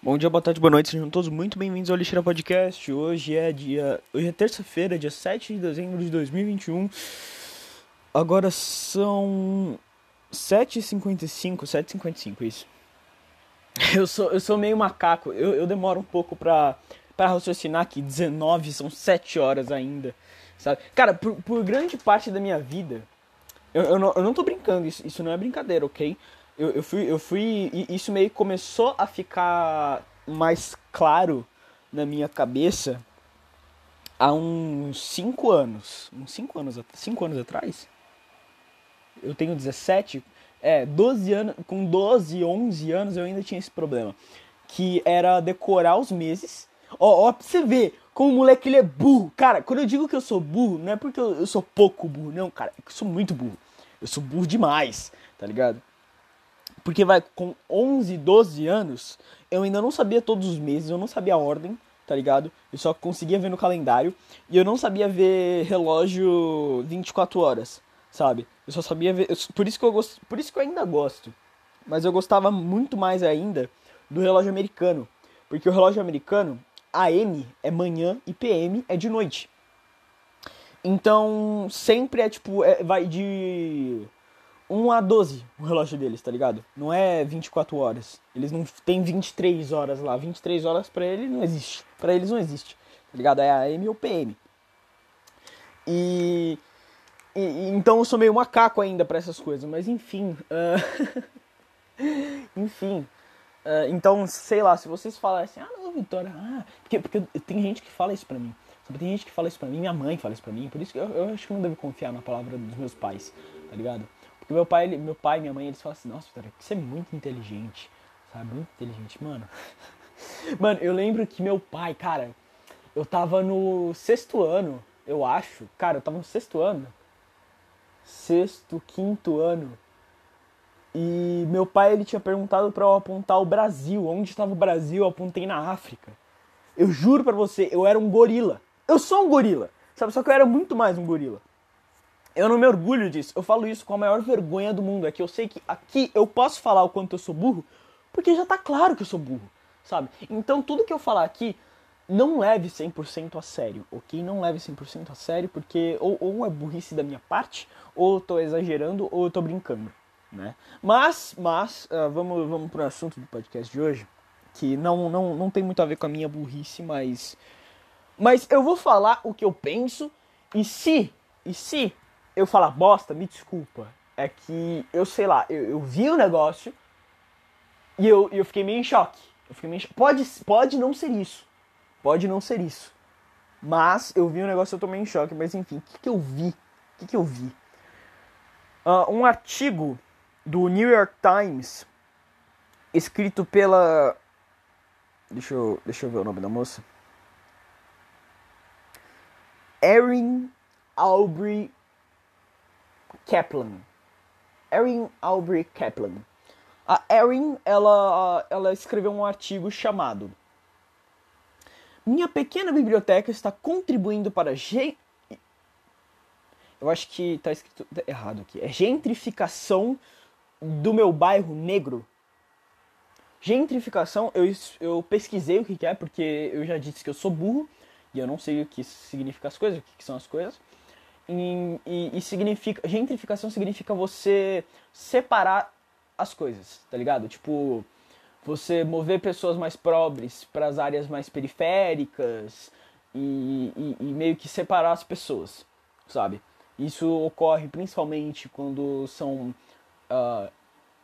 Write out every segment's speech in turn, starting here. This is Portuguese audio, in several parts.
Bom dia, boa tarde, boa noite, sejam todos muito bem-vindos ao Lixeira Podcast. Hoje é dia. Hoje é terça-feira, dia 7 de dezembro de 2021. Agora são 7h55, 7h55, isso. Eu sou, eu sou meio macaco, eu, eu demoro um pouco pra, pra raciocinar que 19 são 7 horas ainda, sabe? Cara, por, por grande parte da minha vida, eu, eu, não, eu não tô brincando, isso, isso não é brincadeira, ok? Eu, eu fui, eu fui. E isso meio que começou a ficar mais claro na minha cabeça há uns 5 anos. Uns 5 anos, cinco anos atrás? Eu tenho 17. É, 12 anos. Com 12, 11 anos eu ainda tinha esse problema. Que era decorar os meses. Ó, ó, pra você ver como o moleque ele é burro. Cara, quando eu digo que eu sou burro, não é porque eu, eu sou pouco burro, não, cara. É que eu sou muito burro. Eu sou burro demais, tá ligado? Porque vai com 11, 12 anos, eu ainda não sabia todos os meses, eu não sabia a ordem, tá ligado? Eu só conseguia ver no calendário e eu não sabia ver relógio 24 horas, sabe? Eu só sabia ver, por isso que eu gosto, por isso que eu ainda gosto. Mas eu gostava muito mais ainda do relógio americano, porque o relógio americano AM é manhã e PM é de noite. Então, sempre é tipo, é, vai de 1 a 12 o relógio deles, tá ligado? Não é 24 horas. Eles não tem 23 horas lá. 23 horas para eles não existe. Para eles não existe. Tá ligado? É AM ou PM. E, e, então eu sou meio macaco ainda para essas coisas, mas enfim. Uh... enfim. Uh, então, sei lá, se vocês falarem assim, ah não, Vitória, ah, porque, porque tem gente que fala isso pra mim. Tem gente que fala isso pra mim, minha mãe fala isso pra mim, por isso que eu, eu acho que não devo confiar na palavra dos meus pais, tá ligado? Porque meu pai, meu pai e minha mãe, eles falam assim, nossa, Vitória, você é muito inteligente. Sabe? Muito inteligente, mano. mano, eu lembro que meu pai, cara, eu tava no sexto ano, eu acho. Cara, eu tava no sexto ano. Sexto, quinto ano. E meu pai, ele tinha perguntado para eu apontar o Brasil. Onde estava o Brasil? Eu apontei na África. Eu juro para você, eu era um gorila. Eu sou um gorila. Sabe? Só que eu era muito mais um gorila. Eu não me orgulho disso. Eu falo isso com a maior vergonha do mundo. É que eu sei que aqui eu posso falar o quanto eu sou burro, porque já tá claro que eu sou burro, sabe? Então tudo que eu falar aqui, não leve 100% a sério, ok? Não leve 100% a sério, porque ou, ou é burrice da minha parte, ou eu tô exagerando, ou eu tô brincando, né? Mas, mas, uh, vamos, vamos pro assunto do podcast de hoje, que não, não, não tem muito a ver com a minha burrice, mas... Mas eu vou falar o que eu penso, e se, e se eu falar bosta, me desculpa. É que eu sei lá, eu, eu vi o negócio e eu, eu fiquei meio em choque. Eu fiquei meio Pode, pode não ser isso. Pode não ser isso. Mas eu vi o negócio eu tô meio em choque. Mas enfim, o que, que eu vi? O que, que eu vi? Uh, um artigo do New York Times escrito pela. Deixa eu, deixa eu ver o nome da moça. Erin Aubrey Kaplan. Erin Aubrey Kaplan. A Erin, ela, ela escreveu um artigo chamado Minha pequena biblioteca está contribuindo para ge... Eu acho que está escrito errado aqui. É gentrificação do meu bairro negro. Gentrificação, eu, eu pesquisei o que é, porque eu já disse que eu sou burro e eu não sei o que significa as coisas, o que são as coisas. E, e, significa. Gentrificação significa você separar as coisas, tá ligado? Tipo, você mover pessoas mais pobres para as áreas mais periféricas e, e, e, meio que separar as pessoas, sabe? Isso ocorre principalmente quando são. Uh,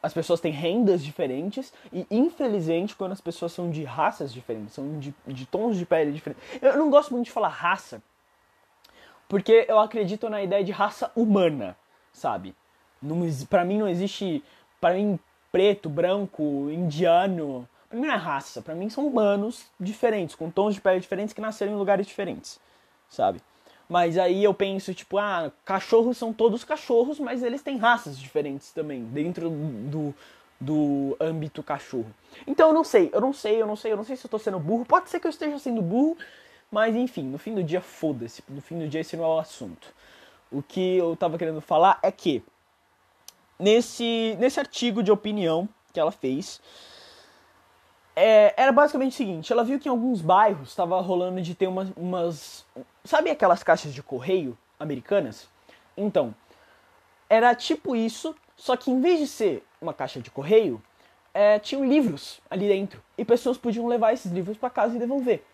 as pessoas têm rendas diferentes e, infelizmente, quando as pessoas são de raças diferentes, são de, de tons de pele diferentes. Eu não gosto muito de falar raça, porque eu acredito na ideia de raça humana, sabe? Pra mim não existe. Pra mim, preto, branco, indiano. Pra mim não é raça. Pra mim são humanos diferentes, com tons de pele diferentes que nasceram em lugares diferentes, sabe? Mas aí eu penso, tipo, ah, cachorros são todos cachorros, mas eles têm raças diferentes também, dentro do, do âmbito cachorro. Então eu não sei, eu não sei, eu não sei, eu não sei se eu tô sendo burro. Pode ser que eu esteja sendo burro, mas enfim, no fim do dia, foda-se. No fim do dia, esse não é o assunto. O que eu tava querendo falar é que nesse, nesse artigo de opinião que ela fez, é, era basicamente o seguinte: ela viu que em alguns bairros estava rolando de ter umas, umas. Sabe aquelas caixas de correio americanas? Então, era tipo isso, só que em vez de ser uma caixa de correio, é, tinham livros ali dentro. E pessoas podiam levar esses livros para casa e devolver.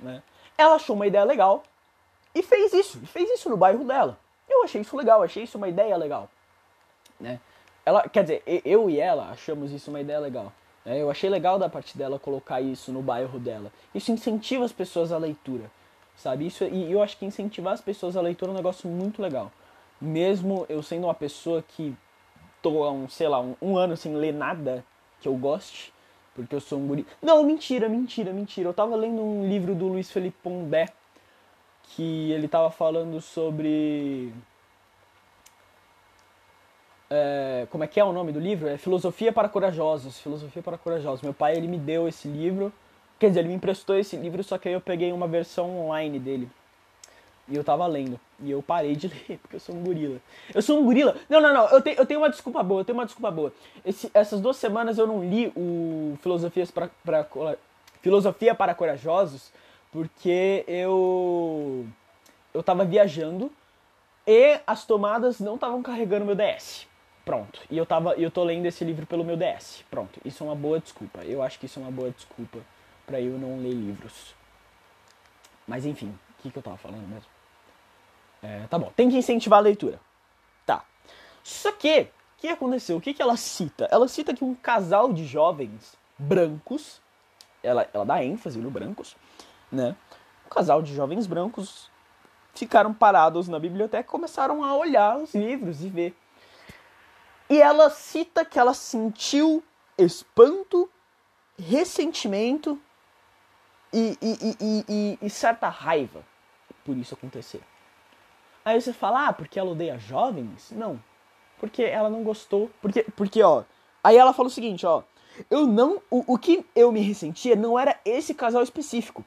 Né? Ela achou uma ideia legal e fez isso. Fez isso no bairro dela. Eu achei isso legal, achei isso uma ideia legal. Né? Ela, quer dizer, eu e ela achamos isso uma ideia legal. Né? Eu achei legal da parte dela colocar isso no bairro dela. Isso incentiva as pessoas à leitura, sabe? Isso, e eu acho que incentivar as pessoas à leitura é um negócio muito legal. Mesmo eu sendo uma pessoa que tô há um, sei lá, um, um ano sem ler nada que eu goste, porque eu sou um guri. Não, mentira, mentira, mentira. Eu tava lendo um livro do Luiz Felipe Pondé que ele tava falando sobre é, como é que é o nome do livro? É Filosofia para Corajosos. Filosofia para Corajosos. Meu pai ele me deu esse livro, quer dizer, ele me emprestou esse livro, só que aí eu peguei uma versão online dele. E eu tava lendo. E eu parei de ler, porque eu sou um gorila. Eu sou um gorila. Não, não, não. Eu, te, eu tenho uma desculpa boa. Eu tenho uma desculpa boa. Esse, essas duas semanas eu não li o Filosofias para, para, Filosofia para Corajosos, porque eu. Eu tava viajando e as tomadas não estavam carregando meu DS. Pronto. E eu tava, eu tô lendo esse livro pelo meu DS. Pronto. Isso é uma boa desculpa. Eu acho que isso é uma boa desculpa para eu não ler livros. Mas enfim, o que, que eu tava falando mesmo? É, tá bom. Tem que incentivar a leitura. Tá. Só que, o que aconteceu? O que, que ela cita? Ela cita que um casal de jovens brancos, ela, ela dá ênfase no brancos, né? Um casal de jovens brancos ficaram parados na biblioteca e começaram a olhar os livros e ver e ela cita que ela sentiu espanto, ressentimento e, e, e, e, certa raiva por isso acontecer. Aí você fala, ah, porque ela odeia jovens? Não. Porque ela não gostou. Porque, porque ó. Aí ela fala o seguinte, ó. Eu não. O, o que eu me ressentia não era esse casal específico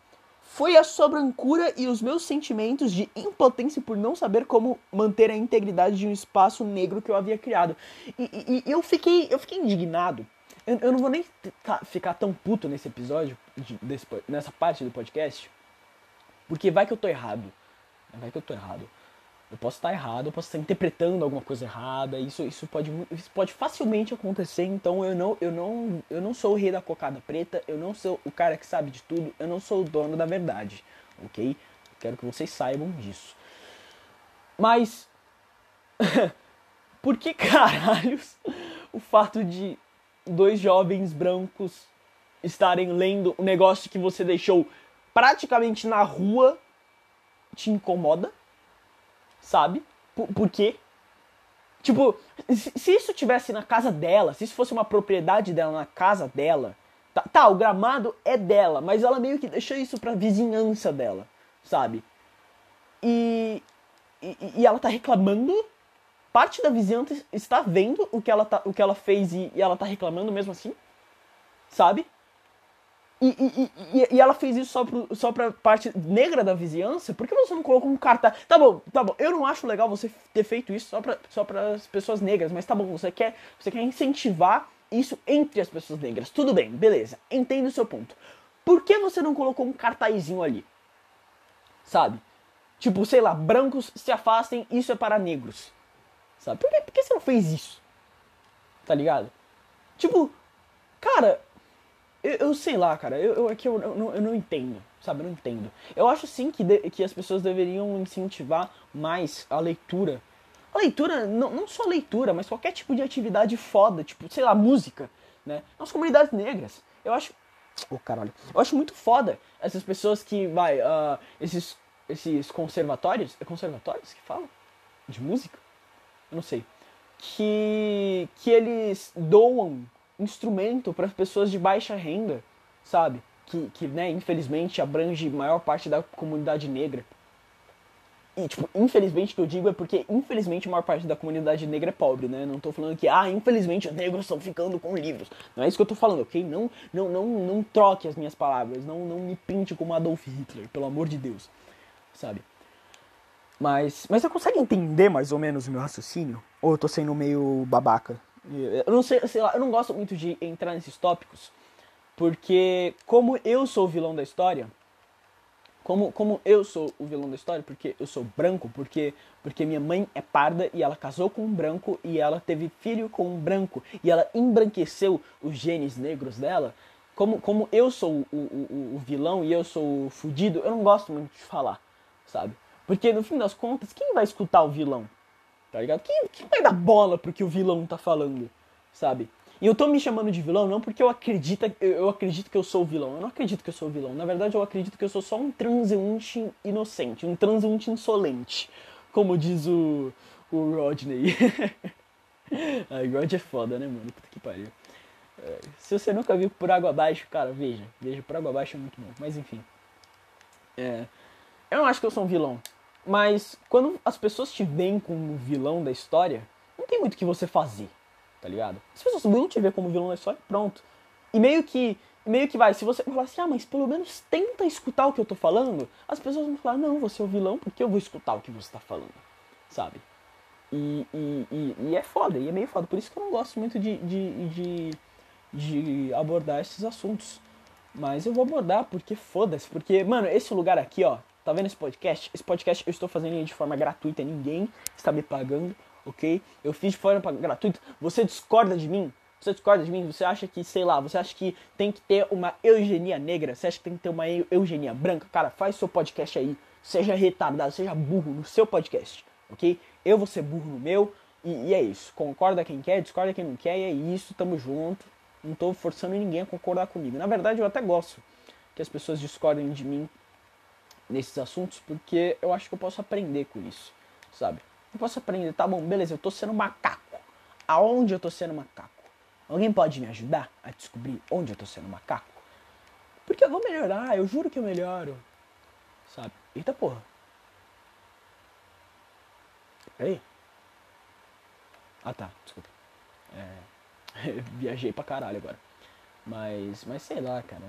foi a sua brancura e os meus sentimentos de impotência por não saber como manter a integridade de um espaço negro que eu havia criado. E, e, e eu fiquei eu fiquei indignado. Eu, eu não vou nem ficar tão puto nesse episódio, de, desse, nessa parte do podcast, porque vai que eu tô errado. Vai que eu tô errado. Eu posso estar errado, eu posso estar interpretando alguma coisa errada. Isso, isso, pode, isso pode facilmente acontecer. Então eu não, eu, não, eu não sou o rei da cocada preta, eu não sou o cara que sabe de tudo, eu não sou o dono da verdade, ok? Quero que vocês saibam disso. Mas. por que caralhos o fato de dois jovens brancos estarem lendo um negócio que você deixou praticamente na rua te incomoda? Sabe? Por, por quê? Tipo, se, se isso tivesse na casa dela, se isso fosse uma propriedade dela na casa dela, tá, tá, o gramado é dela, mas ela meio que deixou isso pra vizinhança dela, sabe? E, e, e ela tá reclamando, parte da vizinhança está vendo o que ela, tá, o que ela fez e, e ela tá reclamando mesmo assim, sabe? E, e, e, ela fez isso só, pro, só pra parte negra da vizinhança? Por que você não colocou um cartaz? Tá bom, tá bom, eu não acho legal você ter feito isso só pra, só as pessoas negras, mas tá bom, você quer, você quer incentivar isso entre as pessoas negras. Tudo bem, beleza, entendo o seu ponto. Por que você não colocou um cartazinho ali? Sabe? Tipo, sei lá, brancos se afastem, isso é para negros. Sabe? Por que, por que você não fez isso? Tá ligado? Tipo, cara, eu, eu, sei lá, cara, eu, eu, é que eu, eu, não, eu não entendo, sabe? Eu não entendo. Eu acho sim que, de, que as pessoas deveriam incentivar mais a leitura. A leitura, não, não só a leitura, mas qualquer tipo de atividade foda, tipo, sei lá, música, né? Nas comunidades negras. Eu acho. Oh, caralho. Eu acho muito foda essas pessoas que, vai, uh, esses, esses conservatórios. É conservatórios que falam? De música? Eu não sei. Que, que eles doam instrumento para as pessoas de baixa renda, sabe? Que, que né, infelizmente abrange maior parte da comunidade negra. E, tipo, infelizmente que eu digo é porque, infelizmente, a maior parte da comunidade negra é pobre, né? Não tô falando que, ah, infelizmente os negros estão ficando com livros. Não é isso que eu tô falando, ok? Não, não, não, não troque as minhas palavras. Não, não me pinte como Adolf Hitler, pelo amor de Deus. Sabe? Mas, mas você consegue entender mais ou menos o meu raciocínio? Ou eu tô sendo meio babaca? Eu não sei, sei lá, eu não gosto muito de entrar nesses tópicos, Porque como eu sou o vilão da história, como, como eu sou o vilão da história, porque eu sou branco, porque, porque minha mãe é parda e ela casou com um branco e ela teve filho com um branco e ela embranqueceu os genes negros dela, como, como eu sou o, o, o vilão e eu sou o fudido, eu não gosto muito de falar, sabe? Porque no fim das contas, quem vai escutar o vilão? Tá ligado? Quem, quem vai dar bola pro que o vilão tá falando, sabe? E eu tô me chamando de vilão não porque eu acredito, eu acredito que eu sou o vilão. Eu não acredito que eu sou o vilão. Na verdade, eu acredito que eu sou só um transeunte inocente, um transeunte insolente. Como diz o, o Rodney. Ai, Rod é foda, né, mano? Puta que pariu. É, se você nunca viu Por Água Abaixo, cara, veja. Veja, Por Água Abaixo é muito bom. Mas enfim. É, eu não acho que eu sou um vilão. Mas quando as pessoas te veem como vilão da história, não tem muito o que você fazer tá ligado? As pessoas vão te ver como vilão da história, pronto. E meio que, meio que vai, se você falar assim, ah, mas pelo menos tenta escutar o que eu tô falando, as pessoas vão falar, não, você é o vilão, porque eu vou escutar o que você tá falando, sabe? E, e, e, e é foda, e é meio foda. Por isso que eu não gosto muito de, de, de, de abordar esses assuntos. Mas eu vou abordar porque foda-se. Porque, mano, esse lugar aqui, ó. Tá vendo esse podcast? Esse podcast eu estou fazendo de forma gratuita, ninguém está me pagando ok? Eu fiz de forma gratuita. Você discorda de mim? Você discorda de mim? Você acha que, sei lá, você acha que tem que ter uma eugenia negra? Você acha que tem que ter uma eugenia branca? Cara, faz seu podcast aí. Seja retardado, seja burro no seu podcast, ok? Eu vou ser burro no meu e, e é isso. Concorda quem quer, discorda quem não quer e é isso, tamo junto. Não tô forçando ninguém a concordar comigo. Na verdade, eu até gosto que as pessoas discordem de mim nesses assuntos, porque eu acho que eu posso aprender com isso, sabe? Eu posso aprender, tá bom, beleza, eu tô sendo macaco. Aonde eu tô sendo macaco? Alguém pode me ajudar a descobrir onde eu tô sendo macaco? Porque eu vou melhorar, eu juro que eu melhoro. Sabe? Eita porra. Peraí. Ah tá, desculpa. É, viajei pra caralho agora. Mas, mas sei lá, cara.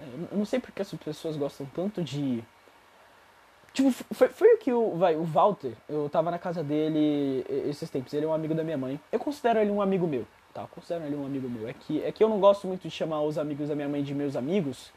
É, eu não sei porque as pessoas gostam tanto de Tipo, foi, foi o que o, vai, o Walter, eu tava na casa dele esses tempos, ele é um amigo da minha mãe. Eu considero ele um amigo meu, tá? Eu considero ele um amigo meu. É que, é que eu não gosto muito de chamar os amigos da minha mãe de meus amigos,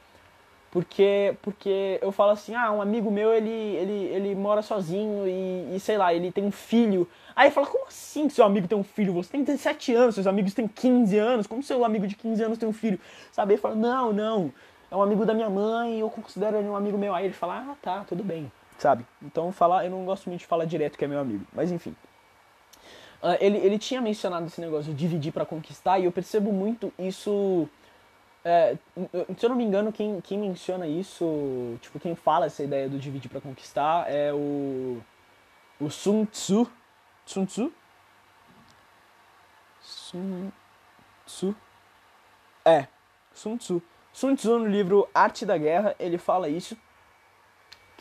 porque, porque eu falo assim, ah, um amigo meu, ele, ele, ele mora sozinho e, e sei lá, ele tem um filho. Aí fala, como assim seu amigo tem um filho? Você tem 17 anos, seus amigos têm 15 anos, como seu amigo de 15 anos tem um filho? Sabe? Ele fala, não, não, é um amigo da minha mãe, eu considero ele um amigo meu. Aí ele fala, ah, tá, tudo bem sabe? Então falar, eu não gosto muito de falar direto que é meu amigo, mas enfim. Uh, ele, ele tinha mencionado esse negócio de dividir para conquistar e eu percebo muito isso. É, se eu não me engano, quem, quem menciona isso, tipo, quem fala essa ideia do dividir para conquistar é o. O Sun Tzu. Sun Tzu? Sun Tzu. É, Sun Tzu. Sun Tzu, no livro Arte da Guerra, ele fala isso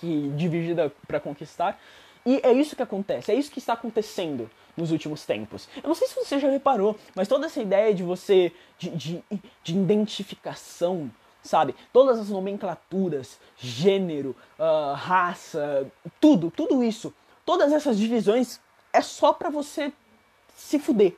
que dividida para conquistar. E é isso que acontece, é isso que está acontecendo nos últimos tempos. Eu não sei se você já reparou, mas toda essa ideia de você, de, de, de identificação, sabe? Todas as nomenclaturas, gênero, uh, raça, tudo, tudo isso, todas essas divisões é só para você se fuder.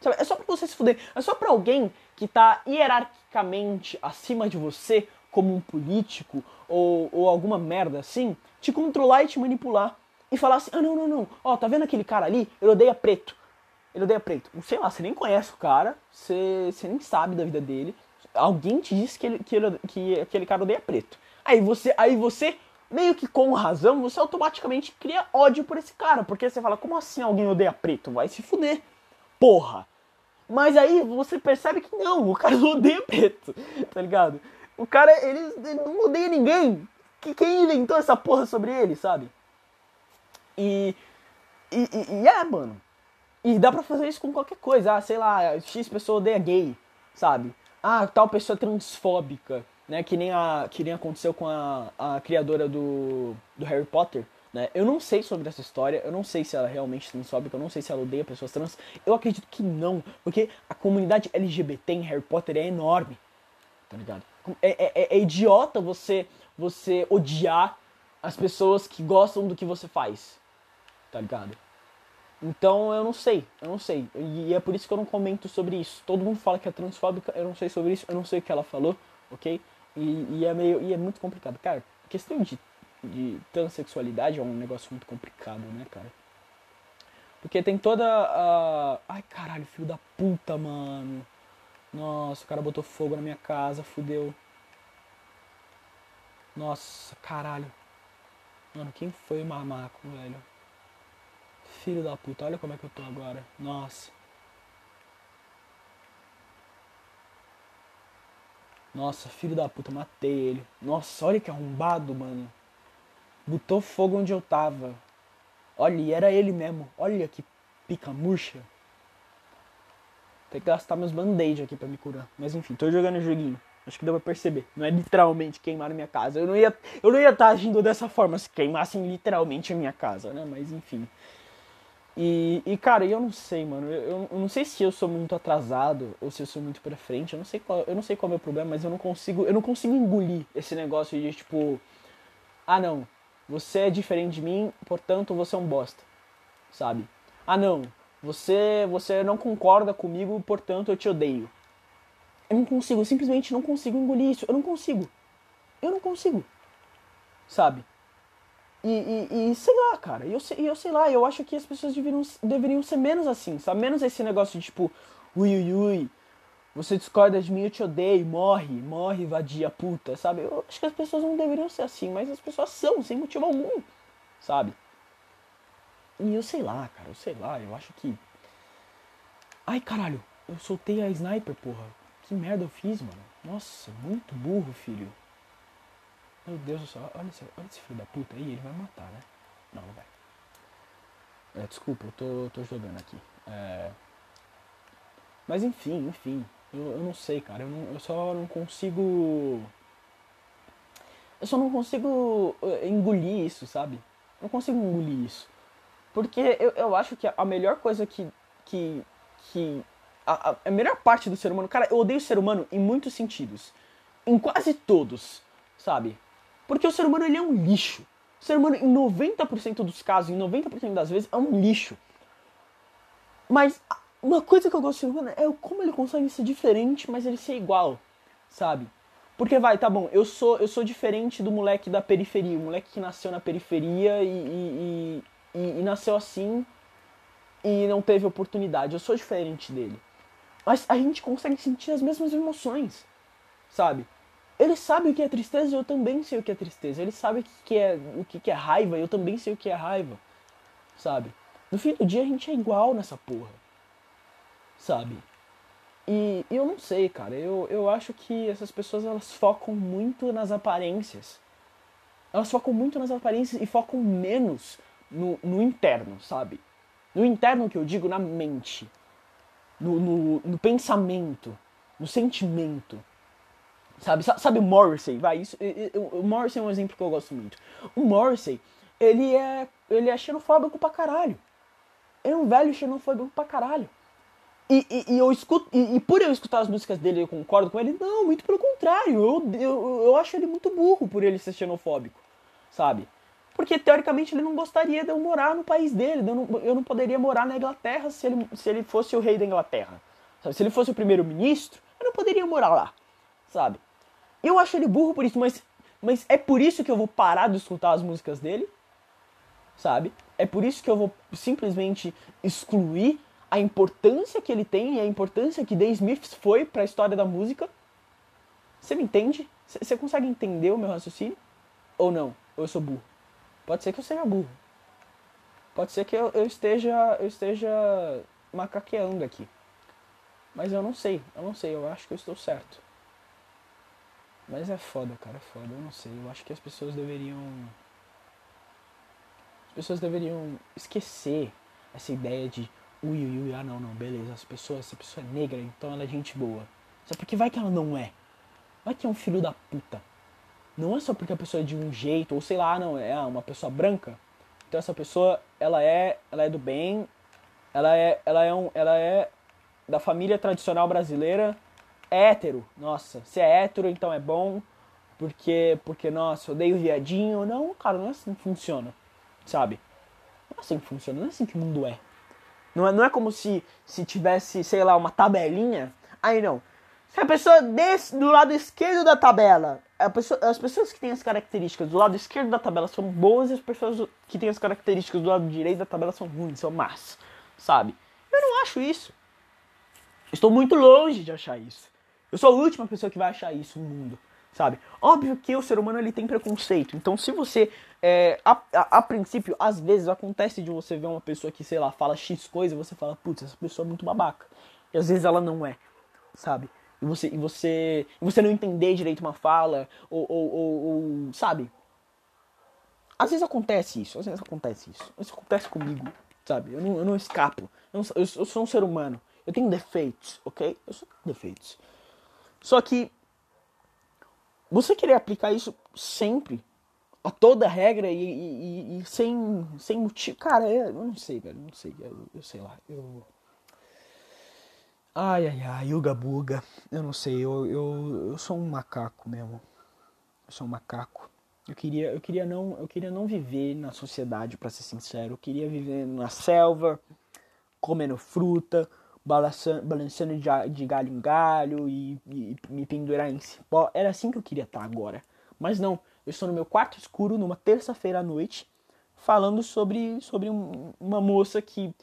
Sabe? É só para você se fuder. É só para alguém que tá hierarquicamente acima de você como um político ou, ou alguma merda assim, te controlar e te manipular. E falar assim, ah não, não, não, ó, tá vendo aquele cara ali? Ele odeia preto. Ele odeia preto. Sei lá, você nem conhece o cara, você, você nem sabe da vida dele. Alguém te disse que, ele, que, ele, que aquele cara odeia preto. Aí você, aí você, meio que com razão, você automaticamente cria ódio por esse cara. Porque você fala, como assim alguém odeia preto? Vai se fuder. Porra. Mas aí você percebe que não, o cara odeia preto, tá ligado? O cara, ele, ele não odeia ninguém. Que, quem inventou essa porra sobre ele, sabe? E, e, e, e, é, mano. E dá pra fazer isso com qualquer coisa. Ah, sei lá, X pessoa odeia gay, sabe? Ah, tal pessoa transfóbica, né? Que nem, a, que nem aconteceu com a, a criadora do, do Harry Potter. Né? Eu não sei sobre essa história, eu não sei se ela realmente é transfóbica, eu não sei se ela odeia pessoas trans. Eu acredito que não, porque a comunidade LGBT em Harry Potter é enorme, tá ligado? É, é, é, é idiota você, você odiar as pessoas que gostam do que você faz. Tá ligado? Então eu não sei, eu não sei. E é por isso que eu não comento sobre isso. Todo mundo fala que é transfóbica, eu não sei sobre isso, eu não sei o que ela falou, ok? E, e é meio. E é muito complicado. Cara, questão de, de transexualidade é um negócio muito complicado, né, cara? Porque tem toda a. Ai caralho, filho da puta, mano. Nossa, o cara botou fogo na minha casa, fudeu. Nossa, caralho. Mano, quem foi o mamaco, velho? Filho da puta, olha como é que eu tô agora. Nossa. Nossa, filho da puta, matei ele. Nossa, olha que arrombado, mano. Botou fogo onde eu tava. Olha, e era ele mesmo. Olha que pica murcha. Tem que gastar meus band-aid aqui pra me curar. Mas enfim, tô jogando o joguinho. Acho que deu pra perceber. Não é literalmente queimar minha casa. Eu não ia eu não ia estar tá agindo dessa forma se queimassem literalmente a minha casa, né? Mas enfim. E, e cara, eu não sei, mano. Eu, eu, não sei se eu sou muito atrasado ou se eu sou muito pra frente. Eu não sei qual, eu não sei qual é o meu problema, mas eu não consigo, eu não consigo engolir esse negócio de tipo, ah não, você é diferente de mim, portanto você é um bosta. Sabe? Ah não, você você não concorda comigo, portanto eu te odeio. Eu não consigo, eu simplesmente não consigo engolir isso. Eu não consigo. Eu não consigo. Sabe? E, e, e, sei lá, cara, eu eu sei lá, eu acho que as pessoas deveriam, deveriam ser menos assim, sabe? Menos esse negócio de tipo, ui, ui, ui, você discorda de mim, eu te odeio, morre, morre, vadia puta, sabe? Eu acho que as pessoas não deveriam ser assim, mas as pessoas são, sem motivo algum, sabe? E eu sei lá, cara, eu sei lá, eu acho que. Ai caralho, eu soltei a sniper, porra. Que merda eu fiz, mano. Nossa, muito burro, filho. Meu Deus do céu, olha esse, olha esse filho da puta aí, ele vai matar, né? Não, não vai. É, desculpa, eu tô, tô jogando aqui. É... Mas enfim, enfim. Eu, eu não sei, cara. Eu, não, eu só não consigo. Eu só não consigo eh, engolir isso, sabe? Eu não consigo engolir isso. Porque eu, eu acho que a melhor coisa que. que, que a, a, melhor parte do ser humano. Cara, eu odeio o ser humano em muitos sentidos. Em quase todos, sabe? Porque o ser humano ele é um lixo. O ser humano, em 90% dos casos, em 90% das vezes, é um lixo. Mas uma coisa que eu gosto do ser humano é como ele consegue ser diferente, mas ele ser igual, sabe? Porque vai, tá bom, eu sou eu sou diferente do moleque da periferia, o moleque que nasceu na periferia e, e, e, e nasceu assim e não teve oportunidade. Eu sou diferente dele. Mas a gente consegue sentir as mesmas emoções, sabe? Ele sabe o que é tristeza, eu também sei o que é tristeza. Ele sabe o que é, o que é raiva, eu também sei o que é raiva. Sabe? No fim do dia a gente é igual nessa porra. Sabe? E eu não sei, cara. Eu, eu acho que essas pessoas elas focam muito nas aparências. Elas focam muito nas aparências e focam menos no, no interno, sabe? No interno que eu digo, na mente. No, no, no pensamento. No sentimento. Sabe, sabe o Morrissey? Vai, isso, o Morrissey é um exemplo que eu gosto muito. O Morrissey, ele é, ele é xenofóbico pra caralho. Ele é um velho xenofóbico pra caralho. E, e, e eu escuto, e, e, por eu escutar as músicas dele eu concordo com ele, não, muito pelo contrário. Eu, eu, eu acho ele muito burro por ele ser xenofóbico, sabe? Porque teoricamente ele não gostaria de eu morar no país dele. Eu não, eu não poderia morar na Inglaterra se ele, se ele fosse o rei da Inglaterra. Sabe? Se ele fosse o primeiro-ministro, eu não poderia morar lá sabe? Eu acho ele burro por isso, mas, mas é por isso que eu vou parar de escutar as músicas dele, sabe? É por isso que eu vou simplesmente excluir a importância que ele tem e a importância que The Smiths foi para a história da música. Você me entende? Você consegue entender o meu raciocínio? Ou não? Ou eu sou burro? Pode ser que eu seja burro. Pode ser que eu, eu esteja eu esteja macaqueando aqui. Mas eu não sei, eu não sei, eu acho que eu estou certo. Mas é foda, cara, é foda. Eu não sei. Eu acho que as pessoas deveriam. As pessoas deveriam esquecer essa ideia de ui, ui, ui, ah não, não, beleza. As pessoas, essa pessoa é negra, então ela é gente boa. Só porque vai que ela não é. Vai que é um filho da puta. Não é só porque a pessoa é de um jeito, ou sei lá, não, é uma pessoa branca. Então essa pessoa, ela é, ela é do bem, ela é, ela é um, ela é da família tradicional brasileira hétero, nossa, se é hétero então é bom, porque, porque nossa, odeio viadinho. Não, cara, não é assim que funciona, sabe? Não é assim que funciona, não é assim que o mundo é, Não é, não é como se, se tivesse, sei lá, uma tabelinha. Aí não. Se a pessoa desse, do lado esquerdo da tabela, pessoa, as pessoas que têm as características do lado esquerdo da tabela são boas e as pessoas que têm as características do lado direito da tabela são ruins, são más, sabe? Eu não acho isso. Estou muito longe de achar isso. Eu sou a última pessoa que vai achar isso no mundo, sabe? Óbvio que o ser humano ele tem preconceito. Então, se você, é, a, a, a, princípio, às vezes acontece de você ver uma pessoa que, sei lá, fala X coisa e você fala, putz, essa pessoa é muito babaca. E às vezes ela não é, sabe? E você, e você, e você não entender direito uma fala, ou, ou, ou, ou sabe? Às vezes acontece isso, às vezes acontece isso. Isso acontece comigo, sabe? Eu não, eu não escapo. Eu, não, eu, eu sou um ser humano. Eu tenho defeitos, ok? Eu sou defeitos. Só que você querer aplicar isso sempre, a toda regra e, e, e sem, sem motivo. Cara, eu, não sei, velho. Não sei. Eu, eu sei lá. Eu. Ai, ai, ai, Uga Buga. Eu não sei. Eu, eu, eu sou um macaco mesmo. Eu sou um macaco. Eu queria, eu queria não, eu queria não viver na sociedade, para ser sincero. Eu queria viver na selva, comendo fruta, balançando, balançando de, de galho em galho e, e, me pendurar em cipó. Era assim que eu queria estar agora. Mas não, eu estou no meu quarto escuro numa terça-feira à noite, falando sobre, sobre um, uma moça que,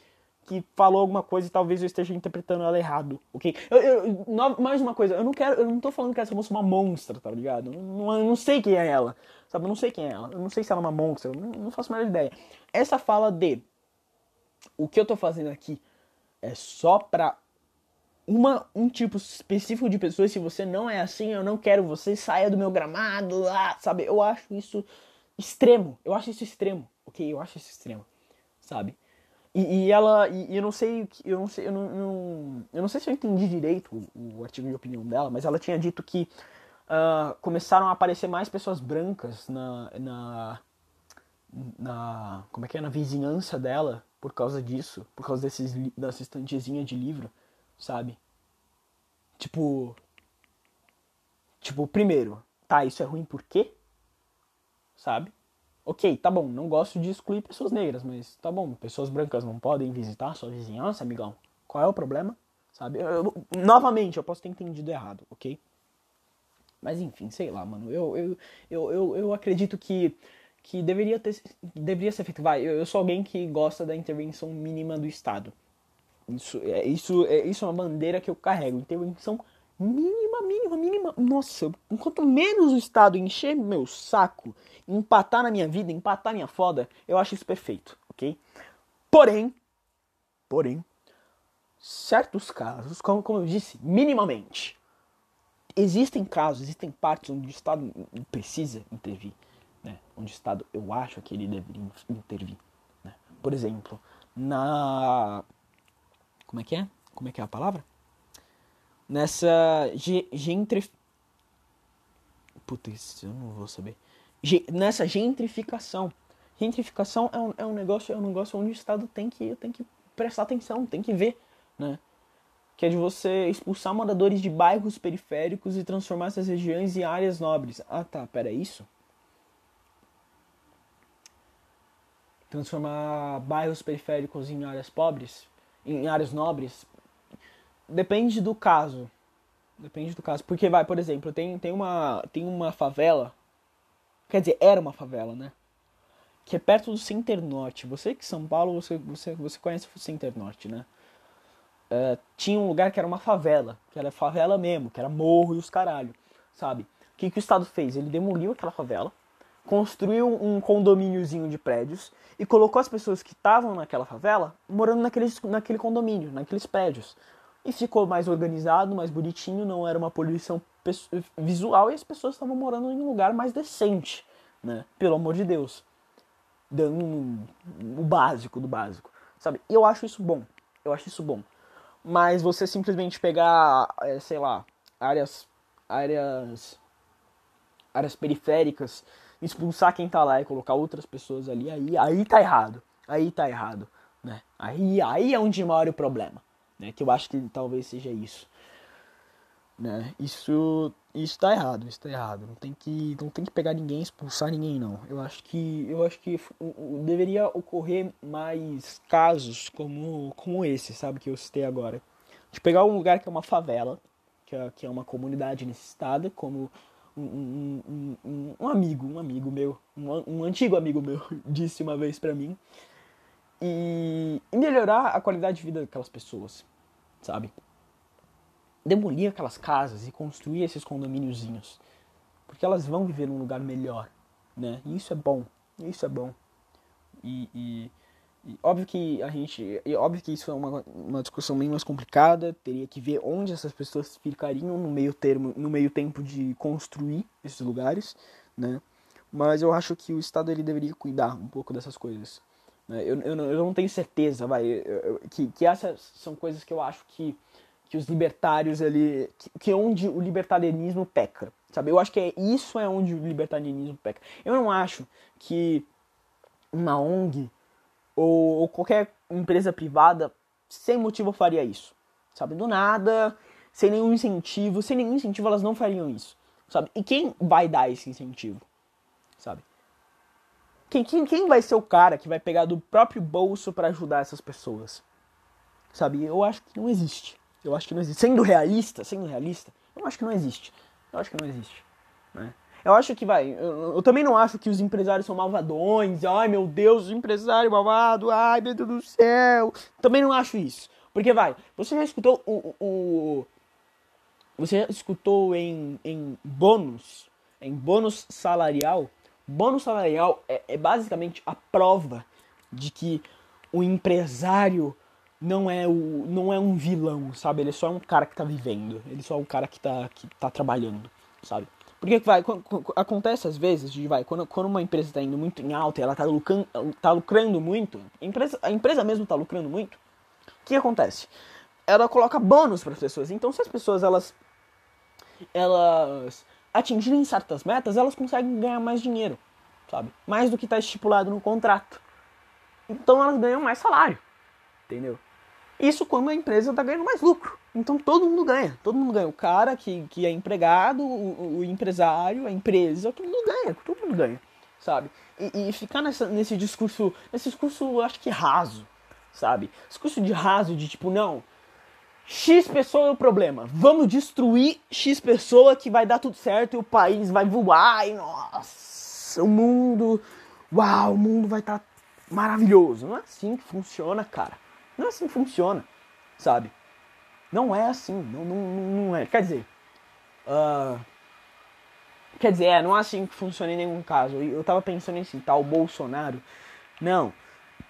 que falou alguma coisa e talvez eu esteja interpretando ela errado, ok? Eu, eu, mais uma coisa, eu não quero, eu não tô falando que essa moça é uma monstra, tá ligado? Eu não, eu não sei quem é ela, sabe? Eu não sei quem é ela, eu não sei se ela é uma monstra, eu não, não faço a menor ideia. Essa fala de o que eu tô fazendo aqui é só pra uma, um tipo específico de pessoas. Se você não é assim, eu não quero você, saia do meu gramado, ah, sabe? Eu acho isso extremo. Eu acho isso extremo, ok? Eu acho isso extremo, sabe? E, e ela, e, eu não sei, eu não sei, eu não, não, eu não sei se eu entendi direito o, o, artigo de opinião dela, mas ela tinha dito que uh, começaram a aparecer mais pessoas brancas na, na, na, como é que é, na vizinhança dela por causa disso, por causa desses, dessa estantezinha de livro, sabe? Tipo. Tipo, primeiro, tá, isso é ruim por quê? Sabe? Ok, tá bom, não gosto de excluir pessoas negras, mas tá bom, pessoas brancas não podem visitar sua vizinhança, amigão. Qual é o problema? Sabe? Eu, eu, novamente, eu posso ter entendido errado, ok? Mas enfim, sei lá, mano. Eu, eu, eu, eu, eu acredito que que deveria, ter, deveria ser feito. Vai, eu, eu sou alguém que gosta da intervenção mínima do Estado. Isso é, isso, é, isso é uma bandeira que eu carrego. Intervenção mínima, mínima, mínima. Nossa, enquanto menos o Estado encher meu saco, empatar na minha vida, empatar minha foda, eu acho isso perfeito, ok? Porém, porém, certos casos, como, como eu disse, minimamente, existem casos, existem partes onde o Estado precisa intervir né, onde o Estado, eu acho que ele deveria intervir. Né? Por exemplo, na. Como é que é? Como é que é a palavra? Nessa gentrif... Putz, eu não vou saber. Nessa gentrificação. Gentrificação é um, é um negócio, é um negócio onde o Estado tem que, tem que prestar atenção, tem que ver, né? Que é de você expulsar moradores de bairros periféricos e transformar essas regiões em áreas nobres. Ah tá, pera, é isso? transformar bairros periféricos em áreas pobres, em áreas nobres, depende do caso. Depende do caso. Porque vai, por exemplo, tem, tem, uma, tem uma favela. Quer dizer, era uma favela, né? Que é perto do Center Norte. Você que São Paulo, você, você, você conhece o Center Norte, né? Uh, tinha um lugar que era uma favela, que era favela mesmo, que era morro e os caralho, sabe? O que, que o Estado fez? Ele demoliu aquela favela, construiu um condomíniozinho de prédios e colocou as pessoas que estavam naquela favela morando naqueles, naquele condomínio, naqueles prédios. E ficou mais organizado, mais bonitinho, não era uma poluição visual e as pessoas estavam morando em um lugar mais decente, né? Pelo amor de Deus. Dando o básico do básico, sabe? E eu acho isso bom. Eu acho isso bom. Mas você simplesmente pegar, é, sei lá, áreas áreas áreas periféricas expulsar quem tá lá e colocar outras pessoas ali, aí, aí tá errado. Aí tá errado. Né? Aí, aí é onde mora o problema. Né? Que eu acho que talvez seja isso. Né? Isso, isso tá errado, isso tá errado. Não tem que, não tem que pegar ninguém, expulsar ninguém não. Eu acho que, eu acho que deveria ocorrer mais casos como, como esse, sabe, que eu citei agora. De pegar um lugar que é uma favela, que é, que é uma comunidade necessitada, como um, um, um, um, amigo, um amigo meu, um, antigo amigo meu disse uma vez para mim, e, e melhorar a qualidade de vida daquelas pessoas, sabe? demolir aquelas casas e construir esses condomíniozinhos. Porque elas vão viver num lugar melhor, né? E isso é bom, isso é bom. E, e, e óbvio que a gente, óbvio que isso é uma, uma discussão bem mais complicada, teria que ver onde essas pessoas ficariam no meio termo, no meio tempo de construir esses lugares, né? Mas eu acho que o Estado ele deveria cuidar um pouco dessas coisas. Né? Eu, eu, eu não tenho certeza, vai, que, que essas são coisas que eu acho que que os libertários ali, que, que é onde o libertarianismo peca, sabe? Eu acho que é isso é onde o libertarianismo peca. Eu não acho que uma ONG ou, ou qualquer empresa privada sem motivo faria isso, sabe? Do nada, sem nenhum incentivo, sem nenhum incentivo elas não fariam isso, sabe? E quem vai dar esse incentivo? Quem, quem, quem vai ser o cara que vai pegar do próprio bolso para ajudar essas pessoas? Sabe? Eu acho que não existe. Eu acho que não existe. Sendo realista, sendo realista, eu acho que não existe. Eu acho que não existe. Né? Eu acho que vai. Eu, eu, também não acho que os empresários são malvadões. Ai meu Deus, o empresário malvado. Ai meu Deus do céu. Também não acho isso. Porque vai. Você já escutou o. o você já escutou em, em bônus? Em bônus salarial? Bônus salarial é, é basicamente a prova de que o empresário não é o não é um vilão, sabe? Ele é só um cara que tá vivendo, ele é só um cara que tá que tá trabalhando, sabe? Porque vai acontece às vezes de vai quando, quando uma empresa está indo muito em alta, e ela tá lucrando, tá lucrando muito, a empresa a empresa mesmo tá lucrando muito. O que acontece? Ela coloca bônus para as pessoas. Então se as pessoas elas elas atingirem certas metas, elas conseguem ganhar mais dinheiro, sabe? Mais do que está estipulado no contrato. Então elas ganham mais salário, entendeu? Isso quando a empresa está ganhando mais lucro. Então todo mundo ganha. Todo mundo ganha. O cara que, que é empregado, o, o empresário, a empresa, todo mundo ganha. Todo mundo ganha. Sabe? E, e ficar nessa, nesse discurso, nesse discurso, eu acho que raso. Sabe? Discurso de raso, de tipo, não. X pessoa é o problema. Vamos destruir X pessoa que vai dar tudo certo e o país vai voar. E nossa, o mundo. Uau, o mundo vai estar tá maravilhoso. Não é assim que funciona, cara. Não é assim que funciona, sabe? Não é assim, não, não, não é. Quer dizer, uh, quer dizer, é, não é assim que funciona em nenhum caso. Eu, tava pensando em citar o Bolsonaro. Não,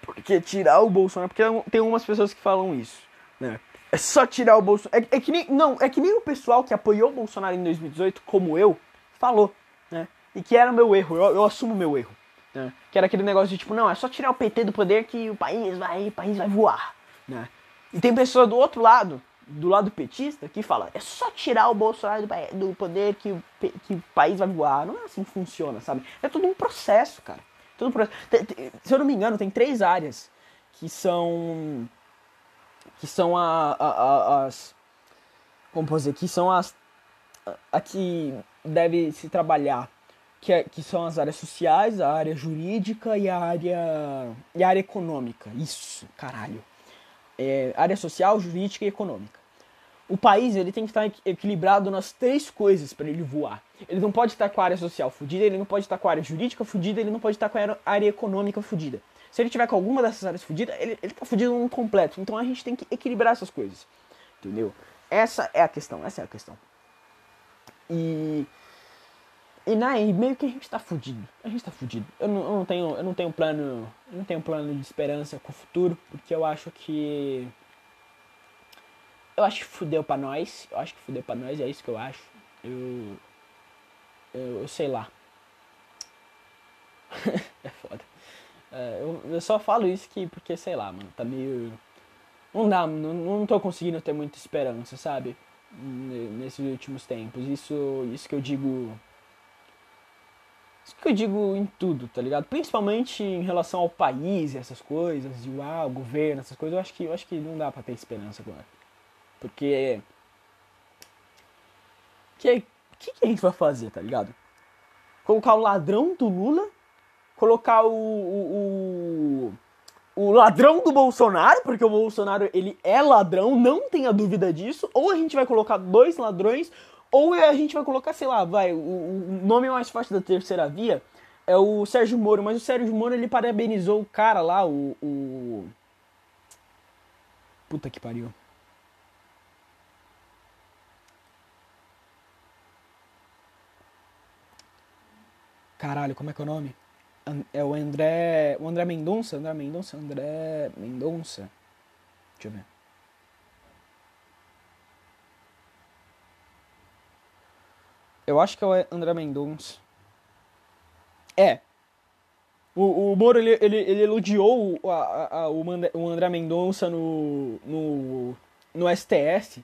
porque tirar o Bolsonaro, porque tem umas pessoas que falam isso, né? É só tirar o Bolsonaro. É, é, que nem, não, é que nem o pessoal que apoiou o Bolsonaro em 2018, como eu, falou, né? E que era meu erro, eu, eu assumo meu erro. Né? Que era aquele negócio de tipo, não, é só tirar o PT do poder que o país vai, o país vai voar. Né? E tem pessoa do outro lado, do lado petista, que fala, é só tirar o Bolsonaro do, do poder que o, que o país vai voar. Não é assim que funciona, sabe? É tudo um processo, cara. Tudo um processo. Se eu não me engano, tem três áreas que são. Que são a, a, a, as. Como posso dizer? Que são as. a que deve se trabalhar que, é, que são as áreas sociais, a área jurídica e a área, e a área econômica. Isso, caralho. É, área social, jurídica e econômica. O país ele tem que estar equilibrado nas três coisas para ele voar. Ele não pode estar com a área social fudida, ele não pode estar com a área jurídica fudida, ele não pode estar com a área econômica fudida. Se ele tiver com alguma dessas áreas fudidas, ele, ele tá fudido num completo. Então a gente tem que equilibrar essas coisas. Entendeu? Essa é a questão, essa é a questão. E e na e meio que a gente tá fudido. A gente tá fudido. Eu não, eu não tenho, eu não tenho plano, eu não tenho plano de esperança com o futuro, porque eu acho que eu acho que fudeu pra nós. Eu acho que fudeu pra nós, é isso que eu acho. Eu eu, eu sei lá. é foda. É, eu, eu só falo isso que porque sei lá, mano, tá meio não dá, não, não tô conseguindo ter muita esperança, sabe? Nesses últimos tempos. Isso isso que eu digo isso que eu digo em tudo, tá ligado? Principalmente em relação ao país e essas coisas, e o governo, essas coisas, eu acho que, eu acho que não dá pra ter esperança agora. Porque. Que, que, que a gente vai fazer, tá ligado? Colocar o ladrão do Lula, colocar o, o, o, o ladrão do Bolsonaro, porque o Bolsonaro ele é ladrão, não tenha dúvida disso, ou a gente vai colocar dois ladrões, ou a gente vai colocar, sei lá, vai, o, o nome mais forte da terceira via é o Sérgio Moro, mas o Sérgio Moro ele parabenizou o cara lá, o. o... Puta que pariu. Caralho, como é que é o nome? É o André. O André Mendonça? André Mendonça? André Mendonça? Deixa eu ver. Eu acho que é o André Mendonça. É. O, o Moro, ele, ele, ele elogiou o, a, a, o André Mendonça no, no, no STS.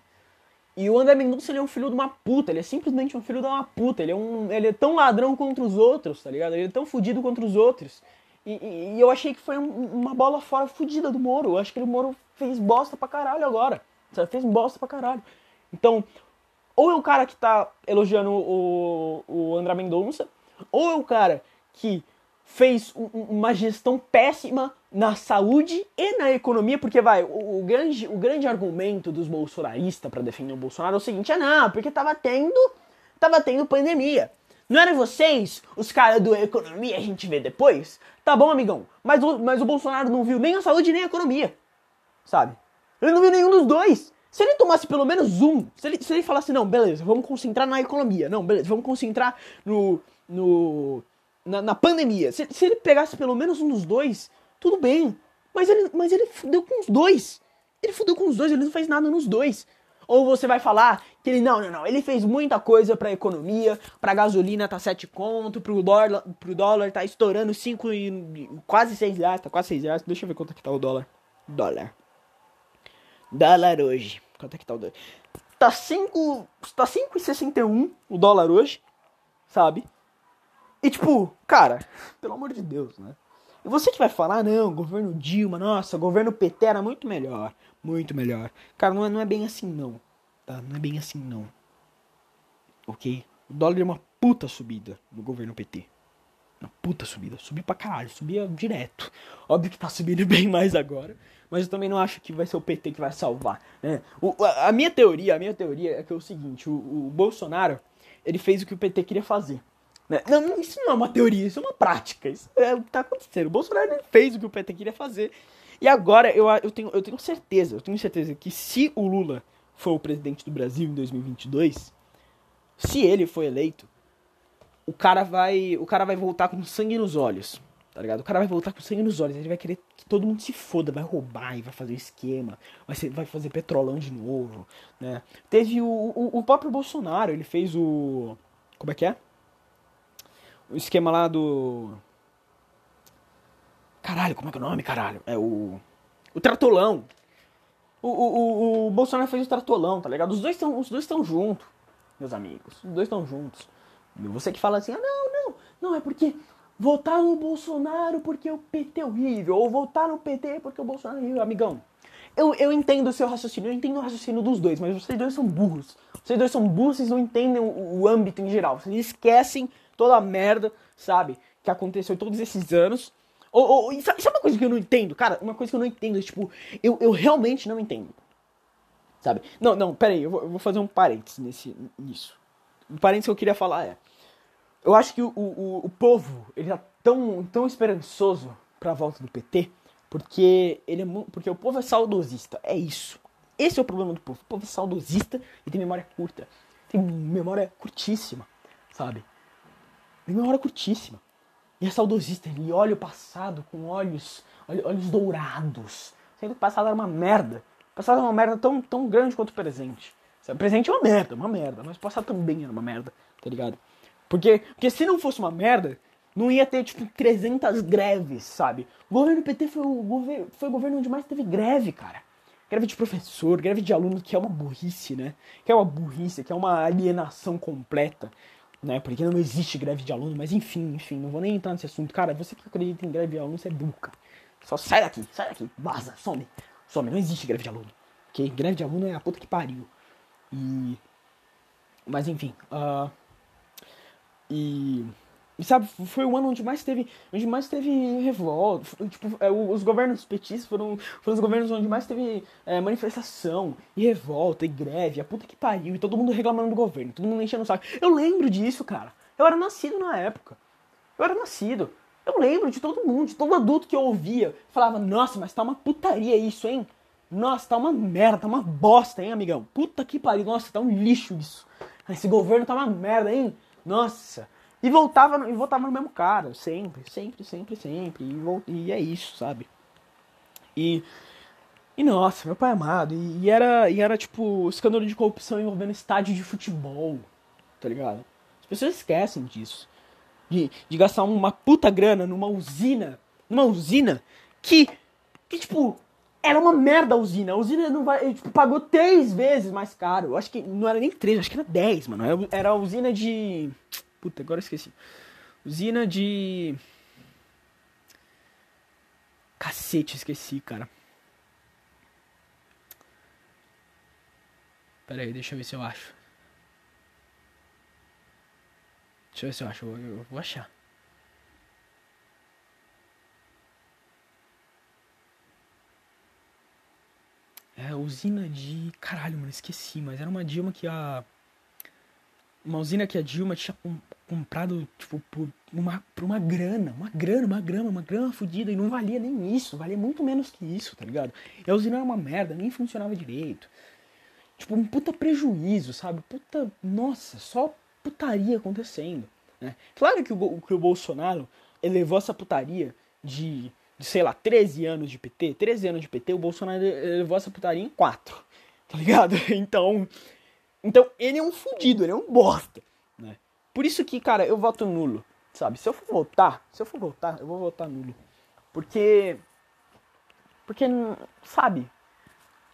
E o André Mendonça, ele é um filho de uma puta. Ele é simplesmente um filho de uma puta. Ele é, um, ele é tão ladrão contra os outros, tá ligado? Ele é tão fudido contra os outros. E, e, e eu achei que foi um, uma bola fora fudida do Moro. Eu acho que o Moro fez bosta pra caralho agora. Fez bosta pra caralho. Então, ou é o cara que tá elogiando o, o André Mendonça, ou é o cara que fez uma gestão péssima na saúde e na economia, porque vai, o, o grande, o grande argumento dos bolsonaristas para defender o Bolsonaro é o seguinte: ah, não, porque tava tendo, tava tendo pandemia. Não eram vocês, os caras do economia, a gente vê depois? Tá bom, amigão, mas o, mas o Bolsonaro não viu nem a saúde nem a economia, sabe? Ele não viu nenhum dos dois. Se ele tomasse pelo menos um, se ele, se ele falasse, não, beleza, vamos concentrar na economia, não, beleza, vamos concentrar no, no, na, na pandemia. Se, se, ele pegasse pelo menos um dos dois, tudo bem. Mas ele, mas ele fudeu com os dois. Ele fudeu com os dois, ele não fez nada nos dois. Ou você vai falar que ele, não, não, não, ele fez muita coisa pra economia, pra gasolina tá 7 conto, pro dólar, pro dólar tá estourando 5 e quase 6 reais, tá quase 6 reais. Deixa eu ver quanto é que tá o dólar. Dólar. Dólar hoje. Quanto é que tá o dólar? Tá 5, tá 5,61 o dólar hoje, sabe? E tipo, cara, pelo amor de Deus, né? E você que vai falar, não, governo Dilma, nossa, governo PT era muito melhor. Muito melhor. Cara, não é, não é bem assim não. Tá? Não é bem assim não. Ok? O dólar deu uma puta subida no governo PT. Uma puta subida. Subiu pra caralho, subia direto. Óbvio que tá subindo bem mais agora. Mas eu também não acho que vai ser o PT que vai salvar. Né? O, a, a, minha teoria, a minha teoria é que é o seguinte, o, o Bolsonaro, ele fez o que o PT queria fazer. Né? Não, isso não é uma teoria, isso é uma prática. Isso é o que tá acontecendo. O Bolsonaro fez o que o PT queria fazer. E agora eu, eu, tenho, eu tenho certeza, eu tenho certeza que se o Lula for o presidente do Brasil em 2022, se ele for eleito, o cara vai, o cara vai voltar com sangue nos olhos, tá ligado? O cara vai voltar com sangue nos olhos, ele vai querer que todo mundo se foda, vai roubar e vai fazer esquema, vai, ser, vai fazer petrolão de novo, né? Teve o, o, o próprio Bolsonaro, ele fez o... como é que é? O esquema lá do. Caralho, como é que é o nome, caralho? É o. O Tratolão. O, o, o, o Bolsonaro fez o Tratolão, tá ligado? Os dois estão juntos, meus amigos. Os dois estão juntos. Você que fala assim, ah, não, não, não, é porque votar no Bolsonaro porque o PT é horrível, ou votar no PT porque o Bolsonaro é horrível, amigão. Eu, eu entendo o seu raciocínio, eu entendo o raciocínio dos dois, mas vocês dois são burros. Vocês dois são burros, vocês não entendem o, o âmbito em geral. Vocês esquecem toda a merda, sabe? Que aconteceu todos esses anos. Ou, ou, sabe, sabe uma coisa que eu não entendo? Cara, uma coisa que eu não entendo, tipo, eu, eu realmente não entendo. Sabe? Não, não, pera aí, eu vou, eu vou fazer um parênteses nesse, nisso. O parênteses que eu queria falar é. Eu acho que o, o, o povo, ele tá tão, tão esperançoso pra volta do PT, porque ele é, porque o povo é saudosista. É isso. Esse é o problema do povo. O povo é saudosista e tem memória curta. Tem memória curtíssima, sabe? Tem memória curtíssima. E é saudosista, ele olha o passado com olhos, olhos dourados. Sendo que o passado era uma merda. O passado é uma merda tão, tão grande quanto o presente. O presente é uma merda, uma merda. Mas o passado também era uma merda, tá ligado? Porque, porque se não fosse uma merda, não ia ter, tipo, 300 greves, sabe? O governo PT foi o, governo, foi o governo onde mais teve greve, cara. Greve de professor, greve de aluno, que é uma burrice, né? Que é uma burrice, que é uma alienação completa né? Porque não existe greve de aluno, mas enfim, enfim, não vou nem entrar nesse assunto. Cara, você que acredita em greve de aluno, você é buca. Só sai daqui, sai daqui, vaza, some. Some, não existe greve de aluno. Ok? Greve de aluno é a puta que pariu. E. Mas enfim, uh... E sabe, foi o ano onde mais teve, onde mais teve revolta. Tipo, é, os governos petistas foram, foram os governos onde mais teve é, manifestação, e revolta, e greve, a puta que pariu, e todo mundo reclamando do governo, todo mundo enchendo o saco. Eu lembro disso, cara. Eu era nascido na época. Eu era nascido. Eu lembro de todo mundo, de todo adulto que eu ouvia. Falava, nossa, mas tá uma putaria isso, hein? Nossa, tá uma merda, tá uma bosta, hein, amigão? Puta que pariu, nossa, tá um lixo isso. Esse governo tá uma merda, hein? Nossa. E voltava, e voltava no mesmo cara, sempre, sempre, sempre, sempre. E, e é isso, sabe? E. E nossa, meu pai amado. E, e, era, e era tipo escândalo de corrupção envolvendo estádio de futebol. Tá ligado? As pessoas esquecem disso. De, de gastar uma puta grana numa usina. Numa usina que. Que tipo. Era uma merda a usina. A usina não vai. Tipo, pagou três vezes mais caro. Eu acho que não era nem três, acho que era dez, mano. Era a usina de. Puta, agora esqueci. Usina de. Cacete, esqueci, cara. Pera aí, deixa eu ver se eu acho. Deixa eu ver se eu acho. Eu, eu vou achar. É, usina de. Caralho, mano, esqueci, mas era uma Dilma que a uma usina que a Dilma tinha comprado, tipo, por uma, por uma grana, uma grana, uma grama, uma grama fodida, e não valia nem isso, valia muito menos que isso, tá ligado? E a usina era uma merda, nem funcionava direito. Tipo, um puta prejuízo, sabe? Puta, nossa, só putaria acontecendo, né? Claro que o, que o Bolsonaro elevou essa putaria de, de, sei lá, 13 anos de PT, 13 anos de PT, o Bolsonaro elevou essa putaria em 4, tá ligado? Então, então, ele é um fudido, ele é um bosta? Por isso que, cara, eu voto nulo, sabe? Se eu for votar, se eu for votar, eu vou votar nulo. Porque porque sabe?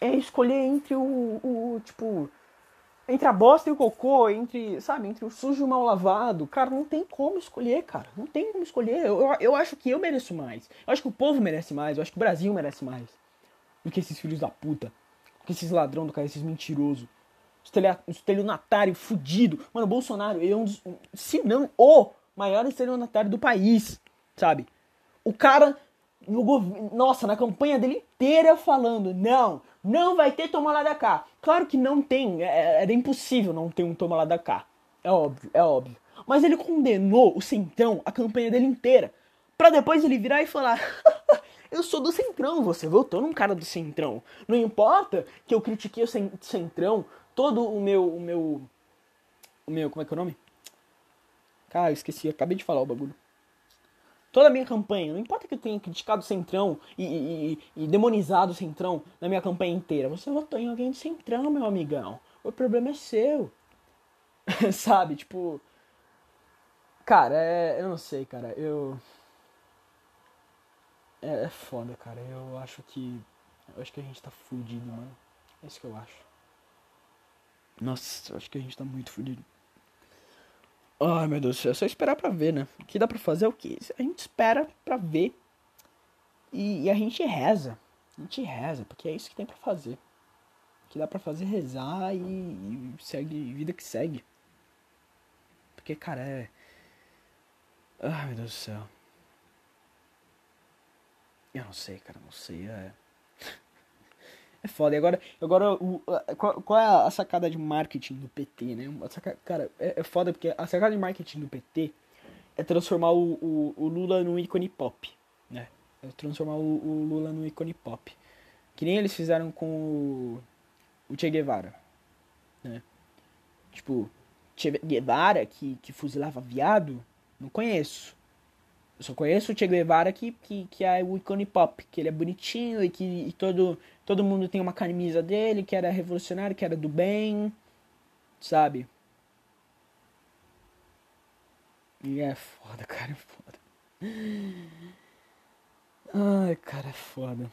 É escolher entre o, o tipo entre a bosta e o cocô, entre, sabe, entre o sujo e o mal lavado. Cara, não tem como escolher, cara. Não tem como escolher. Eu, eu, eu acho que eu mereço mais. Eu acho que o povo merece mais. Eu acho que o Brasil merece mais. Do que esses filhos da puta. Do que esses ladrão do cara, esses mentirosos estelionatário fudido. Mano, Bolsonaro, ele é um dos, se não o maior estelionatário do país, sabe? O cara, no nossa, na campanha dele inteira falando, não, não vai ter toma lá da cá. Claro que não tem, é, é, era impossível não ter um toma lá da cá. É óbvio, é óbvio. Mas ele condenou o Centrão a campanha dele inteira. Pra depois ele virar e falar: Eu sou do Centrão, você votou num cara do Centrão. Não importa que eu critiquei o Centrão todo o meu. O meu. O meu. Como é que é o nome? Cara, esqueci, acabei de falar o bagulho. Toda a minha campanha, não importa que eu tenha criticado o Centrão e, e, e demonizado o Centrão na minha campanha inteira. Você votou em alguém do Centrão, meu amigão. O problema é seu. Sabe, tipo. Cara, é, eu não sei, cara. Eu. É, é foda, cara. Eu acho que. Eu acho que a gente tá fudido, mano. É isso que eu acho. Nossa, acho que a gente tá muito fudido. Ai meu Deus do céu, é só esperar pra ver, né? O que dá pra fazer é o que? A gente espera pra ver. E, e, a gente reza. A gente reza, porque é isso que tem pra fazer. O que dá pra fazer é rezar e, e segue, vida que segue. Porque, cara, é. Ai meu Deus do céu. Eu não sei, cara, não sei. É. É foda. E agora, agora o, qual, qual, é a sacada de marketing do PT, né? Cara, é, é, foda porque a sacada de marketing do PT é transformar o, o, o Lula num ícone pop, né? É transformar o, o, Lula num ícone pop. Que nem eles fizeram com o Che Guevara, né? Tipo, Che Guevara que, que fuzilava viado, não conheço. Só conheço o Che Guevara que, que, que é o ícone pop, que ele é bonitinho e que e todo, todo mundo tem uma camisa dele, que era revolucionário, que era do bem, sabe? E é foda, cara, é foda. Ai, cara, é foda.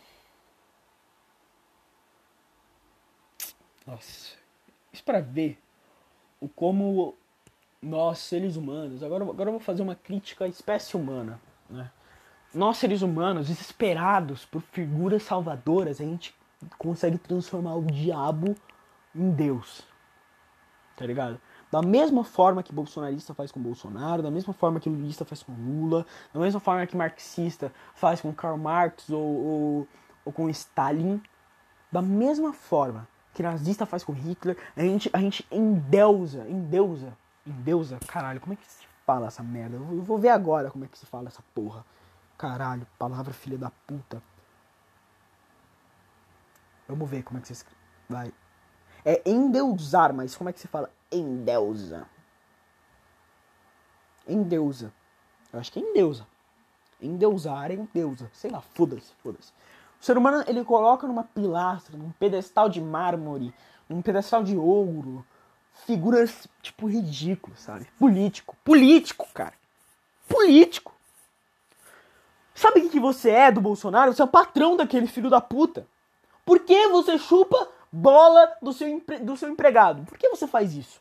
Nossa. Isso pra ver o como nós, seres humanos, agora, agora eu vou fazer uma crítica à espécie humana, né? Nós, seres humanos, desesperados por figuras salvadoras, a gente consegue transformar o diabo em Deus. Tá ligado? Da mesma forma que bolsonarista faz com Bolsonaro, da mesma forma que lulista faz com Lula, da mesma forma que marxista faz com Karl Marx ou, ou, ou com Stalin, da mesma forma que nazista faz com Hitler, a gente, a gente endeusa, endeusa, endeusa, caralho, como é que se fala essa merda? Eu vou ver agora como é que se fala essa porra. Caralho, palavra filha da puta. Vamos ver como é que se escreve. Vai. É endeusar, mas como é que se fala endeusa? Endeusa. Eu acho que é endeusa. Endeusar é endeusa. Sei lá, foda-se, foda-se. O ser humano, ele coloca numa pilastra, num pedestal de mármore, num pedestal de ouro, figuras, tipo, ridículas, sabe? Político. Político, cara. Político. Sabe o que você é do Bolsonaro? Você é o patrão daquele filho da puta. Por que você chupa bola do seu, empre... do seu empregado? Por que você faz isso?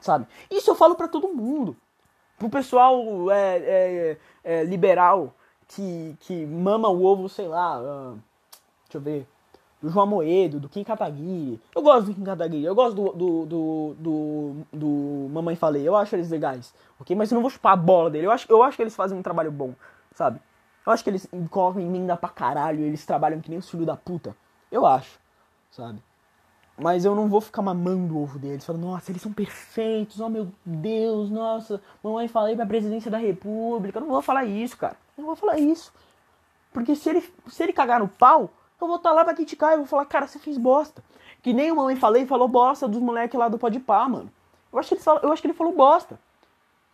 Sabe? Isso eu falo para todo mundo. Pro pessoal é, é, é, liberal que, que mama o ovo, sei lá. Uh, deixa eu ver. Do João Moedo, do Kim Kataguiri. Eu gosto do Kim Kataguiri, eu gosto do, do, do, do, do Mamãe Falei. Eu acho eles legais, ok? Mas eu não vou chupar a bola dele. Eu acho, eu acho que eles fazem um trabalho bom, sabe? Eu acho que eles colocam emenda pra caralho, eles trabalham que nem os filhos da puta. Eu acho, sabe? Mas eu não vou ficar mamando o ovo deles, falando, nossa, eles são perfeitos, oh meu Deus, nossa, mamãe falei pra presidência da república. Eu não vou falar isso, cara. Eu não vou falar isso. Porque se ele, se ele cagar no pau, eu vou estar tá lá pra criticar e vou falar, cara, você fez bosta. Que nem o mamãe falei falou bosta dos moleques lá do Pode Pá, mano. Eu acho, que ele falou, eu acho que ele falou bosta.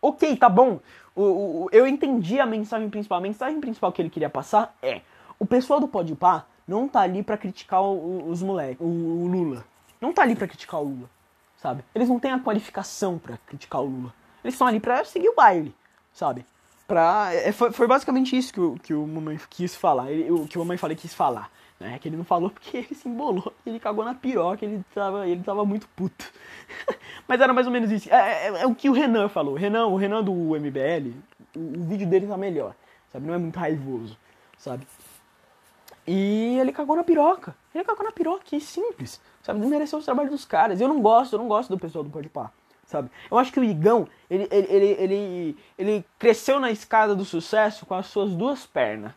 Ok, tá bom. O, o, eu entendi a mensagem principal. A mensagem principal que ele queria passar é: o pessoal do Podpah não tá ali para criticar o, os moleques, o, Lula. Não tá ali para criticar o Lula, sabe? Eles não têm a qualificação para criticar o Lula. Eles estão ali para seguir o baile, sabe? Pra, é, foi, foi, basicamente isso que o, que o mamãe quis falar, ele, o que o mamãe falei quis falar. Né? Que ele não falou porque ele se embolou, ele cagou na piroca, ele tava, ele tava muito puto. Mas era mais ou menos isso. É, é, é, o que o Renan falou. O Renan, o Renan do MBL, o, o, vídeo dele tá melhor, sabe? Não é muito raivoso, sabe? E ele cagou na piroca. Ele cagou na piroca, que simples, sabe? Desmereceu o trabalho dos caras. Eu não gosto, eu não gosto do pessoal do Podpah, sabe? Eu acho que o Igão, ele, ele, ele, ele, ele cresceu na escada do sucesso com as suas duas pernas.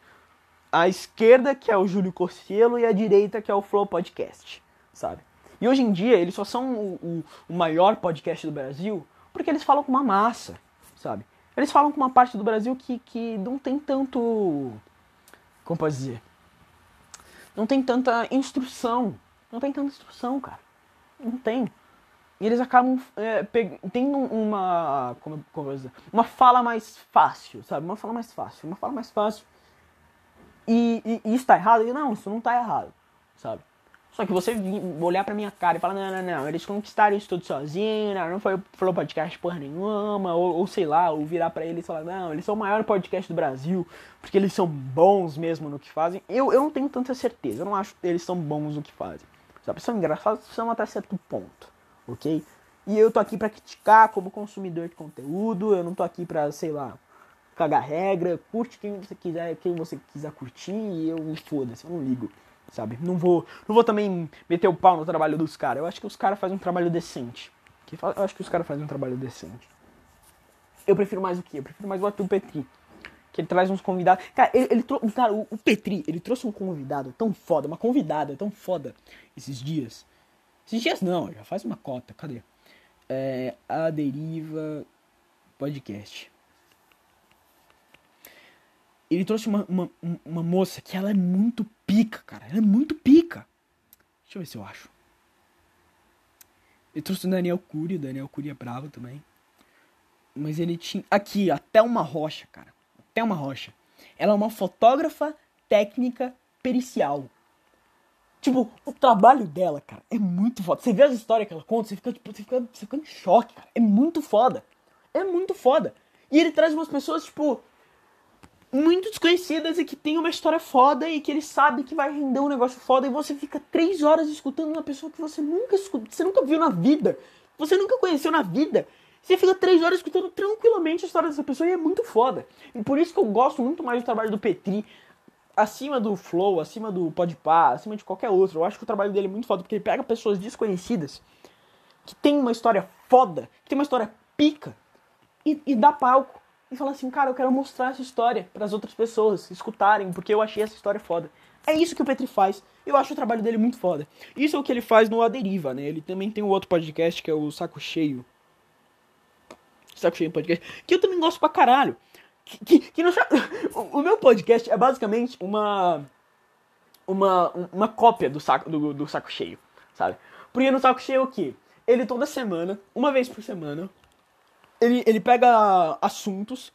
A esquerda, que é o Júlio Cossielo, e a direita, que é o Flow Podcast, sabe? E hoje em dia eles só são o, o, o, maior podcast do Brasil porque eles falam com uma massa, sabe? Eles falam com uma parte do Brasil que, que não tem tanto. Como posso dizer? Não tem tanta instrução. Não tem tanta instrução, cara. Não tem. E eles acabam é, tendo uma. Como, como dizer? Uma fala mais fácil, sabe? Uma fala mais fácil. Uma fala mais fácil. E, e, e isso tá errado? E não, isso não tá errado, sabe? Só que você olhar pra minha cara e falar, não, não, não, eles conquistaram isso tudo sozinhos, não, não foi falou podcast porra nenhuma, ou, ou sei lá, ou virar pra eles e falar, não, eles são o maior podcast do Brasil, porque eles são bons mesmo no que fazem. Eu, eu não tenho tanta certeza, eu não acho que eles são bons no que fazem. Sabe? São engraçados, são até certo ponto, ok? E eu tô aqui pra criticar como consumidor de conteúdo, eu não tô aqui pra, sei lá, cagar regra, curte quem você quiser, quem você quiser curtir, e eu foda-se, eu não ligo sabe? Não vou, não vou também meter o pau no trabalho dos caras. Eu acho que os caras fazem um trabalho decente. Eu acho que os caras fazem um trabalho decente. Eu prefiro mais o que? Eu prefiro mais o Arthur Petri. Que ele traz uns convidados. Cara, ele, ele trouxe. Cara, o, o, Petri, ele trouxe um convidado tão foda, uma convidada tão foda esses dias. Esses dias não, já faz uma cota. Cadê? É, a Deriva Podcast ele trouxe uma, uma, uma moça que ela é muito pica, cara. Ela é muito pica. Deixa eu ver se eu acho. Ele trouxe o Daniel Cury, o Daniel Cury é bravo também. Mas ele tinha. Aqui, até uma rocha, cara. Até uma rocha. Ela é uma fotógrafa técnica pericial. Tipo, o trabalho dela, cara, é muito foda. Você vê as histórias que ela conta, você fica, tipo, você fica, você fica em choque, cara. É muito foda. É muito foda. E ele traz umas pessoas, tipo, muito desconhecidas e que tem uma história foda e que ele sabe que vai render um negócio foda e você fica três horas escutando uma pessoa que você nunca escutou, você nunca viu na vida, você nunca conheceu na vida. Você fica três horas escutando tranquilamente a história dessa pessoa e é muito foda. E por isso que eu gosto muito mais do trabalho do Petri, acima do Flow, acima do Podpah, acima de qualquer outro. Eu acho que o trabalho dele é muito foda porque ele pega pessoas desconhecidas, que tem uma história foda, que tem uma história pica, e, e dá palco. E fala assim, cara, eu quero mostrar essa história para as outras pessoas escutarem, porque eu achei essa história foda. É isso que o Petri faz. Eu acho o trabalho dele muito foda. Isso é o que ele faz no A Deriva, né? Ele também tem um outro podcast que é o Saco Cheio. Saco Cheio Podcast. Que eu também gosto pra caralho. Que, que, o, o meu podcast é basicamente uma. Uma, uma cópia do saco, do, do saco cheio, sabe? Porque no saco cheio é o quê? Ele toda semana, uma vez por semana, ele, ele pega assuntos,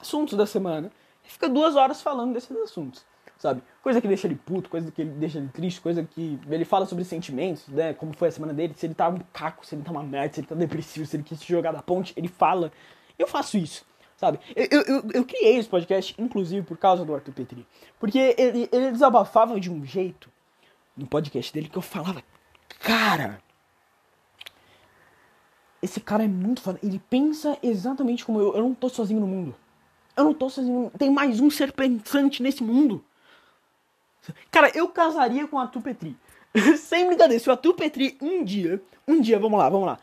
assuntos da semana, e fica duas horas falando desses assuntos sabe? Coisa que deixa ele puto, coisa que deixa ele triste, coisa que ele fala sobre sentimentos, né? Como foi a semana dele, se ele tá um caco, se ele tá uma merda, se ele tá depressivo, se ele quis se jogar da ponte, ele fala. Eu faço isso, sabe? Eu, eu, eu criei esse podcast, inclusive, por causa do Arthur Petri. Porque ele, ele desabafava de um jeito no podcast dele que eu falava, cara. Esse cara é muito foda. Ele pensa exatamente como eu. Eu não tô sozinho no mundo. Eu não tô sozinho. Tem mais um ser pensante nesse mundo. Cara, eu casaria com a Arthur Petri. Sem brincadeira, se o Arthur Petri um dia, um dia, vamos lá, vamos lá.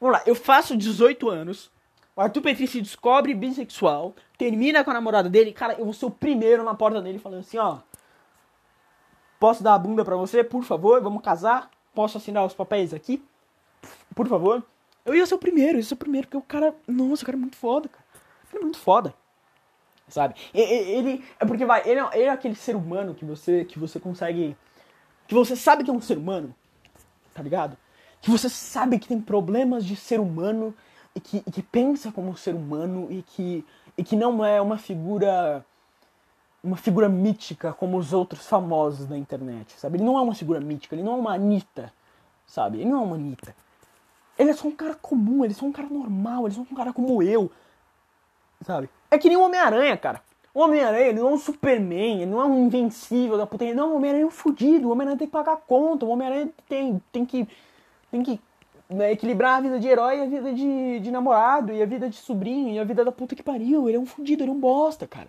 Vamos lá, eu faço 18 anos, o Arthur Petri se descobre bissexual, termina com a namorada dele, cara, eu vou ser o primeiro na porta dele falando assim, ó. Posso dar a bunda pra você, por favor? Vamos casar? Posso assinar os papéis aqui? Por favor? Eu ia ser o primeiro, eu ia ser o primeiro, porque o cara. Nossa, o cara é muito foda, cara. Ele é muito foda sabe? Ele é porque vai, ele é, ele é, aquele ser humano que você que você consegue que você sabe que é um ser humano, tá ligado? Que você sabe que tem problemas de ser humano e que, e que pensa como um ser humano e que e que não é uma figura uma figura mítica como os outros famosos da internet, sabe? Ele não é uma figura mítica, ele não é uma Anitta, sabe? Ele não é uma Anitta. Ele é só um cara comum, ele é só um cara normal, ele é só um cara como eu, sabe? É que nem o Homem-Aranha, cara. O Homem-Aranha, ele não é um Superman, ele não é um invencível da puta. Não, o Homem-Aranha é um fudido, o Homem-Aranha tem que pagar conta, o Homem-Aranha tem, tem que, tem que né, equilibrar a vida de herói e a vida de, de namorado, e a vida de sobrinho, e a vida da puta que pariu. Ele é um fudido, ele é um bosta, cara.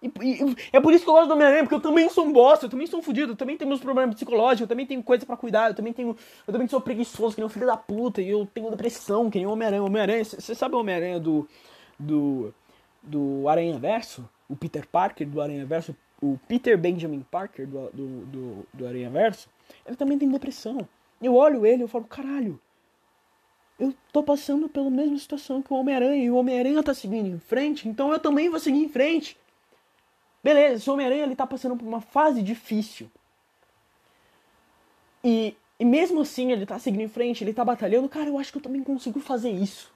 E, e, é por isso que eu gosto do Homem-Aranha, porque eu também sou um bosta, eu também sou um fudido, eu também tenho meus problemas psicológicos, eu também tenho coisa para cuidar, eu também tenho. Eu também sou preguiçoso, que nem um filho da puta, e eu tenho depressão, que nem o Homem-Aranha. Homem-Aranha, você sabe o Homem-Aranha do. do do Aranha Verso, o Peter Parker do Aranha Verso, o Peter Benjamin Parker do, do, do, do Aranha Verso, ele também tem depressão. Eu olho ele e falo, caralho, eu tô passando pela mesma situação que o Homem-Aranha e o Homem-Aranha tá seguindo em frente, então eu também vou seguir em frente. Beleza, o Homem-Aranha ele tá passando por uma fase difícil. E, e mesmo assim ele tá seguindo em frente, ele tá batalhando, cara, eu acho que eu também consigo fazer isso.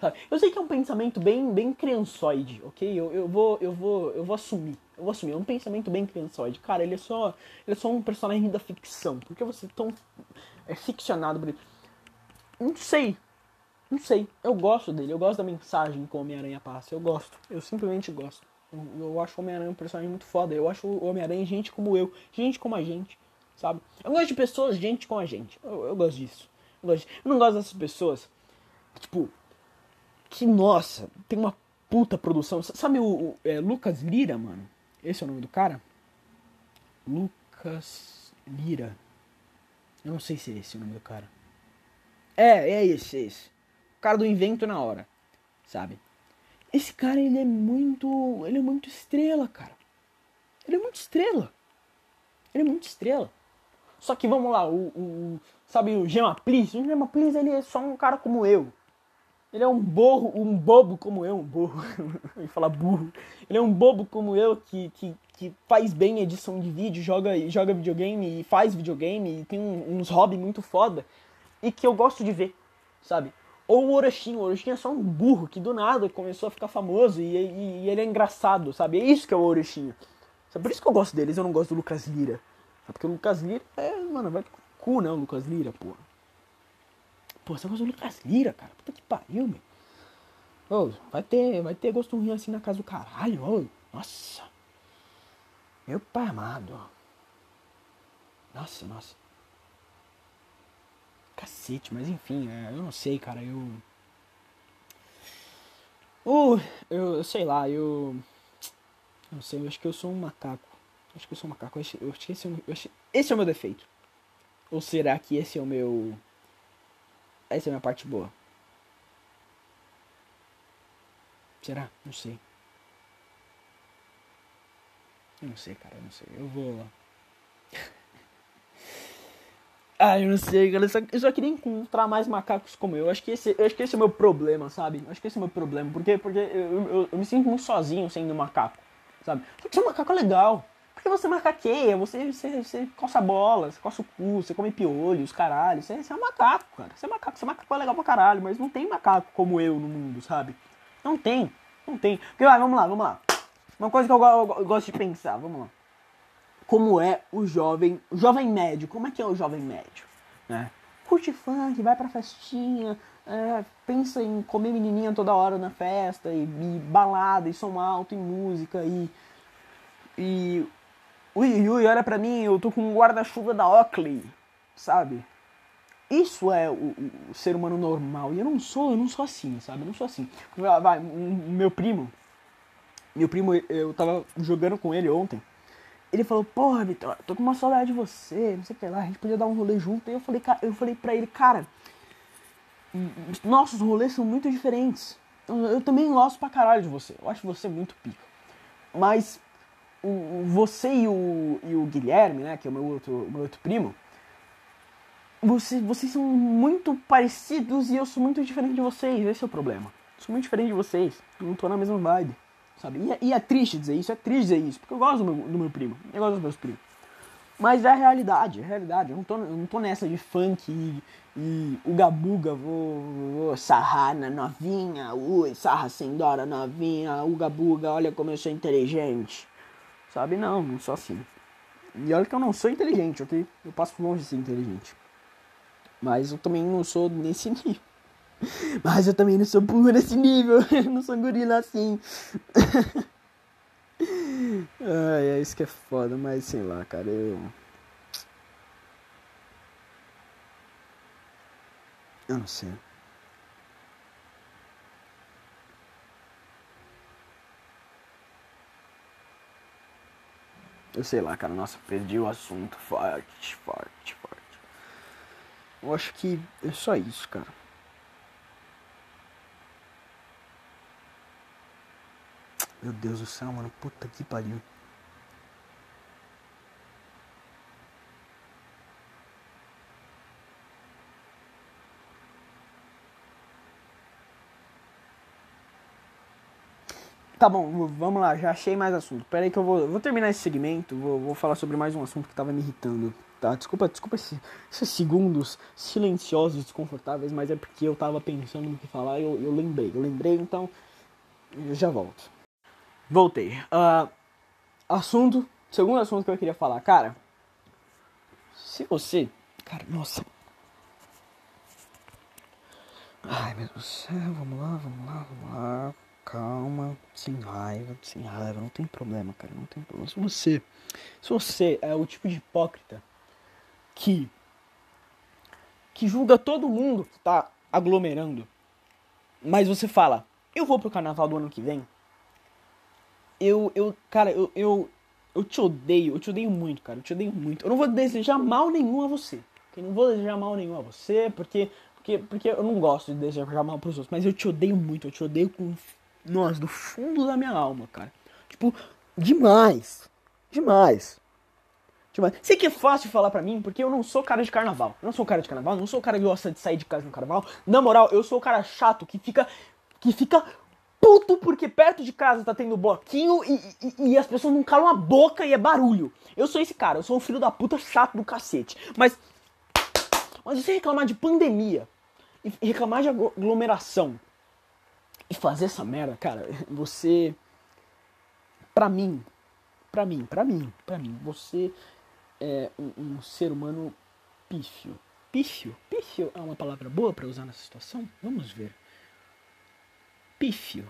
Sabe? Eu sei que é um pensamento bem, bem criançoide, ok? Eu, eu, vou, eu, vou, eu vou assumir. Eu vou assumir. É um pensamento bem criançoide. Cara, ele é só, ele é só um personagem da ficção. Por que você é tão é ficcionado por? Não sei. Não sei. Eu gosto dele. Eu gosto da mensagem que o Homem-Aranha passa. Eu gosto. Eu simplesmente gosto. Eu, eu acho o Homem-Aranha um personagem muito foda. Eu acho o Homem-Aranha gente como eu. Gente como a gente. Sabe? Eu gosto de pessoas, gente como a gente. Eu, eu gosto disso. Eu, gosto eu não gosto dessas pessoas. Tipo, que, nossa, tem uma puta produção. Sabe o, o é, Lucas Lira, mano? Esse é o nome do cara? Lucas Lira. Eu não sei se é esse o nome do cara. É, é esse, é esse. Cara do invento na hora, sabe? Esse cara, ele é muito. Ele é muito estrela, cara. Ele é muito estrela. Ele é muito estrela. Só que vamos lá, o. o sabe o Gema Plis? O ele é só um cara como eu ele é um borro, um bobo como eu, um burro, eu ia falar burro. Ele é um bobo como eu que, que, que faz bem edição de vídeo, joga, joga videogame e faz videogame e tem um, uns hobbies muito foda e que eu gosto de ver, sabe? Ou o Orochim, o Orochim é só um burro que do nada começou a ficar famoso e, e, e ele é engraçado, sabe? É isso que é o Orochim. Sabe? Por isso que eu gosto deles, eu não gosto do Lucas Lira. Porque o Lucas Lira é, mano, vai com cu, né, o Lucas Lira, porra. Pô, você gosta do Lucas Lira, cara. Puta que pariu, meu. Ô, vai ter, vai ter gosto ruim assim na casa do caralho, ô. Nossa. Meu pai amado. Nossa, nossa. Cacete, mas enfim, é, eu não sei, cara, eu. Uh, eu, eu sei lá, eu. Não sei, eu acho que eu sou um macaco. Acho que eu sou um macaco. Eu acho, eu que esse é, o, eu esse é o meu defeito. Ou será que esse é o meu Essa é a minha parte boa. Será? Não sei. Eu não sei, cara, eu não sei. Eu vou. ah, eu não sei, cara. Eu só, eu queria encontrar mais macacos como eu. Acho que esse, eu acho que esse é o meu problema, sabe? Eu acho que esse é o meu problema. Porque, porque eu, eu, eu me sinto muito sozinho sendo macaco, sabe? Só que ser um macaco é legal. Porque você macaqueia, você, você, você coça bola, você coça o cu, você come piolhos, caralho. Você, você é um macaco, cara. Você é macaco, você é macaco é legal pra caralho, mas não tem macaco como eu no mundo, sabe? Não tem, não tem. Porque, vai, vamos lá, vamos lá. Uma coisa que eu, eu, eu, gosto de pensar, vamos lá. Como é o jovem, o jovem médio? Como é que é o jovem médio? Né? Curte funk, vai pra festinha, é, pensa em comer menininha toda hora na festa, e, e balada, e som alto, e música, e. E. Ui, ui, olha pra mim, eu tô com um guarda-chuva da Oakley, sabe? Isso é o, o, ser humano normal. E eu não sou, eu não sou assim, sabe? Eu não sou assim. Vai, meu primo, meu primo, eu tava jogando com ele ontem. Ele falou, porra, Vitor, tô com uma saudade de você, não sei o que lá, a gente podia dar um rolê junto. E eu falei, eu falei pra ele, cara, nossos rolês são muito diferentes. Eu, eu também gosto pra caralho de você. Eu acho você muito pica. Mas o, você e o, e o Guilherme, né, que é o meu outro, meu outro primo, você, vocês são muito parecidos e eu sou muito diferente de vocês. Esse é o problema. Eu sou muito diferente de vocês. Eu não tô na mesma vibe sabe? E, é, e, é triste dizer isso, é triste dizer isso, porque eu gosto do meu, do meu primo, eu gosto dos meus primos. Mas é a realidade, é a realidade. Eu não tô, eu não tô nessa de funk e, e uga buga, vou, vou sarrar na novinha, ui, sarra sem dora novinha, uga buga, olha como eu sou inteligente. Sabe? Não, não sou assim. E olha que eu não sou inteligente, ok? Eu passo longe de ser inteligente. Mas eu também não sou nesse nível. Mas eu também não sou burro nesse nível. Eu não sou gorila assim. Ai, é isso que é foda, mas sei lá, cara, eu. Eu não sei. Eu sei lá, cara, nossa, perdi o assunto forte, forte, forte. Eu acho que é só isso, cara. Meu Deus do céu, mano. Puta que pariu. Tá bom, vamos lá, já achei mais assunto. Pera aí que eu vou, vou terminar esse segmento, vou, vou falar sobre mais um assunto que tava me irritando. Tá? Desculpa, desculpa esse, esses segundos silenciosos, desconfortáveis, mas é porque eu tava pensando no que falar e eu, eu lembrei. Eu lembrei, então eu já volto. Voltei. Uh, assunto, segundo assunto que eu queria falar, cara. Se você, cara, nossa. Ai, meu Deus do céu, vamos lá, vamos lá, vamos lá. Calma, sem raiva, sem raiva, não tem problema, cara, não tem problema. Se você, se você é o tipo de hipócrita que que julga todo mundo que tá aglomerando, mas você fala, eu vou pro carnaval do ano que vem, eu, eu, cara, eu, eu, eu te odeio, eu te odeio muito, cara, eu te odeio muito. Eu não vou desejar mal nenhum a você. Eu não vou desejar mal nenhum a você, porque, porque, porque eu não gosto de desejar mal pros outros. Mas eu te odeio muito, eu te odeio com, nossa, do fundo da minha alma, cara. Tipo, demais, demais. Demais. Sei que é fácil falar pra mim, porque eu não sou cara de carnaval. Eu não sou cara de carnaval, não sou cara que gosta de sair de casa no carnaval. Na moral, eu sou o cara chato que fica, que fica puto porque perto de casa tá tendo bloquinho e, e, e, as pessoas não calam a boca e é barulho. Eu sou esse cara, eu sou um filho da puta chato do cacete. Mas. Mas você reclamar de pandemia e reclamar de aglomeração e fazer essa merda, cara, você. Pra mim, pra mim, pra mim, pra mim, você é um, um ser humano pífio. Pífio? Pífio é uma palavra boa para usar nessa situação? Vamos ver pífio.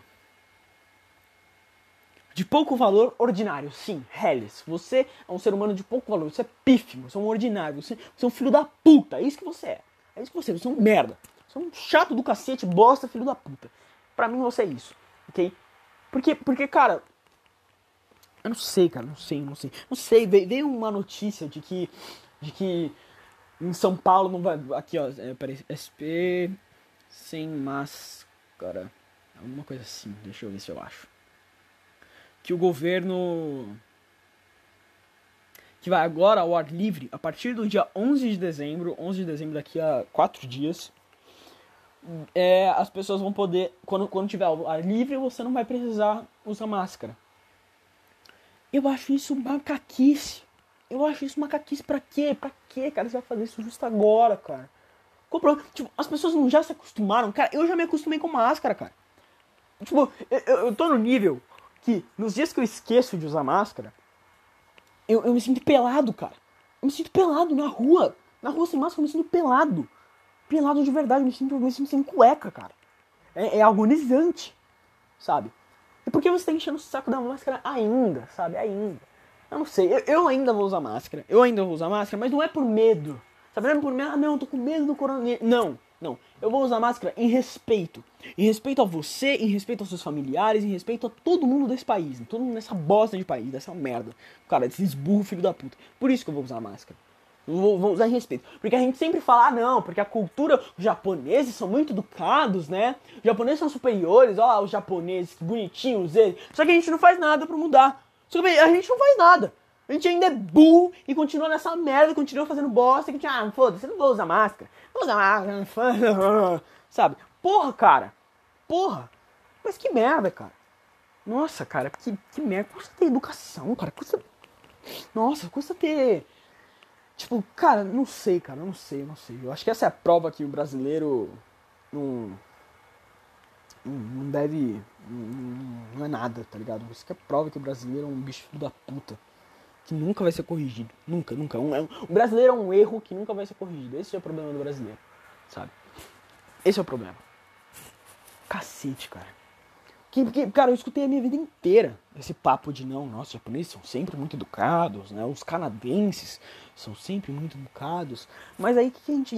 De pouco valor ordinário, sim, Hellis. Você é um ser humano de pouco valor, você é pífio, você é um ordinário, você, você é um filho da puta, é isso que você é. É isso que você é, você é um merda. Você é um chato do cacete, bosta, filho da puta. Pra mim você é isso, ok? Porque, porque cara, eu não sei, cara, não sei, não sei. Não sei, veio uma notícia de que, de que Em São Paulo não vai. Aqui, ó. É, peraí, SP sem máscara. Alguma coisa assim. Deixa eu ver se eu acho. Que o governo. Que vai agora ao ar livre a partir do dia 11 de dezembro. 11 de dezembro, daqui a 4 dias. É, as pessoas vão poder. Quando, quando tiver ao ar livre, você não vai precisar usar máscara. Eu acho isso macaquice. Eu acho isso macaquice pra quê? Pra quê, cara? Você vai fazer isso justo agora, cara. Tipo, as pessoas não já se acostumaram. Cara, eu já me acostumei com máscara, cara. Tipo, eu, eu, tô no nível que nos dias que eu esqueço de usar máscara, eu, eu me sinto pelado, cara. Eu me sinto pelado na rua. Na rua sem máscara, eu me sinto pelado. Pelado de verdade, eu me sinto, eu me sinto sem cueca, cara. É, é agonizante, sabe? E por que você tá enchendo o saco da máscara ainda, sabe? Ainda. Eu não sei, eu, eu, ainda vou usar máscara. Eu ainda vou usar máscara, mas não é por medo. Sabe? Não é por medo, ah, não, tô com medo do coronavírus. Não, não. Eu vou usar máscara em respeito. Em respeito a você, em respeito aos seus familiares, em respeito a todo mundo desse país. Todo mundo nessa bosta de país, dessa merda. Cara, desses burros filho da puta. Por isso que eu vou usar máscara. Vou, vou, usar em respeito. Porque a gente sempre fala, ah, não, porque a cultura, os japoneses são muito educados, né? Os japoneses são superiores, ó, os japoneses, que bonitinhos eles. Só que a gente não faz nada pra mudar. Só que a gente não faz nada. A gente ainda é burro e continua nessa merda, continua fazendo bosta, que ah, foda-se, não vou usar máscara. Não vou usar máscara, sabe? Porra, cara. Porra. Mas que merda, cara. Nossa, cara, que, que merda. Custa ter educação, cara. Custa. Nossa, custa ter. Tipo, cara, não sei, cara, não sei, não sei. Eu acho que essa é a prova que o brasileiro não. Não deve. Não é nada, tá ligado? Isso que é prova que o brasileiro é um bicho da puta que nunca vai ser corrigido. Nunca, nunca. Um, um, o brasileiro é um erro que nunca vai ser corrigido. Esse é o problema do brasileiro, sabe? Esse é o problema. Cacete, cara. Que, que, cara, eu escutei a minha vida inteira esse papo de não, nossa, os japoneses são sempre muito educados, né? Os canadenses são sempre muito educados. Mas aí que a gente,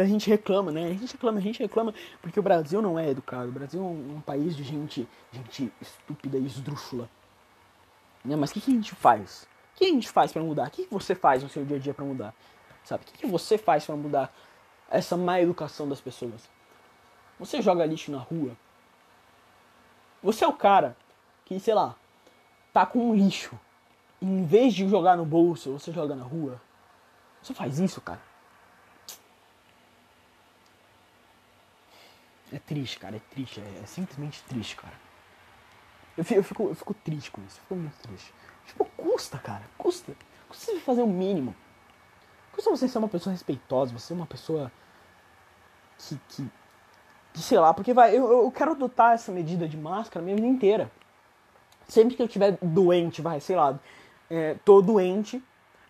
a gente reclama, né? A gente reclama, a gente reclama porque o Brasil não é educado. O Brasil é um, um país de gente, gente estúpida e esdrúxula. Né? Mas o que, que a gente faz? Que a gente faz para mudar? O que você faz no seu dia a dia para mudar? Sabe? O que você faz para mudar essa má educação das pessoas? Você joga lixo na rua? Você é o cara que, sei lá, tá com um lixo. Em vez de jogar no bolso, você joga na rua. Você faz isso, cara. É triste, cara. É triste. É, é simplesmente triste, cara. Eu fico, eu, fico, eu fico triste com isso. Eu fico muito triste. Tipo, custa, cara. Custa. Custa você fazer o mínimo. Custa você ser uma pessoa respeitosa, você ser uma pessoa que, que, que sei lá, porque vai, eu, eu quero adotar essa medida de máscara minha vida inteira. Sempre que eu estiver doente, vai, sei lá, é, tô doente,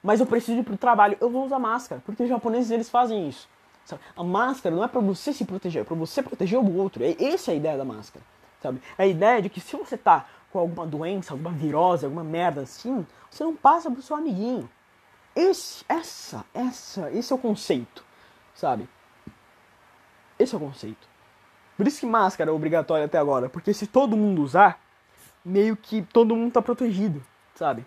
mas eu preciso ir pro trabalho, eu vou usar máscara, porque os japoneses eles fazem isso. Sabe? A máscara não é para você se proteger, é para você proteger o outro. É, essa é a ideia da máscara, sabe? A ideia de que se você tá com alguma doença, alguma virose, alguma merda assim, você não passa pro seu amiguinho. Esse, essa, essa, esse é o conceito, sabe? Esse é o conceito. Por isso que máscara é obrigatória até agora, porque se todo mundo usar, meio que todo mundo tá protegido, sabe?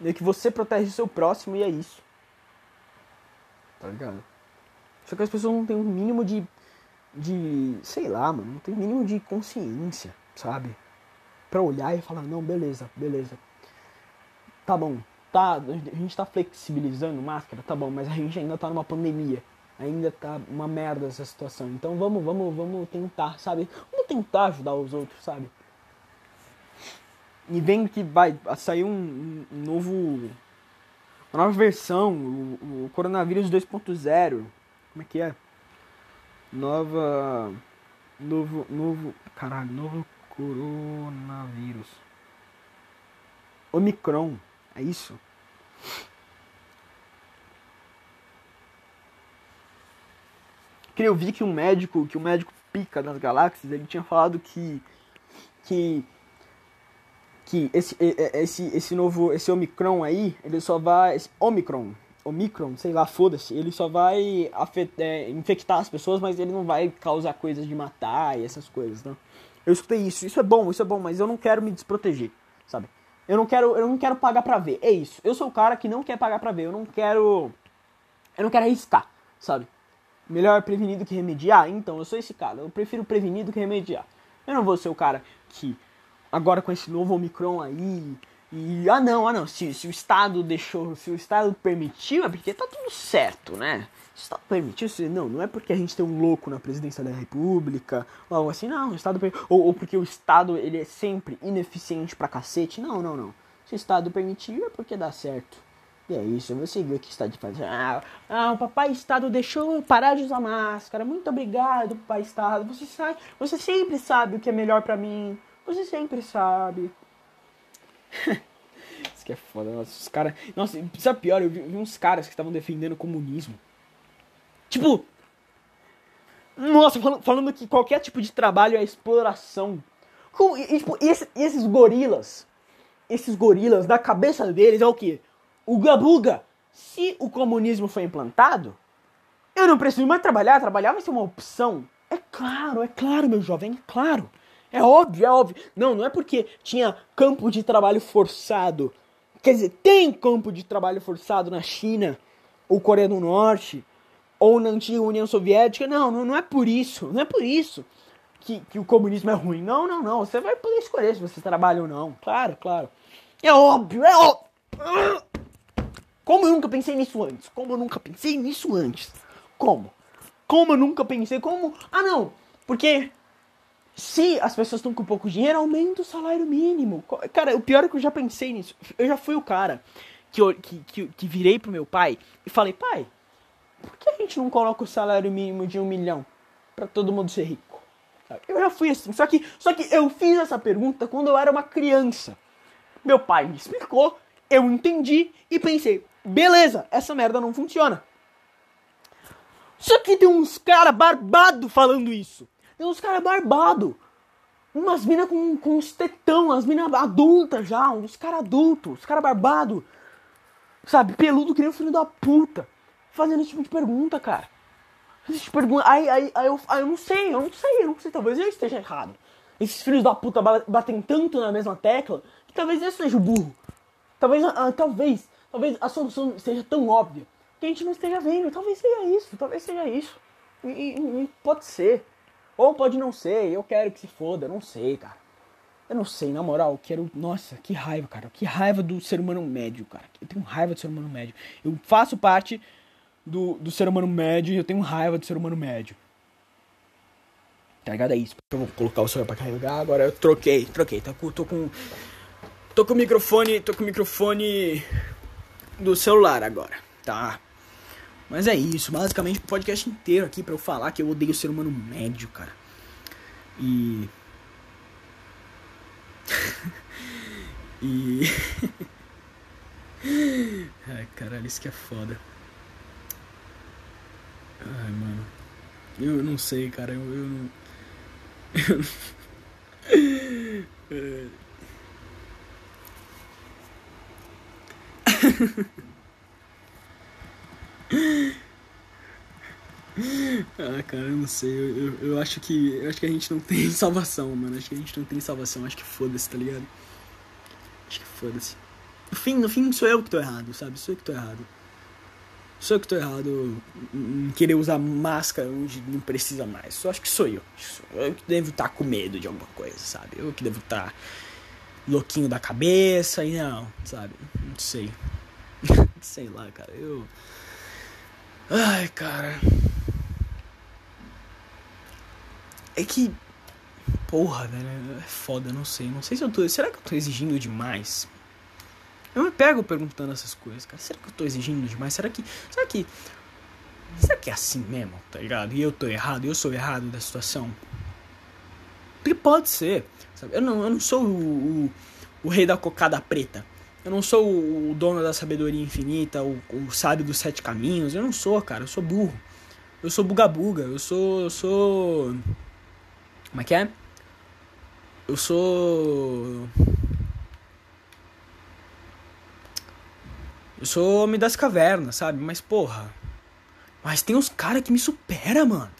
Meio que você protege o seu próximo e é isso. Tá ligado? Só que as pessoas não têm um mínimo de. de. sei lá, mano, não tem um mínimo de consciência, sabe? Para olhar e falar, não, beleza, beleza. Tá bom, tá, a gente tá flexibilizando máscara, tá bom, mas a gente ainda tá numa pandemia. Ainda tá uma merda essa situação. Então vamos, vamos, vamos tentar, sabe? Vamos tentar ajudar os outros, sabe? E vem que vai sair um, um novo. Uma nova versão, o, o coronavírus 2.0. Como é que é? Nova. Novo. Novo. Caralho, novo coronavírus. Omicron, é isso? Que eu vi que um médico, que um médico pica das galáxias, ele tinha falado que que que esse esse esse novo esse Omicron aí, ele só vai esse Omicron, Omicron, sei lá, foda-se, ele só vai é, infectar as pessoas, mas ele não vai causar coisas de matar e essas coisas, não. Eu escutei isso, isso é bom, isso é bom, mas eu não quero me desproteger, sabe? Eu não quero, eu não quero pagar pra ver. É isso. Eu sou o cara que não quer pagar pra ver. Eu não quero Eu não quero arriscar, sabe? Melhor prevenir do que remediar? Então, eu sou esse cara. Eu prefiro prevenir do que remediar. Eu não vou ser o cara que, agora com esse novo Omicron aí, e ah não, ah não, se, se o Estado deixou, se o Estado permitiu, é porque tá tudo certo, né? O Estado permitiu, se, não, não é porque a gente tem um louco na presidência da República, ou algo assim, não, o Estado ou, ou porque o Estado ele é sempre ineficiente pra cacete, não, não, não. Se o Estado permitiu, é porque dá certo. E é isso, você viu o que está de fazer. Ah, ah, o papai Estado deixou parar de usar máscara. Muito obrigado, papai Estado. Você sabe, você sempre sabe o que é melhor para mim. Você sempre sabe. Isso que é foda, nossa, os caras. Nossa, sabe pior? Eu vi, vi uns caras que estavam defendendo o comunismo. Tipo. Nossa, falando, falando, que qualquer tipo de trabalho é exploração. Como, e, tipo, esse, esses gorilas. Esses gorilas, da cabeça deles é o quê? O gabuga. Se o comunismo foi implantado, eu não preciso mais trabalhar. Trabalhar vai ser uma opção. É claro, é claro, meu jovem, é claro. É óbvio, é óbvio. Não, não é porque tinha campo de trabalho forçado. Quer dizer, tem campo de trabalho forçado na China, ou Coreia do Norte, ou na antiga União Soviética. Não, não, não é por isso. Não é por isso que, que o comunismo é ruim. Não, não, não. Você vai poder escolher se você trabalha ou não. Claro, claro. É óbvio, é óbvio. Como eu nunca pensei nisso antes? Como eu nunca pensei nisso antes? Como? Como eu nunca pensei? Como? Ah, não. Porque se as pessoas estão com pouco dinheiro, aumenta o salário mínimo. Cara, o pior é que eu já pensei nisso. Eu já fui o cara que, eu, que, que, que virei pro meu pai e falei, pai, por que a gente não coloca o salário mínimo de um milhão para todo mundo ser rico? Eu já fui assim. Só que, só que eu fiz essa pergunta quando eu era uma criança. Meu pai me explicou, eu entendi e pensei, beleza, essa merda não funciona. Só que tem uns cara barbado falando isso. Tem uns caras barbados. Umas minas com, com uns tetão, as minas adultas já, uns caras adultos, os caras barbados. Sabe, peludo que nem o filho da puta. Fazendo esse tipo de pergunta, cara. Esse tipo de pergunta. Aí, aí, aí, eu, aí eu não sei, eu não sei, eu não sei, talvez eu esteja errado. Esses filhos da puta batem tanto na mesma tecla que talvez eu seja o burro. Talvez, ah, talvez, talvez a solução seja tão óbvia que a gente não esteja vendo. Talvez seja isso, talvez seja isso. E, e pode ser. Ou pode não ser, eu quero que se foda, eu não sei, cara. Eu não sei, na moral, eu quero. Nossa, que raiva, cara. Que raiva do ser humano médio, cara. Eu tenho raiva do ser humano médio. Eu faço parte do, do ser humano médio e eu tenho raiva do ser humano médio. Tá ligado? É isso. Eu vou colocar o celular pra carregar. Agora eu troquei, troquei. Tô com. Tô com, tô com o microfone. Tô com o microfone do celular agora, tá? Mas é isso, basicamente o podcast inteiro aqui para eu falar que eu odeio o ser humano médio, cara. E. e. Ai, caralho, isso que é foda. Ai, mano. Eu não sei, cara. Eu, eu não. Eu não. Ah, cara, eu não sei. Eu, eu, eu, acho que. Eu acho que a gente não tem salvação, mano. Acho que a gente não tem salvação. Acho que foda-se, tá ligado? Acho que foda-se. No fim, no fim, sou eu que tô errado, sabe? Sou eu que tô errado. Sou eu que tô errado em querer usar máscara onde não precisa mais. Só acho que sou eu. Eu que devo estar tá com medo de alguma coisa, sabe? Eu que devo estar tá louquinho da cabeça e não, sabe? Não sei. sei lá, cara. Eu. Ai, cara. É que. Porra, velho. É foda, não sei. Não sei se eu tô. Será que eu tô exigindo demais? Eu me pego perguntando essas coisas, cara. Será que eu tô exigindo demais? Será que. Será que. Será que é assim mesmo, tá ligado? E eu tô errado, eu sou errado da situação? Porque pode ser, sabe? Eu não, eu não sou o, o, o rei da cocada preta. Eu não sou o dono da sabedoria infinita, o, o sábio dos sete caminhos. Eu não sou, cara. Eu sou burro. Eu sou buga-buga. Eu sou. Eu sou. Como é que é? Eu sou. Eu sou homem das cavernas, sabe? Mas porra. Mas tem uns caras que me supera, mano.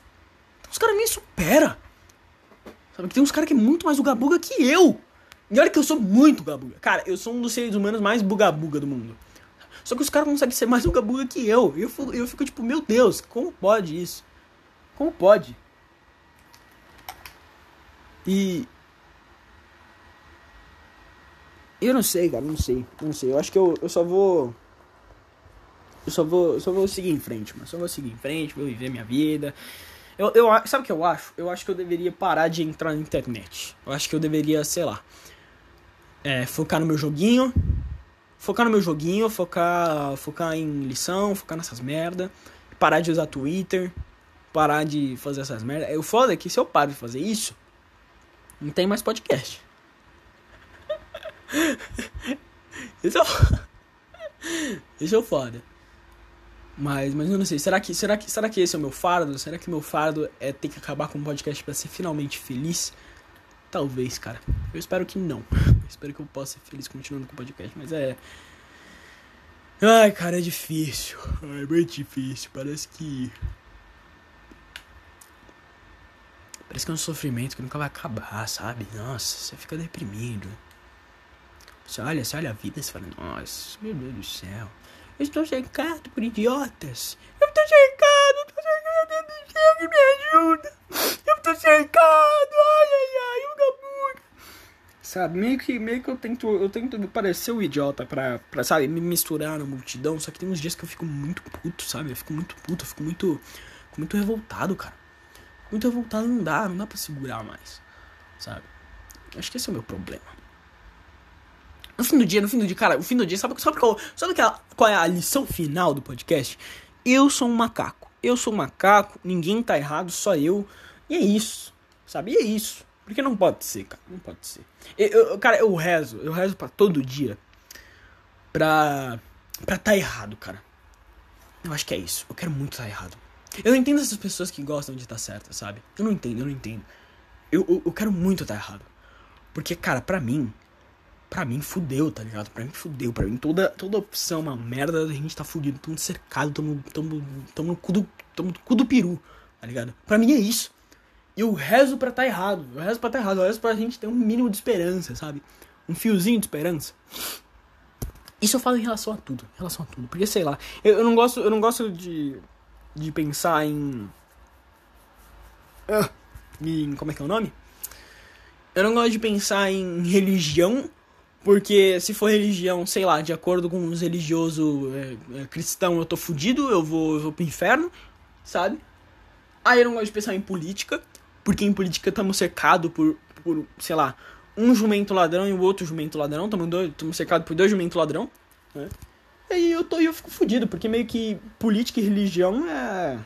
Tem uns caras que me supera. Sabe? Tem uns caras que é muito mais buga-buga que eu. E olha que eu sou muito bugabuga. Cara, eu sou um dos seres humanos mais bugabuga do mundo. Só que os caras conseguem ser mais um gabuga que eu. Eu, eu fico tipo, meu Deus, como pode isso? Como pode? E. Eu não sei, cara, não sei. Não sei. Eu acho que eu, eu só vou. Eu só vou. Só vou seguir em frente, mano. Só vou seguir em frente, vou viver minha vida. Eu, eu, sabe o que eu acho? Eu acho que eu deveria parar de entrar na internet. Eu acho que eu deveria, sei lá. É, focar no meu joguinho. Focar no meu joguinho, focar, focar em lição, focar nessas merda. Parar de usar Twitter. Parar de fazer essas merda. O foda é que se eu paro de fazer isso, não tem mais podcast. Isso é, isso é foda. Mas, mas eu não sei. Será que, será, que, será que esse é o meu fardo? Será que meu fardo é ter que acabar com o podcast para ser finalmente feliz? Talvez, cara. Eu espero que não. Eu espero que eu possa ser feliz continuando com o podcast. Mas é. Ai, cara, é difícil. É muito difícil. Parece que. Parece que é um sofrimento que nunca vai acabar, sabe? Nossa, você fica deprimido. Você olha, você olha a vida e fala, nossa, meu Deus do céu. Eu estou cercado por idiotas. Eu estou cercado, eu estou cercado que me ajuda. Eu estou cercado, ai, ai, ai, o gabuga. Sabe, meio que, meio que eu tento, eu tento parecer o um idiota pra, pra, sabe, me misturar na multidão. Só que tem uns dias que eu fico muito puto, sabe? Eu fico muito puto, eu fico muito, fico muito revoltado, cara. Muito revoltado não dá, não dá pra segurar mais, sabe? Acho que esse é o meu problema. No fim do dia, no fim do dia, cara, o fim do dia, sabe, sabe, qual, sabe qual, qual é a lição final do podcast? Eu sou um macaco. Eu sou um macaco, ninguém tá errado, só eu. E é isso, sabe? E é isso. Porque não pode ser, cara. Não pode ser. Eu, eu, cara, eu rezo, eu rezo pra todo dia. Pra. pra tá errado, cara. Eu acho que é isso. Eu quero muito tá errado. Eu não entendo essas pessoas que gostam de estar tá certa, sabe? Eu não entendo, eu não entendo. Eu, eu, eu quero muito tá errado. Porque, cara, pra mim, pra mim fudeu, tá ligado? Pra mim fudeu, pra mim toda, toda opção é uma merda, a gente tá fudido, tamo cercado, tamo, tamo, tamo no cu do, tamo no cu do peru, tá ligado? Pra mim é isso. Eu rezo pra tá errado, eu rezo pra tá errado, eu rezo pra gente ter um mínimo de esperança, sabe? Um fiozinho de esperança. Isso eu falo em relação a tudo, em relação a tudo, porque sei lá, eu, eu não gosto, eu não gosto de, de pensar em... Uh, em... como é que é o nome? Eu não gosto de pensar em religião porque se for religião, sei lá, de acordo com os religiosos é, é, cristão, eu tô fudido, eu vou, eu vou pro inferno, sabe? Aí eu não gosto de pensar em política, porque em política estamos cercados por, por, sei lá, um jumento ladrão e o outro jumento ladrão, estamos cercados por dois jumentos ladrão, né? E aí eu, tô, eu fico fudido, porque meio que política e religião é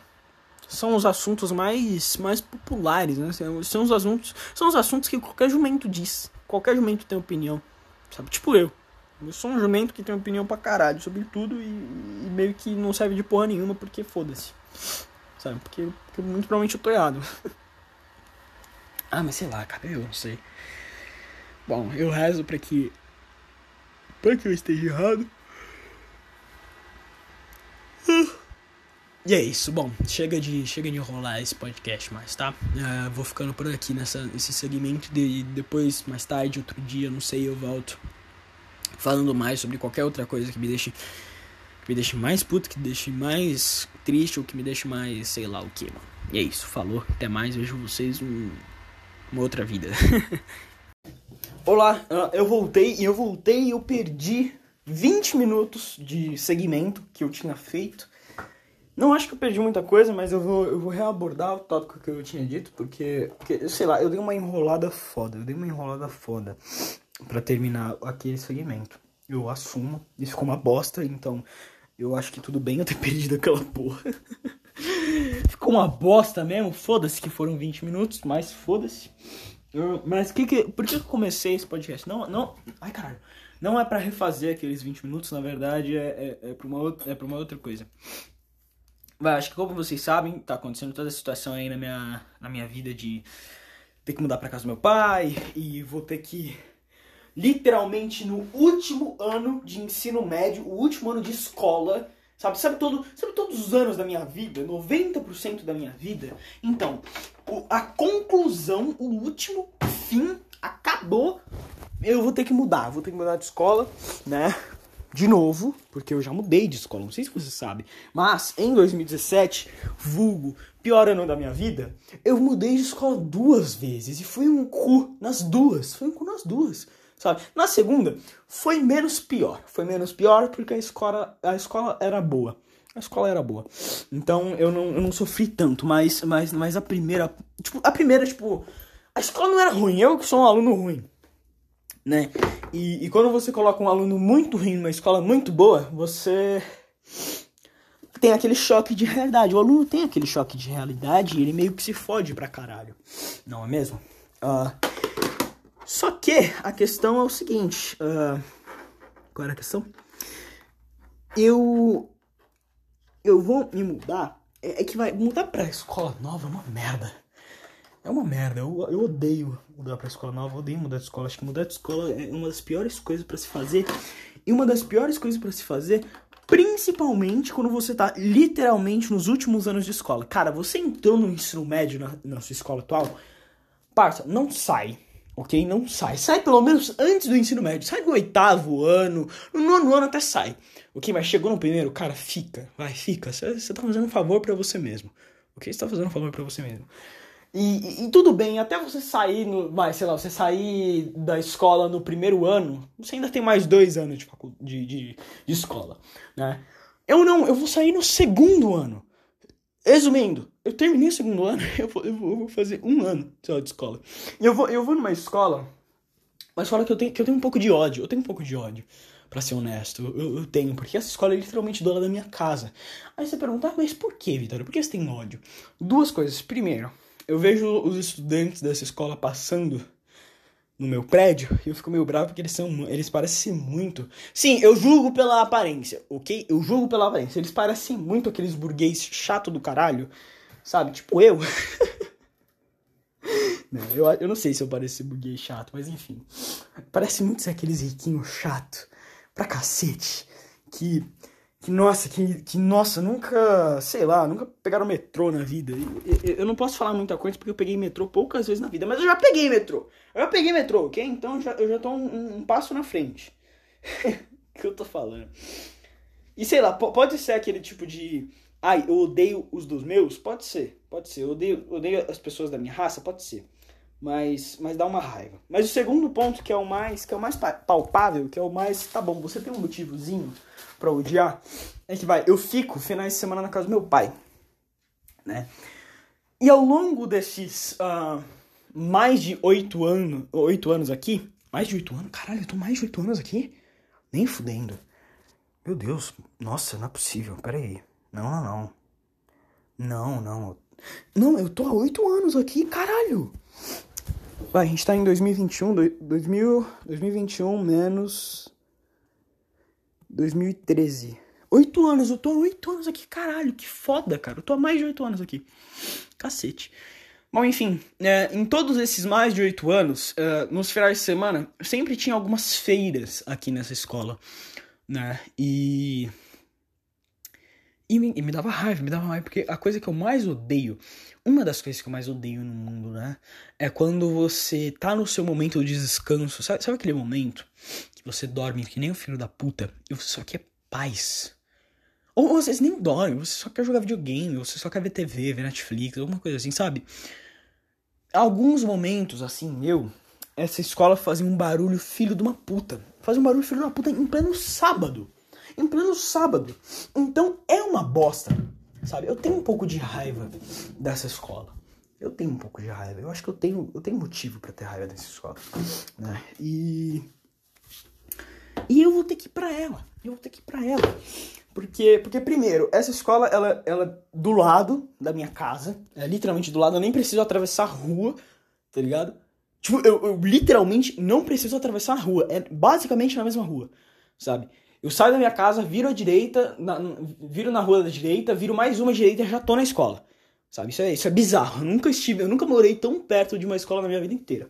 são os assuntos mais, mais populares, né? São os assuntos, são os assuntos que qualquer jumento diz. Qualquer jumento tem opinião. Sabe? Tipo eu. Eu sou um jumento que tem opinião pra caralho sobre tudo e, e meio que não serve de porra nenhuma porque foda-se. Sabe? Porque, porque muito provavelmente eu tô errado. ah, mas sei lá, cara, eu não sei. Bom, eu rezo pra que. pra que eu esteja errado. E é isso, bom, chega de, chega de enrolar esse podcast mais, tá? Uh, vou ficando por aqui nessa, nesse segmento de depois, mais tarde, outro dia, não sei, eu volto falando mais sobre qualquer outra coisa que me deixe que me deixe mais puto, que me deixe mais triste ou que me deixe mais sei lá o que, mano. E é isso, falou, até mais, vejo vocês um, uma outra vida. Olá, ah, eu voltei e eu voltei e eu perdi 20 minutos de segmento que eu tinha feito. Não acho que eu perdi muita coisa, mas eu vou, eu vou reabordar o tópico que eu tinha dito, porque, porque, sei lá, eu dei uma enrolada foda, eu dei uma enrolada foda para terminar aquele segmento. Eu assumo, isso ficou uma bosta, então eu acho que tudo bem eu ter perdido aquela porra. ficou uma bosta mesmo, foda-se que foram 20 minutos, mas foda-se. Mas que que, por que eu comecei esse podcast? Não, não, ai caralho, não é para refazer aqueles 20 minutos, na verdade é, é, é, pra, uma, é pra uma outra coisa. Vai, acho que como vocês sabem, tá acontecendo toda a situação aí na minha, na minha vida de ter que mudar pra casa do meu pai e vou ter que literalmente no último ano de ensino médio, o último ano de escola, sabe? Sabe, todo, sabe todos os anos da minha vida, 90% da minha vida? Então, a conclusão, o último fim acabou. Eu vou ter que mudar, vou ter que mudar de escola, né? De novo, porque eu já mudei de escola, não sei se você sabe, mas em 2017, vulgo, pior ano da minha vida, eu mudei de escola duas vezes e foi um cu nas duas, foi um cu nas duas, sabe? Na segunda, foi menos pior, foi menos pior porque a escola, a escola era boa. A escola era boa. Então eu não, eu não sofri tanto, mas, mas, mas a primeira. Tipo, a primeira, tipo. A escola não era ruim, eu que sou um aluno ruim né? E, e quando você coloca um aluno muito ruim numa escola muito boa, você tem aquele choque de realidade. O aluno tem aquele choque de realidade e ele meio que se fode pra caralho. Não é mesmo? Uh, só que a questão é o seguinte. Uh, qual era a questão? Eu. Eu vou me mudar. É, é que vai mudar pra escola nova é uma merda. É uma merda. Eu, eu odeio mudar pra escola nova, odeio mudar de escola. Acho que mudar de escola é uma das piores coisas para se fazer. E uma das piores coisas para se fazer, principalmente quando você tá literalmente nos últimos anos de escola. Cara, você entrou no ensino médio na, na sua escola atual, parça, não sai. Ok? Não sai. Sai pelo menos antes do ensino médio. Sai do oitavo ano. No nono ano até sai. Ok? Mas chegou no primeiro, cara, fica. Vai, fica. Você tá fazendo um favor para você mesmo. Ok? Você tá fazendo um favor para você mesmo. E, e, tudo bem, até você sair, no, vai, sei lá, você sair da escola no primeiro ano, você ainda tem mais dois anos de, de, de, de escola, né? Eu não, eu vou sair no segundo ano. Resumindo, eu terminei o segundo ano, eu vou, eu vou, fazer um ano de escola. E eu vou, eu vou numa escola, uma escola que eu, tenho, que eu tenho um pouco de ódio, eu tenho um pouco de ódio para ser honesto. Eu, eu, tenho, porque essa escola é literalmente dona da minha casa. Aí você pergunta, ah, mas por que, Vitória? Por que você tem ódio? Duas coisas. Primeiro, eu vejo os estudantes dessa escola passando no meu prédio e eu fico meio bravo porque eles são eles parecem muito. Sim eu julgo pela aparência ok? Eu julgo pela aparência. Eles parecem muito aqueles burguês chato do caralho sabe? Tipo eu. Não, eu, eu não sei se eu pareço burguês chato mas enfim. Parece muito ser aqueles riquinhos chato pra cacete que que nossa, que, que nossa, nunca, sei lá, nunca pegaram metrô na vida. Eu, eu, não posso falar muita coisa porque eu peguei metrô poucas vezes na vida, mas eu já peguei metrô. Eu já peguei metrô, ok? Então eu já, eu já tô um, um passo na frente. que eu tô falando? E sei lá, pode ser aquele tipo de. Ai, eu odeio os dos meus? Pode ser, pode ser. Eu odeio, odeio as pessoas da minha raça? Pode ser. Mas, mas dá uma raiva. Mas o segundo ponto, que é o mais, que é o mais palpável, que é o mais. Tá bom, você tem um motivozinho pra odiar, é que vai, eu fico finais de semana na casa do meu pai, né? E ao longo desses uh, mais de oito anos, oito anos aqui, mais de oito anos, caralho, eu tô mais de oito anos aqui? Nem fudendo. Meu Deus, nossa, não é possível, peraí. Não, não, não. Não, não. Não, eu tô há oito anos aqui, caralho. Vai, a gente tá em 2021, 2000, 2021 menos 2013. Oito anos, eu tô oito anos aqui, caralho, que foda, cara. Eu tô há mais de oito anos aqui. Cacete. Bom, enfim, é, em todos esses mais de oito anos, é, nos finais de semana, sempre tinha algumas feiras aqui nessa escola, né? E. E me, e me dava raiva, me dava raiva, porque a coisa que eu mais odeio, uma das coisas que eu mais odeio no mundo, né? É quando você tá no seu momento de descanso, sabe, sabe aquele momento você dorme que nem um filho da puta e você só quer paz. Ou vocês nem dormem, você só quer jogar videogame, você só quer ver TV, ver Netflix, alguma coisa assim, sabe? Alguns momentos, assim, meu, essa escola fazia um barulho filho de uma puta. Fazia um barulho filho de uma puta em pleno sábado. Em pleno sábado. Então é uma bosta, sabe? Eu tenho um pouco de raiva dessa escola. Eu tenho um pouco de raiva. Eu acho que eu tenho, eu tenho motivo para ter raiva dessa escola, né? E e eu vou ter que ir pra ela. Eu vou ter que ir pra ela. Porque, porque primeiro, essa escola, ela, ela é do lado da minha casa. É literalmente do lado. Eu nem preciso atravessar a rua, tá ligado? Tipo, eu, eu literalmente não preciso atravessar a rua. É basicamente na mesma rua, sabe? Eu saio da minha casa, viro à direita, na, viro na rua da direita, viro mais uma direita e já tô na escola. Sabe? Isso é, isso é bizarro. Eu nunca estive, eu nunca morei tão perto de uma escola na minha vida inteira.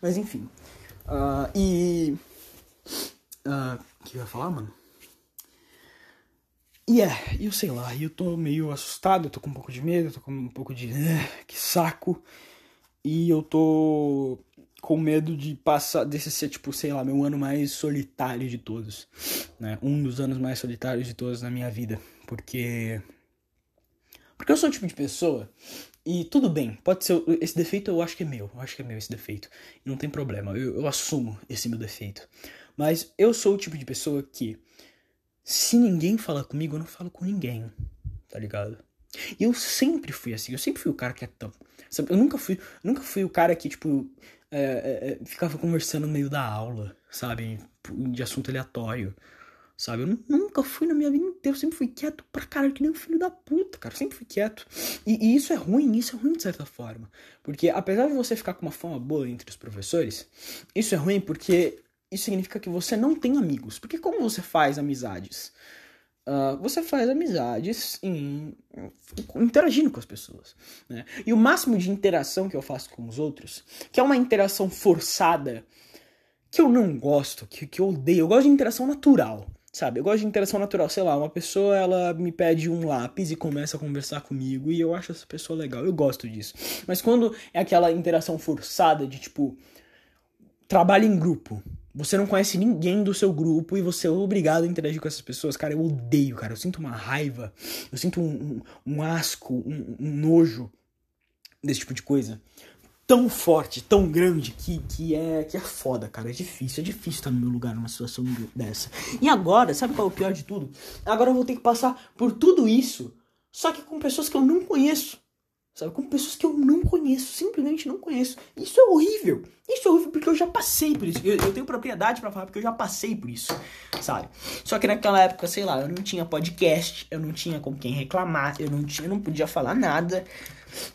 Mas enfim. Uh, e ah, o que eu ia falar, mano? E é, eu sei lá, eu tô meio assustado, eu tô com um pouco de medo, eu tô com um pouco de. Uh, que saco. E eu tô. com medo de passar, desse ser, tipo, sei lá, meu ano mais solitário de todos, né? Um dos anos mais solitários de todos na minha vida, porque... Porque eu sou o tipo de pessoa, e tudo bem, pode ser, esse defeito eu acho que é meu, eu acho que é meu esse defeito, não tem problema, eu, eu assumo esse meu defeito. Mas eu sou o tipo de pessoa que, se ninguém fala comigo, eu não falo com ninguém, tá ligado? E eu sempre fui assim, eu sempre fui o cara que é tão. Eu nunca fui, nunca fui o cara que, tipo, é, é, é, ficava conversando no meio da aula, sabe? De assunto aleatório, sabe? Eu nunca fui na minha vida inteira, eu sempre fui quieto pra caralho, que nem um filho da puta, cara. Eu sempre fui quieto. E, e, isso é ruim, isso é ruim de certa forma. Porque apesar de você ficar com uma fama boa entre os professores, isso é ruim porque isso significa que você não tem amigos. Porque como você faz amizades? Uh, você faz amizades em, em, interagindo com as pessoas. Né? E o máximo de interação que eu faço com os outros, que é uma interação forçada, que eu não gosto, que, que eu odeio, eu gosto de interação natural. Sabe, eu gosto de interação natural, sei lá, uma pessoa ela me pede um lápis e começa a conversar comigo e eu acho essa pessoa legal, eu gosto disso. Mas quando é aquela interação forçada de tipo trabalho em grupo, você não conhece ninguém do seu grupo e você é obrigado a interagir com essas pessoas. Cara, eu odeio, cara. Eu sinto uma raiva, eu sinto um, um, um asco, um, um, nojo desse tipo de coisa. Tão forte, tão grande, que, que, é, que é foda, cara. É difícil, é difícil estar no meu lugar numa situação dessa. E agora, sabe qual é o pior de tudo? Agora eu vou ter que passar por tudo isso, só que com pessoas que eu não conheço. Sabe? Com pessoas que eu não conheço, simplesmente não conheço. Isso é horrível. Isso é horrível porque eu já passei por isso. Eu, eu tenho propriedade para falar porque eu já passei por isso, sabe? Só que naquela época, sei lá, eu não tinha podcast, eu não tinha com quem reclamar, eu não tinha, eu não podia falar nada.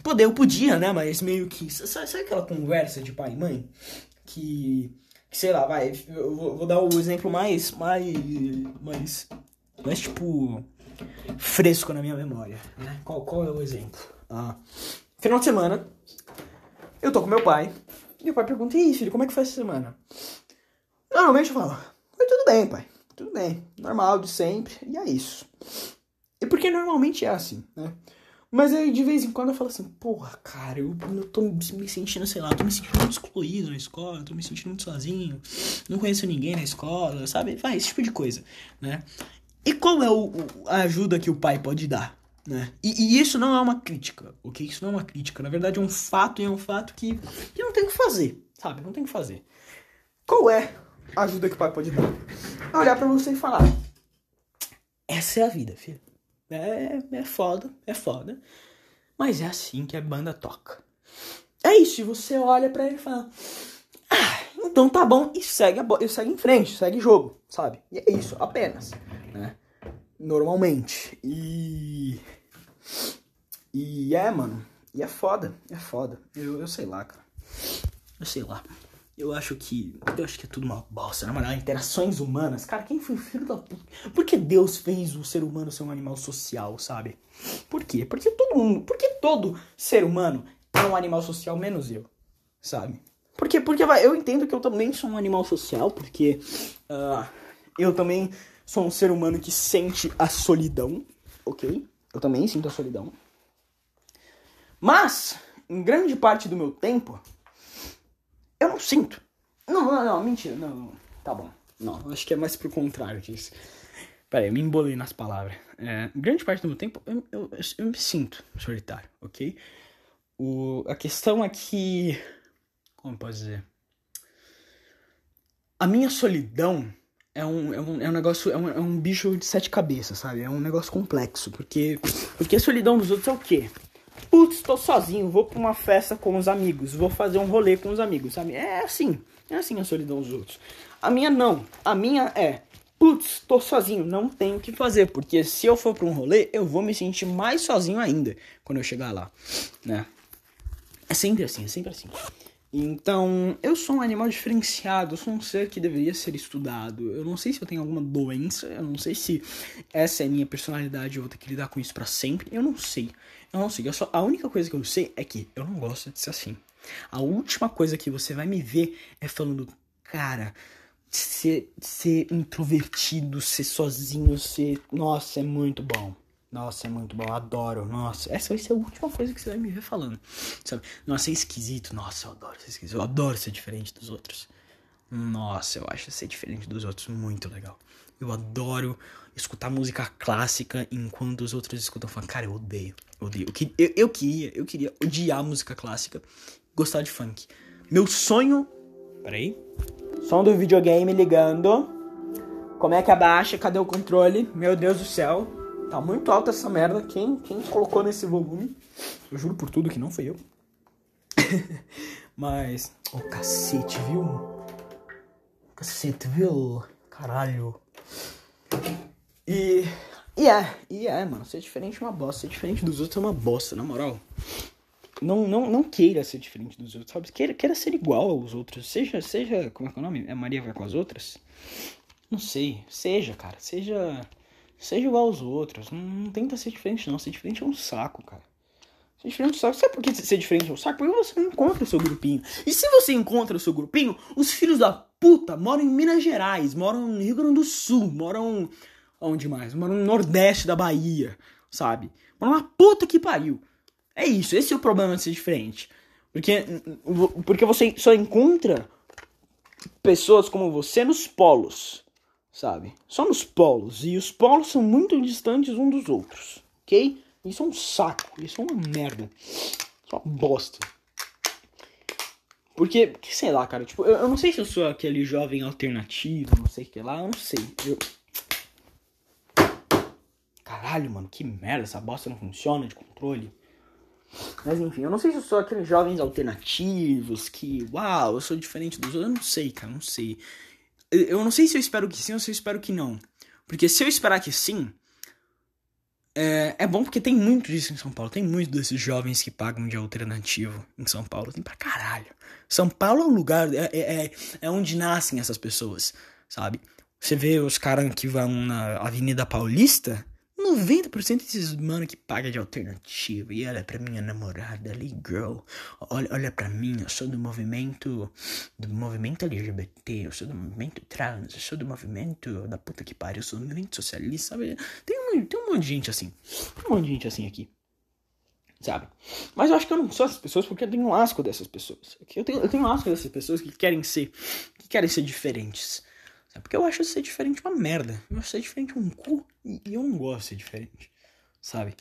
Poder eu podia, né? Mas meio que. Sabe, sabe aquela conversa de pai e mãe? Que. que sei lá, vai. Eu vou, vou dar o exemplo mais. mais. mais. mais tipo. fresco na minha memória. Né? Qual, qual é o exemplo? Ah, final de semana, eu tô com meu pai. E o pai pergunta: E aí, filho, como é que foi essa semana? Normalmente eu falo: Foi tudo bem, pai. Tudo bem. Normal, de sempre. E é isso. E porque normalmente é assim, né? Mas aí de vez em quando eu falo assim, porra, cara, eu, eu tô me sentindo, sei lá, tô me sentindo muito excluído na escola, tô me sentindo muito sozinho, não conheço ninguém na escola, sabe? Vai, esse tipo de coisa, né? E qual é o, a ajuda que o pai pode dar? Né? E, e, isso não é uma crítica, ok? Isso não é uma crítica. Na verdade, é um fato e é um fato que, que não tem o que fazer, sabe? Não tem o que fazer. Qual é a ajuda que o pai pode dar? É olhar para você e falar: Essa é a vida, filho. É, é foda, é foda. Mas é assim que a banda toca. É isso, e você olha para ele e fala: Ah, então tá bom, e segue, a, e segue em frente, segue jogo, sabe? E é isso, apenas, né? Normalmente. E. E é, mano. E é foda. É foda. Eu, eu sei lá, cara. Eu sei lá. Eu acho que. Eu acho que é tudo uma bosta. Na moral, interações humanas. Cara, quem foi o filho da puta? Por que Deus fez o ser humano ser um animal social, sabe? Por quê? Porque todo mundo. Porque todo ser humano é um animal social, menos eu. Sabe? Porque, porque vai, eu entendo que eu também sou um animal social, porque uh, eu também sou um ser humano que sente a solidão, ok? Eu também sinto a solidão. Mas, em grande parte do meu tempo, eu não sinto. Não, não, não, mentira, não, não. Tá bom. Não, acho que é mais pro contrário disso. Pera aí, eu me embolei nas palavras. É, grande parte do meu tempo, eu, eu, eu me sinto solitário, ok? O, a questão é que. Como posso dizer? A minha solidão é um, é um, é um negócio, é um, é um bicho de sete cabeças, sabe? É um negócio complexo. Porque, porque a solidão dos outros é o quê? Putz, tô sozinho, vou pra uma festa com os amigos, vou fazer um rolê com os amigos, sabe? É assim, é assim a solidão dos outros. A minha não, a minha é, putz, tô sozinho, não tenho o que fazer, porque se eu for pra um rolê, eu vou me sentir mais sozinho ainda quando eu chegar lá, né? É sempre assim, é sempre assim. Então, eu sou um animal diferenciado, eu sou um ser que deveria ser estudado. Eu não sei se eu tenho alguma doença, eu não sei se essa é a minha personalidade, eu vou ter que lidar com isso para sempre. Eu não sei. Eu não sei. Eu só, a única coisa que eu sei é que eu não gosto de ser assim. A última coisa que você vai me ver é falando, cara, ser, ser introvertido, ser sozinho, ser. Nossa, é muito bom. Nossa, é muito bom, adoro. Nossa, essa vai ser a última coisa que você vai me ver falando. Sabe? Nossa, é esquisito. Nossa, eu adoro ser esquisito. Eu adoro ser diferente dos outros. Nossa, eu acho ser diferente dos outros muito legal. Eu adoro escutar música clássica enquanto os outros escutam falando, cara, eu odeio. Eu odeio. Eu, eu, eu queria, eu queria odiar música clássica, gostar de funk. Meu sonho. Peraí. Som do videogame ligando. Como é que abaixa? Cadê o controle? Meu Deus do céu. Tá muito alta essa merda. Quem, quem colocou nesse volume? Eu juro por tudo que não fui eu. Mas. Ô oh, cacete, viu? Cacete, viu? Caralho. E. E é, e é, mano. Ser diferente é uma bosta. Ser diferente dos outros é uma bosta, na moral. Não, não, não queira ser diferente dos outros, sabe? Queira, queira ser igual aos outros. Seja, seja. Como é que é o nome? É Maria vai com as outras? Não sei. Seja, cara. Seja. Seja igual aos outros. Não, não tenta ser diferente, não. Ser diferente é um saco, cara. Ser diferente é um saco. Sabe por que ser diferente é um saco? Porque você não encontra o seu grupinho. E se você encontra o seu grupinho, os filhos da puta moram em Minas Gerais, moram no Rio Grande do Sul, moram. Onde mais? Moram no Nordeste da Bahia, sabe? Moram na puta que pariu. É isso, esse é o problema de ser diferente. Porque, porque você só encontra pessoas como você nos polos, sabe? Só nos polos. E os polos são muito distantes uns dos outros, ok? Isso é um saco, isso é uma merda. Isso é uma bosta. Porque, sei lá, cara, tipo, eu, eu não sei se eu sou aquele jovem alternativo, não sei o que lá, eu não sei. Eu... Caralho, mano, que merda, essa bosta não funciona de controle. Mas enfim, eu não sei se eu sou aqueles jovens alternativos que, uau, eu sou diferente dos outros. Eu não sei, cara, não sei. Eu não sei se eu espero que sim ou se eu espero que não. Porque se eu esperar que sim, é, é bom porque tem muito disso em São Paulo. Tem muito desses jovens que pagam de alternativo em São Paulo. Tem pra caralho. São Paulo é um lugar, é, é, é, é onde nascem essas pessoas, sabe? Você vê os caras que vão na Avenida Paulista, 90% desses mano que paga de alternativa e olha pra minha namorada ali, girl. Olha, olha pra mim, eu sou do movimento. Do movimento LGBT, eu sou do movimento trans, eu sou do movimento da puta que pariu, eu sou do movimento socialista, sabe? Tem um, tem um monte de gente assim. Tem um monte de gente assim aqui. Sabe? Mas eu acho que eu não sou essas pessoas porque eu tenho um asco dessas pessoas. Eu tenho, eu tenho um asco dessas pessoas que querem ser. que querem ser diferentes. É porque eu acho ser diferente uma merda. Eu acho ser diferente um cu e eu não gosto de ser diferente. Sabe?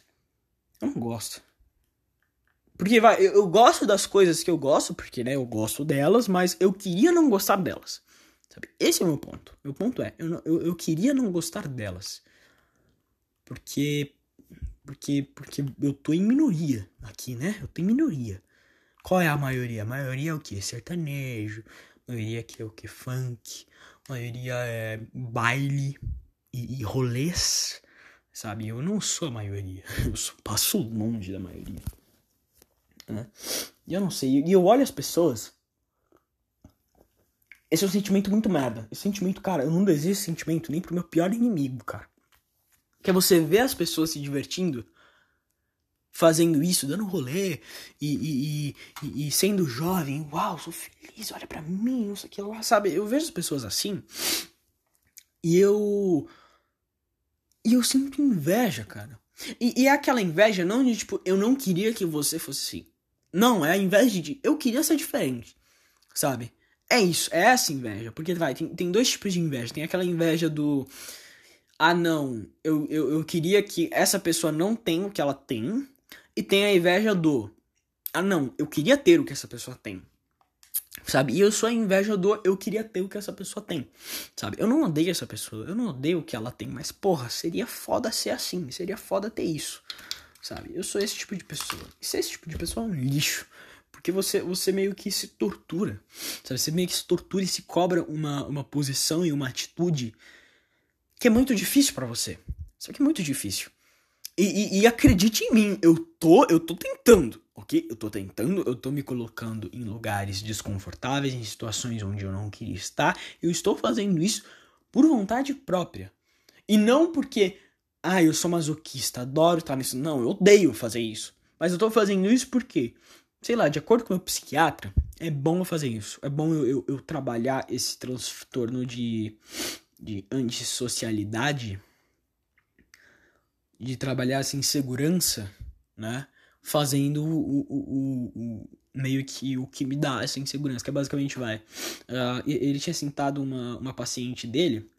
Eu não gosto. Porque vai, eu, eu, gosto das coisas que eu gosto, porque né, eu gosto delas, mas eu queria não gostar delas. Sabe? Esse é o meu ponto. Meu ponto é, eu, eu, eu queria não gostar delas. Porque. Porque, porque eu tô em minoria aqui, né? Eu tô em minoria. Qual é a maioria? A maioria é o que? Sertanejo. A maioria é o que? Funk maioria é baile e, e rolês, sabe? Eu não sou a maioria, eu sou, passo longe da maioria. Né? E eu não sei, e eu olho as pessoas. Esse é um sentimento muito merda. Esse sentimento, cara, eu não desejo esse sentimento nem pro meu pior inimigo, cara. Que é você ver as pessoas se divertindo fazendo isso, dando rolê e, e, e, e, sendo jovem, uau, sou feliz, olha para mim, não sei o que lá, sabe? Eu vejo as pessoas assim e eu. E eu sinto inveja, cara. E, e é aquela inveja não de tipo, eu não queria que você fosse assim. Não, é a inveja de eu queria ser diferente, sabe? É isso, é essa inveja. Porque vai, tem, tem dois tipos de inveja. Tem aquela inveja do. Ah, não, eu, eu, eu queria que essa pessoa não tenha o que ela tem, e tem a inveja do ah não, eu queria ter o que essa pessoa tem. Sabe? E eu sou a inveja do eu queria ter o que essa pessoa tem. Sabe? Eu não odeio essa pessoa, eu não odeio o que ela tem, mas porra, seria foda ser assim, seria foda ter isso. Sabe? Eu sou esse tipo de pessoa. E ser esse tipo de pessoa é um lixo. Porque você, você meio que se tortura. Sabe? Você meio que se tortura e se cobra uma, uma posição e uma atitude que é muito difícil para você. Só que é muito difícil. E, e, e, acredite em mim, eu tô, eu tô tentando, ok? Eu tô tentando, eu tô me colocando em lugares desconfortáveis, em situações onde eu não queria estar. Eu estou fazendo isso por vontade própria. E não porque, ah, eu sou masoquista, adoro estar nisso. Não, eu odeio fazer isso. Mas eu tô fazendo isso porque, sei lá, de acordo com o meu psiquiatra, é bom eu fazer isso. É bom eu, eu, eu trabalhar esse transtorno de, de antissocialidade de trabalhar assim, em segurança, né? Fazendo o, o, o, o, meio que o que me dá essa insegurança, que é basicamente vai. Uh, ele tinha sentado uma, uma paciente dele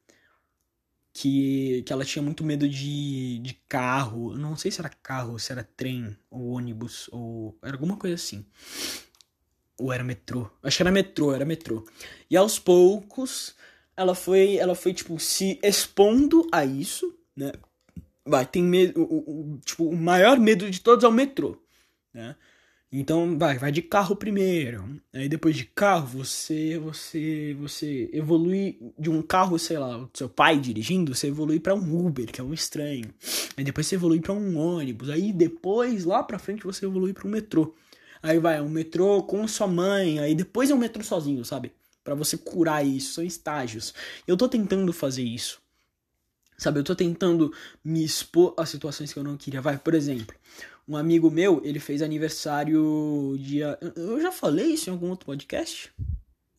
que, que ela tinha muito medo de, de carro. Não sei se era carro, se era trem, ou ônibus, ou. Era alguma coisa assim. Ou era metrô. Acho que era metrô, era metrô. E aos poucos, ela foi, ela foi tipo, se expondo a isso, né? Vai, tem medo. O, o, tipo, o maior medo de todos é o metrô, né? Então, vai, vai de carro primeiro. Aí depois de carro, você você você evolui de um carro, sei lá, seu pai dirigindo, você evolui para um Uber, que é um estranho. Aí depois você evolui para um ônibus. Aí depois, lá para frente, você evolui para um metrô. Aí vai um metrô com sua mãe, aí depois é um metrô sozinho, sabe? Para você curar isso, são estágios. Eu tô tentando fazer isso. Sabe, eu tô tentando me expor a situações que eu não queria. Vai, por exemplo, um amigo meu, ele fez aniversário dia. Eu já falei isso em algum outro podcast?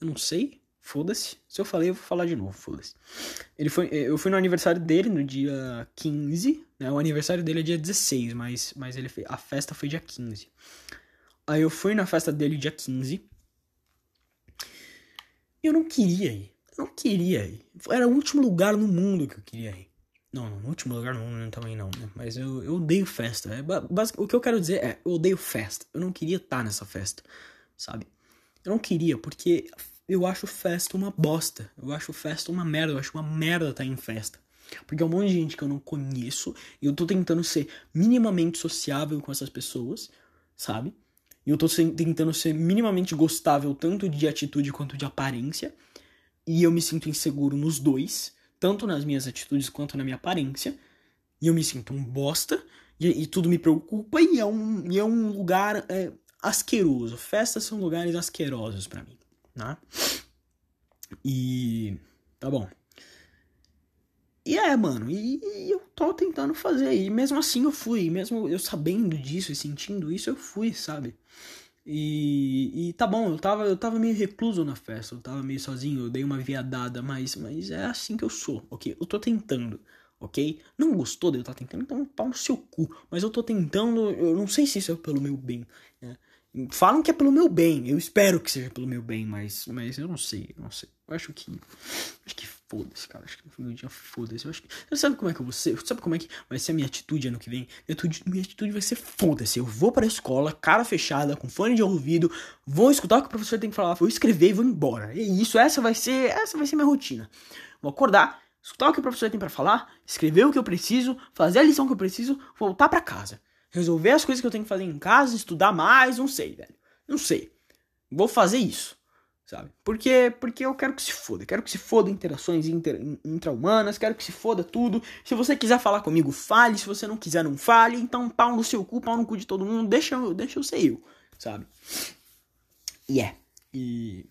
Eu não sei. Foda-se. Se eu falei, eu vou falar de novo. Foda-se. Ele foi, eu fui no aniversário dele no dia 15. Né? O aniversário dele é dia 16, mas, mas ele fez, a festa foi dia 15. Aí eu fui na festa dele dia 15. E eu não queria ir. Não queria ir. Era o último lugar no mundo que eu queria ir. Não, no último lugar não, também não, né? Mas eu, eu odeio festa. É, o que eu quero dizer é, eu odeio festa. Eu não queria estar nessa festa, sabe? Eu não queria, porque eu acho festa uma bosta. Eu acho festa uma merda. Eu acho uma merda estar em festa. Porque é um monte de gente que eu não conheço. E eu tô tentando ser minimamente sociável com essas pessoas, sabe? E eu tô tentando ser minimamente gostável tanto de atitude quanto de aparência. E eu me sinto inseguro nos dois tanto nas minhas atitudes quanto na minha aparência, e eu me sinto um bosta, e, e tudo me preocupa, e é um, e é um lugar é, asqueroso. Festas são lugares asquerosos para mim, né? E. tá bom. E é, mano, e, e, eu tô tentando fazer, e mesmo assim eu fui, mesmo eu sabendo disso e sentindo isso, eu fui, sabe? E, e tá bom, eu tava, eu tava meio recluso na festa, eu tava meio sozinho, eu dei uma viadada, mas, mas é assim que eu sou, ok? Eu tô tentando, ok? Não gostou de eu estar tá tentando, então pau no seu cu. Mas eu tô tentando, eu não sei se isso é pelo meu bem, né? Falam que é pelo meu bem, eu espero que seja pelo meu bem, mas, mas eu não sei, eu não sei. Eu acho que. Acho que foda-se, cara. Acho que no fim do dia foda-se. Eu acho que. Você sabe como é que eu vou ser? Sabe como é que vai ser a minha atitude ano que vem? Minha atitude, vai ser foda-se. Eu vou pra escola, cara fechada, com fone de ouvido, vou escutar o que o professor tem que falar, vou escrever e vou embora. E isso, essa vai ser. Essa vai ser minha rotina. Vou acordar, escutar o que o professor tem para falar, escrever o que eu preciso, fazer a lição que eu preciso, voltar para casa. Resolver as coisas que eu tenho que fazer em casa, estudar mais, não sei, velho. Não sei. Vou fazer isso sabe? Porque, porque eu quero que se foda, quero que se foda interações inter, intra-humanas, quero que se foda tudo. Se você quiser falar comigo, fale, se você não quiser, não fale. Então, pau no seu cu, pau no cu de todo mundo, deixa eu, deixa eu ser eu, sabe? E é. E.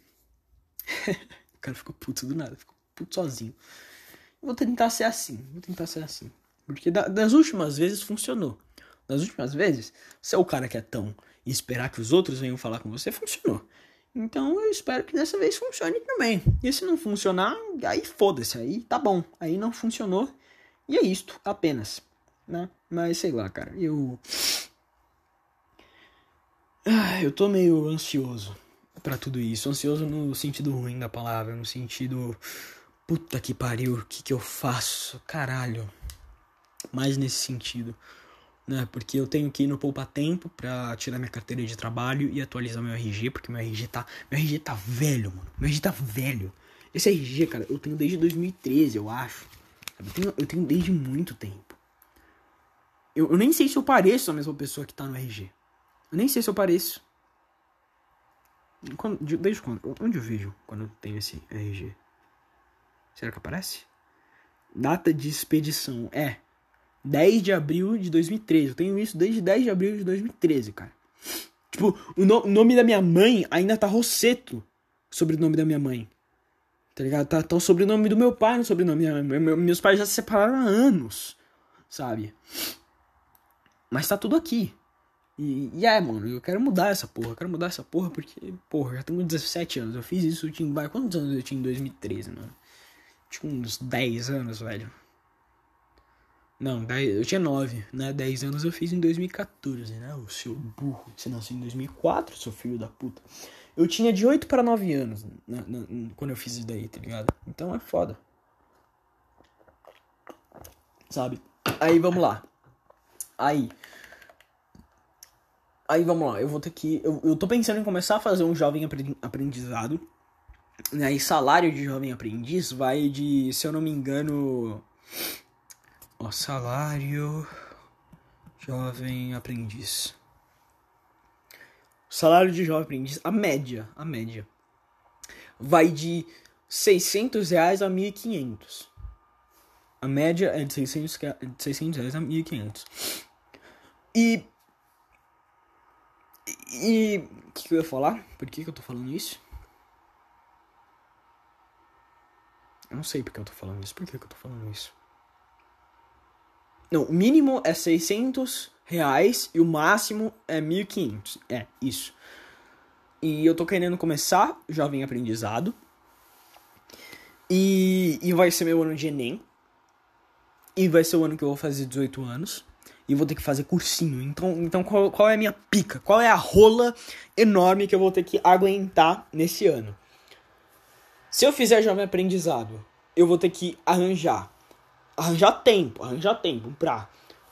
o cara ficou puto do nada, ficou puto sozinho. vou tentar ser assim, vou tentar ser assim. Porque da, das últimas vezes funcionou. Das últimas vezes, ser é o cara que é tão e esperar que os outros venham falar com você, funcionou. Então eu espero que dessa vez funcione também. E se não funcionar, aí foda-se, aí tá bom. Aí não funcionou. E é isto, apenas. Né? Mas sei lá, cara, eu. Ah, eu tô meio ansioso para tudo isso. Ansioso no sentido ruim da palavra, no sentido. Puta que pariu, o que, que eu faço? Caralho. Mais nesse sentido né? Porque eu tenho que ir no Poupa Tempo pra tirar minha carteira de trabalho e atualizar meu RG, porque meu RG tá. Meu RG tá velho, mano. Meu RG tá velho. Esse RG, cara, eu tenho desde 2013, eu acho. Eu tenho, eu tenho desde muito tempo. Eu, eu nem sei se eu pareço a mesma pessoa que tá no RG. Eu nem sei se eu pareço. Quando, desde quando? Onde eu vejo quando eu tenho esse RG? Será que aparece? Data de expedição. É, 10 de abril de 2013. Eu tenho isso desde 10 de abril de 2013, cara. Tipo, o, no, o nome da minha mãe ainda tá Rosseto sobre o nome da minha mãe. Tá ligado? Tá, tá o sobrenome do meu pai no sobrenome da minha mãe. Meus pais já se separaram há anos, sabe? Mas tá tudo aqui. E, e é, mano, eu quero mudar essa porra. Eu quero mudar essa porra porque, porra, já tenho 17 anos. Eu fiz isso, eu tinha. Quantos anos eu tinha em 2013, mano? Tinha uns 10 anos, velho. Não, eu tinha 9, né? 10 anos eu fiz em 2014, né? O seu burro. Você nasceu em 2004, seu filho da puta. Eu tinha de 8 para 9 anos né, quando eu fiz isso daí, tá ligado? Então é foda. Sabe? Aí vamos lá. Aí. Aí vamos lá, eu vou ter que. Eu, eu tô pensando em começar a fazer um jovem aprendizado. E aí, salário de jovem aprendiz vai de, se eu não me engano. Ó, salário. Jovem aprendiz. Salário de jovem aprendiz, a média, a média. Vai de 600 reais a 1.500. A média é de 600, de 600 reais a 1.500. E e o que, que, eu ia falar? Por que, que eu tô falando isso? Eu não sei porque eu tô falando isso. Por que, que eu tô falando isso? Não, o mínimo é 600 reais e o máximo é 1.500. É, isso. E eu tô querendo começar jovem aprendizado. E, e vai ser meu ano de Enem. E vai ser o ano que eu vou fazer 18 anos e vou ter que fazer cursinho. Então, então qual, qual é a minha pica? Qual é a rola enorme que eu vou ter que aguentar nesse ano? Se eu fizer jovem aprendizado, eu vou ter que arranjar arranjar tempo, arranjar tempo pra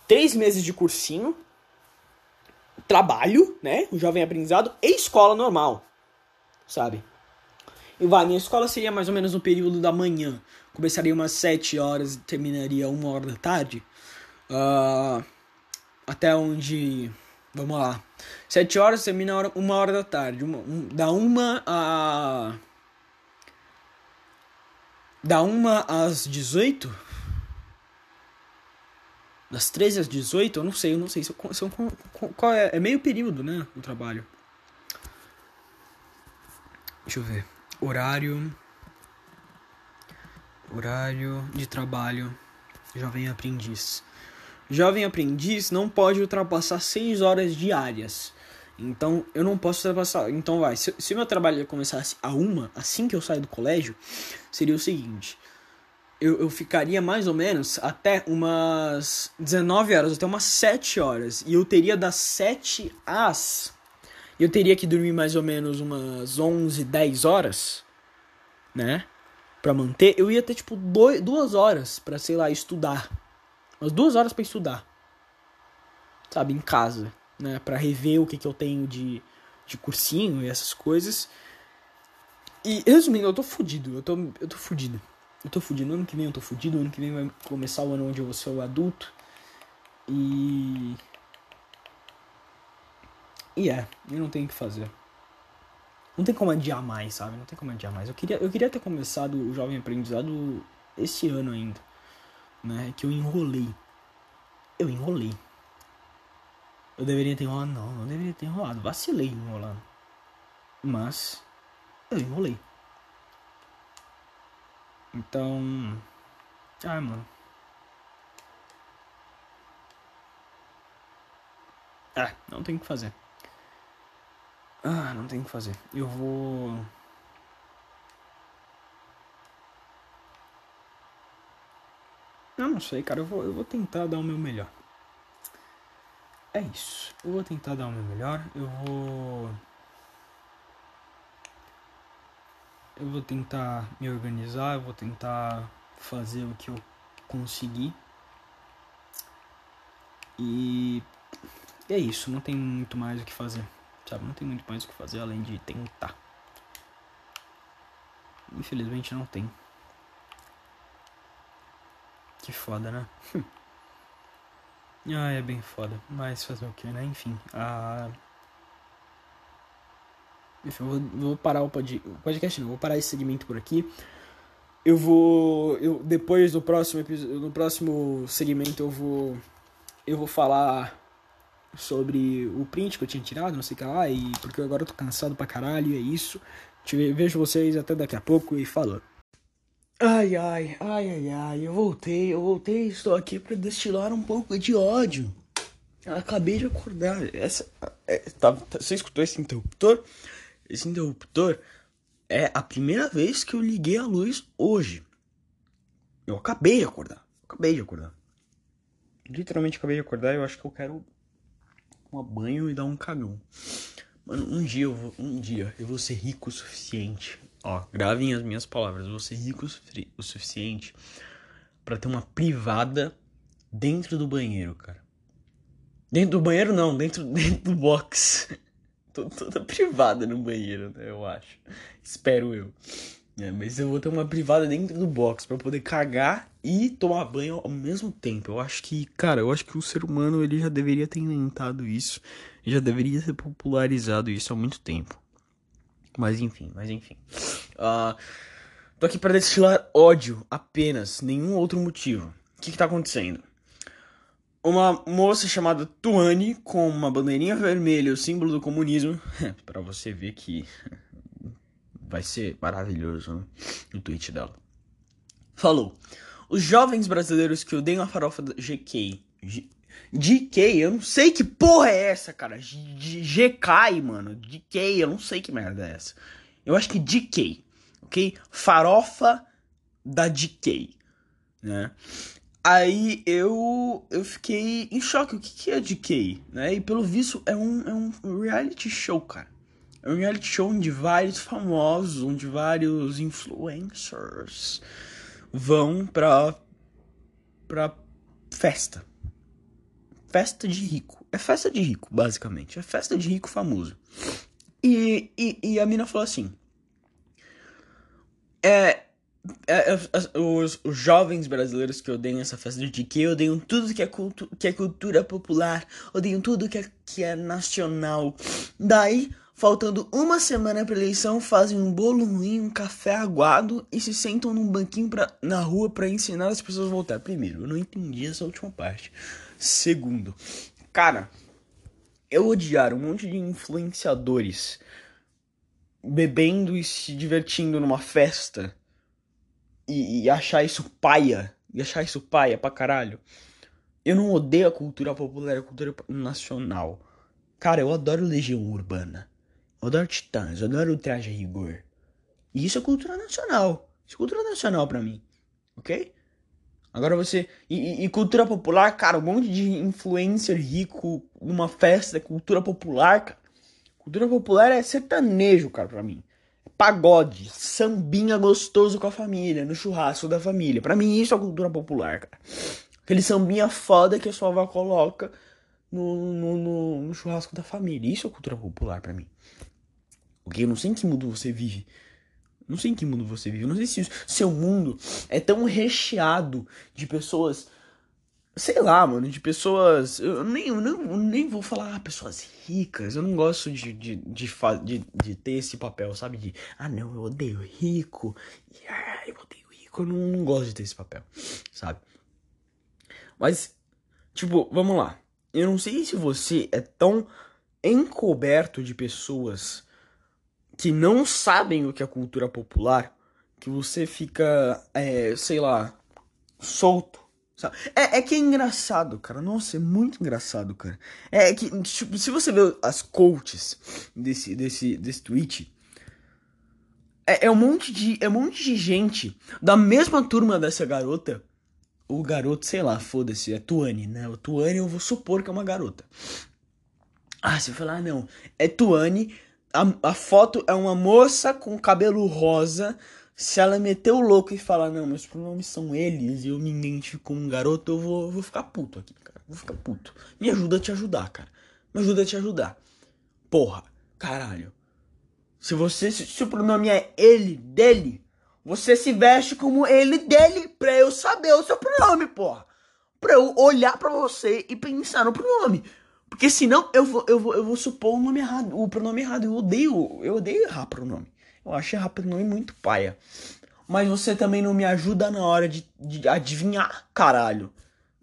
três meses de cursinho, trabalho, né? O jovem aprendizado e escola normal, sabe? E vai, minha escola seria mais ou menos no período da manhã. Começaria umas 7 horas e terminaria uma hora da tarde. Uh, até onde. Vamos lá. 7 horas termina hora, uma hora da tarde. Uma, um, da uma a. Da uma às 18? Das 13 às 18? Eu não sei, eu não sei. São, qual é, é meio período, né? O trabalho. Deixa eu ver. Horário. Horário de trabalho. Jovem aprendiz. Jovem aprendiz não pode ultrapassar 6 horas diárias. Então eu não posso ultrapassar. Então vai. Se, se meu trabalho começasse a uma, assim que eu saio do colégio, seria o seguinte. Eu, eu ficaria mais ou menos até umas 19 horas, até umas 7 horas. E eu teria das 7 às. Eu teria que dormir mais ou menos umas 11, 10 horas, né? Pra manter. Eu ia ter tipo 2 horas pra, sei lá, estudar umas duas horas para estudar. Sabe, em casa, né? Para rever o que, que eu tenho de, de cursinho e essas coisas. E resumindo, eu tô fudido, eu tô, eu tô fudido. Eu tô fudido, ano que vem eu tô fudido, ano que vem vai começar o ano onde eu vou ser o adulto. E. E é, eu não tenho o que fazer. Não tem como adiar mais, sabe? Não tem como adiar mais. Eu queria, eu queria ter começado o jovem aprendizado esse ano ainda né? Que eu enrolei. Eu enrolei. Eu deveria ter enrolado, não, não deveria ter enrolado. Vacilei enrolando. Mas eu enrolei. Então. Ai, mano. Ah, não tem o que fazer. Ah, não tem o que fazer. Eu vou. Eu não sei, cara. Eu vou, eu vou tentar dar o meu melhor. É isso. Eu vou tentar dar o meu melhor. Eu vou. Eu vou tentar me organizar. Eu vou tentar fazer o que eu conseguir. E. é isso. Não tem muito mais o que fazer. Sabe? Não tem muito mais o que fazer além de tentar. Infelizmente não tem. Que foda, né? ah, é bem foda. Mas fazer o que, né? Enfim. Ah... Enfim, eu vou, vou parar o podcast, não. Vou parar esse segmento por aqui. Eu vou. Eu, depois do próximo episódio. No próximo segmento eu vou. Eu vou falar sobre o print que eu tinha tirado, não sei o que lá, e porque agora eu tô cansado pra caralho, e é isso. Vejo vocês até daqui a pouco e falou. Ai, ai, ai, ai, ai, eu voltei, eu voltei, estou aqui para destilar um pouco de ódio. acabei de acordar. Essa, é, tá, tá, você escutou esse interruptor? Esse interruptor é a primeira vez que eu liguei a luz hoje. Eu acabei de acordar. Acabei de acordar. Literalmente acabei de acordar e eu acho que eu quero tomar banho e dar um cagão. Mano, um dia eu vou, um dia eu vou ser rico o suficiente. Ó, gravem as minhas palavras. Eu vou ser rico o suficiente para ter uma privada dentro do banheiro, cara. Dentro do banheiro não, dentro, dentro do box. Tô toda privada no banheiro, né? Eu acho. Espero eu. É, mas eu vou ter uma privada dentro do box para poder cagar e tomar banho ao mesmo tempo. Eu acho que, cara, eu acho que o ser humano ele já deveria ter inventado isso, já deveria ter popularizado isso há muito tempo. Mas enfim, mas enfim. Uh, tô aqui para destilar ódio apenas, nenhum outro motivo. O que, que tá acontecendo? Uma moça chamada Tuane com uma bandeirinha vermelha, o símbolo do comunismo, para você ver que vai ser maravilhoso né? o tweet dela. Falou: Os jovens brasileiros que odeiam a farofa da GK. GK, eu não sei que porra é essa, cara. GK, mano. GK, eu não sei que merda é essa. Eu acho que GK, ok? Farofa da GK, né? Aí eu eu fiquei em choque. O que, que é GK? Né? E pelo visto é um, é um reality show, cara. É um reality show onde vários famosos, onde vários influencers vão pra, pra festa. Festa de rico. É festa de rico, basicamente. É festa de rico famoso. E, e, e a mina falou assim: é os, os, jovens brasileiros que odeiam essa festa de que odeiam tudo que é, cultu que é cultura popular, odeiam tudo que é, que é nacional. Daí Faltando uma semana para eleição, fazem um bolo ruim, um café aguado e se sentam num banquinho pra, na rua para ensinar as pessoas a votar. Primeiro, eu não entendi essa última parte. Segundo, cara, eu odiar um monte de influenciadores bebendo e se divertindo numa festa e, e achar isso paia, e achar isso paia pra caralho. Eu não odeio a cultura popular, a cultura nacional. Cara, eu adoro Legião Urbana. Eu adoro Titãs, eu adoro o traje a rigor. E isso é cultura nacional. Isso é cultura nacional para mim. Ok? Agora você. E, e, cultura popular, cara, um monte de influencer rico numa festa, cultura popular, cara. Cultura popular é sertanejo, cara, pra mim. Pagode, sambinha gostoso com a família, no churrasco da família. Pra mim isso é cultura popular, cara. Aquele sambinha foda que a sua avó coloca no, no, no, no churrasco da família. Isso é cultura popular pra mim. Ok? Eu não sei em que mundo você vive. Não sei em que mundo você vive. Não sei se seu mundo é tão recheado de pessoas. Sei lá, mano, de pessoas. Eu nem, eu nem, nem vou falar ah, pessoas ricas. Eu não gosto de, de, de, de, de ter esse papel, sabe? De ah, não, eu odeio rico. Ah, eu odeio rico. Eu não, não gosto de ter esse papel, sabe? Mas, tipo, vamos lá. Eu não sei se você é tão encoberto de pessoas que não sabem o que é cultura popular, que você fica, é, sei lá, solto. É, é que é engraçado, cara. Nossa, é muito engraçado, cara. É que, tipo, se você ver as coaches desse, desse, desse tweet, é, é, um monte de, é um monte de gente da mesma turma dessa garota. O garoto, sei lá, foda-se, é Tuane, né? O Tuane eu vou supor que é uma garota. Ah, você falar, ah, não, é Tuane a, a foto é uma moça com cabelo rosa. Se ela meter o louco e falar, não, meus pronomes são eles e eu me identifico como um garoto, eu vou, vou ficar puto aqui, cara. Vou ficar puto. Me ajuda a te ajudar, cara. Me ajuda a te ajudar. Porra, caralho. Se você, se, o pronome é ele, dele, você se veste como ele, dele, pra eu saber o seu pronome, porra. Pra eu olhar pra você e pensar no pronome. Porque senão eu vou, eu vou, eu vou supor o nome errado, o pronome errado. Eu odeio, eu odeio errar pronome. Eu errar pronome muito paia. Mas você também não me ajuda na hora de, de adivinhar, caralho.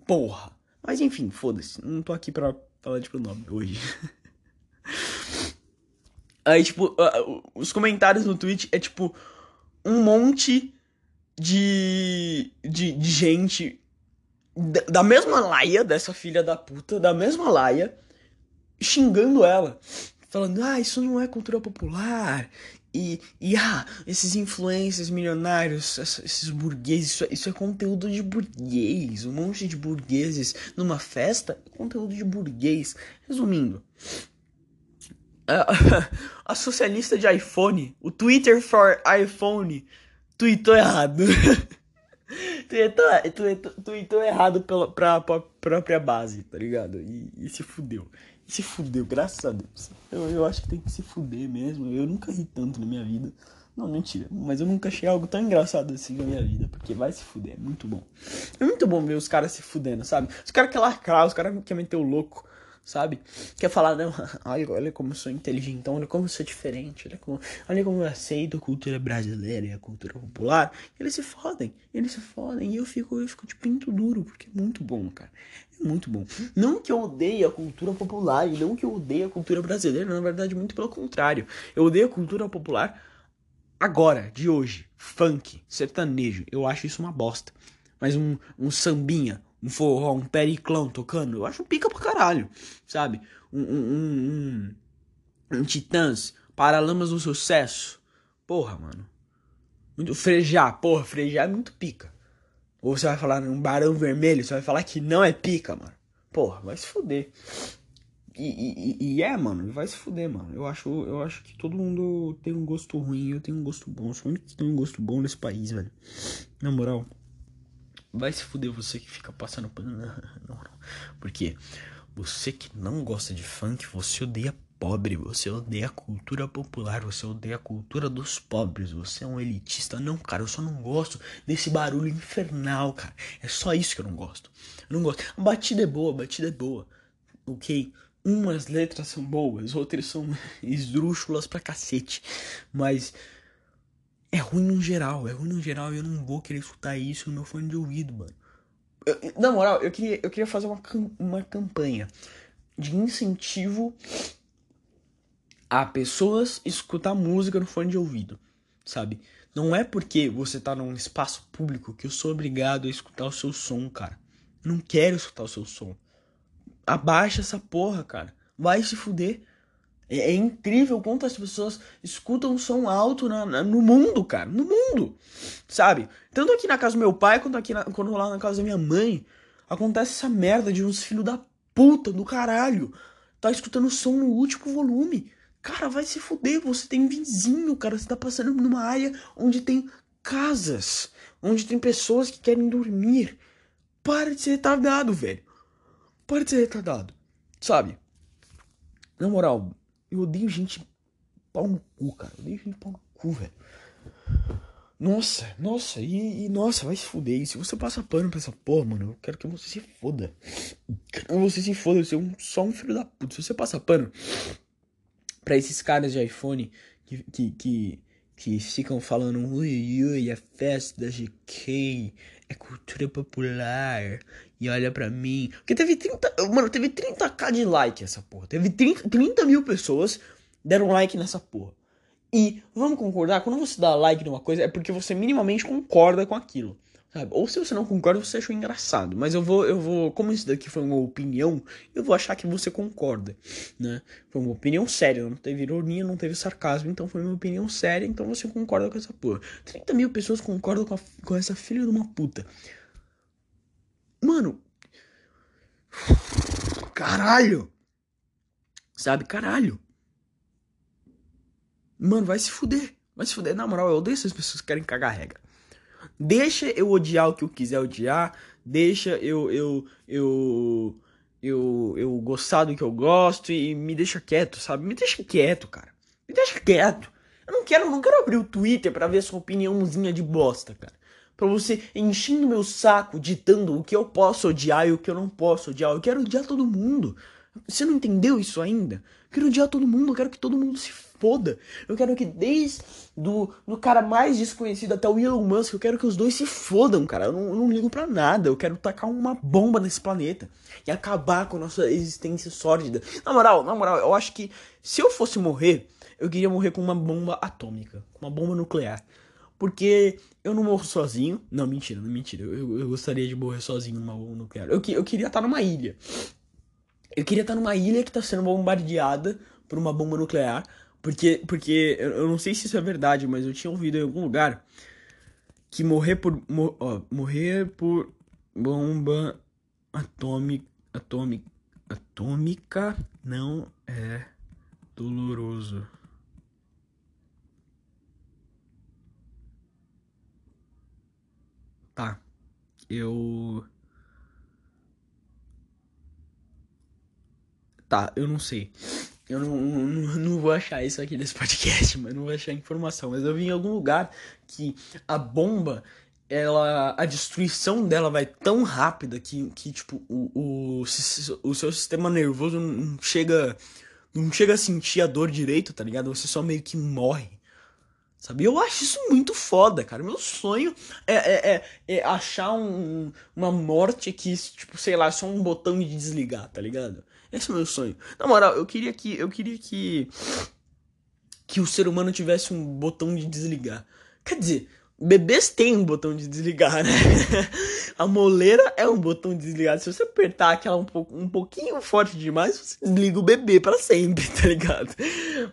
Porra. Mas enfim, foda-se. Não tô aqui pra falar de pronome hoje. Aí, tipo, os comentários no Twitch é tipo um monte de, de, de gente da mesma laia dessa filha da puta, da mesma laia, xingando ela. Falando, ah, isso não é cultura popular. E, e ah, esses influencers milionários, esses burgueses, isso, é, isso é conteúdo de burguês. Um monte de burgueses numa festa é conteúdo de burguês. Resumindo, a, a socialista de iPhone, o Twitter for iPhone, tweetou errado. tweetou, tweetou, tweetou errado pela, pra, pra própria base, tá ligado? E, e se fudeu se fudeu, graças a Deus. Eu, eu acho que tem que se fuder mesmo. Eu nunca ri tanto na minha vida. Não, mentira. Mas eu nunca achei algo tão engraçado assim na minha vida. Porque vai se fuder, é muito bom. É muito bom ver os caras se fudendo, sabe? Os caras querem lacrar, os caras querem meter o louco sabe? Quer falar, não, olha, olha como eu sou inteligente, olha como eu sou diferente, olha como, olha como eu aceito a cultura brasileira e a cultura popular. Eles se fodem, eles se fodem, e eu fico, eu fico de pinto duro, porque é muito bom, cara. É muito bom. Não que eu odeie a cultura popular, e não que eu odeie a cultura brasileira, na verdade, muito pelo contrário. Eu odeio a cultura popular agora, de hoje. Funk, sertanejo, eu acho isso uma bosta. Mas um, um sambinha, um forró, um periclão tocando, eu acho pica pra caralho, sabe? Um, um, um, um, um Titãs, Paralamas do Sucesso. Porra, mano. Muito frejar, porra, frejar é muito pica. Ou você vai falar um Barão Vermelho, você vai falar que não é pica, mano. Porra, vai se fuder. E, e, e, é, mano, vai se fuder, mano. Eu acho, eu acho que todo mundo tem um gosto ruim, eu tenho um gosto bom. Sou o único que tem um gosto bom nesse país, velho. Na moral. Vai se fuder você que fica passando pano. Porque você que não gosta de funk, você odeia pobre, você odeia a cultura popular, você odeia a cultura dos pobres, você é um elitista. Não, cara, eu só não gosto desse barulho infernal, cara. É só isso que eu não gosto. Eu não gosto. A batida é boa, a batida é boa. Ok? Umas letras são boas, outras são esdrúxulas pra cacete. Mas é ruim no geral, é ruim no geral e eu não vou querer escutar isso no meu fone de ouvido, mano. Eu, na moral, eu queria, eu queria fazer uma, uma campanha de incentivo a pessoas escutar música no fone de ouvido, sabe? Não é porque você tá num espaço público que eu sou obrigado a escutar o seu som, cara. Não quero escutar o seu som. Abaixa essa porra, cara. Vai se fuder. É, é incrível quantas pessoas escutam som alto na, na, no mundo, cara. No mundo. Sabe? Tanto aqui na casa do meu pai, quanto aqui na, quando lá na casa da minha mãe. Acontece essa merda de uns filhos da puta do caralho. Tá escutando som no último volume. Cara, vai se fuder. Você tem vizinho, cara. Você tá passando numa área onde tem casas. Onde tem pessoas que querem dormir. Para de ser retardado, velho. Para de ser retardado. Sabe? Na moral, eu odeio gente pau no cu, cara. Eu odeio gente pau no cu, velho. Nossa, nossa, e, e, nossa, vai se fuder. E se você passa pano pra essa porra, mano, eu quero que você se foda. Quero que você se foda, você é um, só um filho da puta. Se você passa pano pra esses caras de iPhone que, que, que, que ficam falando ui, ui, é festa da GK, é cultura popular, e olha pra mim. Porque teve 30. Mano, teve 30k de like essa porra. Teve 30, 30 mil pessoas deram like nessa porra. E vamos concordar, quando você dá like numa coisa, é porque você minimamente concorda com aquilo. Sabe? Ou se você não concorda, você achou engraçado. Mas eu vou, eu vou, como isso daqui foi uma opinião, eu vou achar que você concorda, né? Foi uma opinião séria, não teve ironia, não teve sarcasmo, então foi uma opinião séria, então você concorda com essa porra. 30 mil pessoas concordam com, a, com essa filha de uma puta. Mano. Caralho. Sabe? Caralho. Mano, vai se fuder. Vai se fuder. Na moral, eu odeio essas pessoas que querem cagar regra. Deixa eu odiar o que eu quiser odiar. Deixa eu. Eu. Eu. Eu, eu gostar do que eu gosto e me deixa quieto, sabe? Me deixa quieto, cara. Me deixa quieto. Eu não quero, não quero abrir o Twitter para ver sua opiniãozinha de bosta, cara para você enchendo meu saco, ditando o que eu posso odiar e o que eu não posso odiar. Eu quero odiar todo mundo. Você não entendeu isso ainda? Eu quero odiar todo mundo, eu quero que todo mundo se foda. Eu quero que desde do, do cara mais desconhecido até o Elon Musk, eu quero que os dois se fodam, cara. Eu não, eu não ligo pra nada. Eu quero tacar uma bomba nesse planeta e acabar com a nossa existência sórdida. Na moral, na moral, eu acho que se eu fosse morrer, eu queria morrer com uma bomba atômica, uma bomba nuclear. Porque eu não morro sozinho. Não, mentira, não mentira. Eu, eu gostaria de morrer sozinho numa bomba nuclear. Eu, eu queria estar numa ilha. Eu queria estar numa ilha que está sendo bombardeada por uma bomba nuclear. Porque, porque eu não sei se isso é verdade, mas eu tinha ouvido em algum lugar que morrer por. Ó, morrer por bomba atômica, atômica, atômica não é doloroso. Tá. Eu. Tá, eu não sei. Eu não, não, não, vou achar isso aqui nesse podcast, mas não vou achar informação. Mas eu vi em algum lugar que a bomba, ela. A destruição dela vai tão rápida que, que tipo, o, o, o seu sistema nervoso não chega. Não chega a sentir a dor direito, tá ligado? Você só meio que morre. Sabe? Eu acho isso muito foda, cara. Meu sonho é, é, é, é achar um, uma morte que, tipo, sei lá, só um botão de desligar, tá ligado? Esse é o meu sonho. Na moral, eu queria que. Eu queria que. Que o ser humano tivesse um botão de desligar. Quer dizer, bebês têm um botão de desligar, né? A moleira é um botão de desligar. Se você apertar aquela um, um pouquinho forte demais, você desliga o bebê para sempre, tá ligado?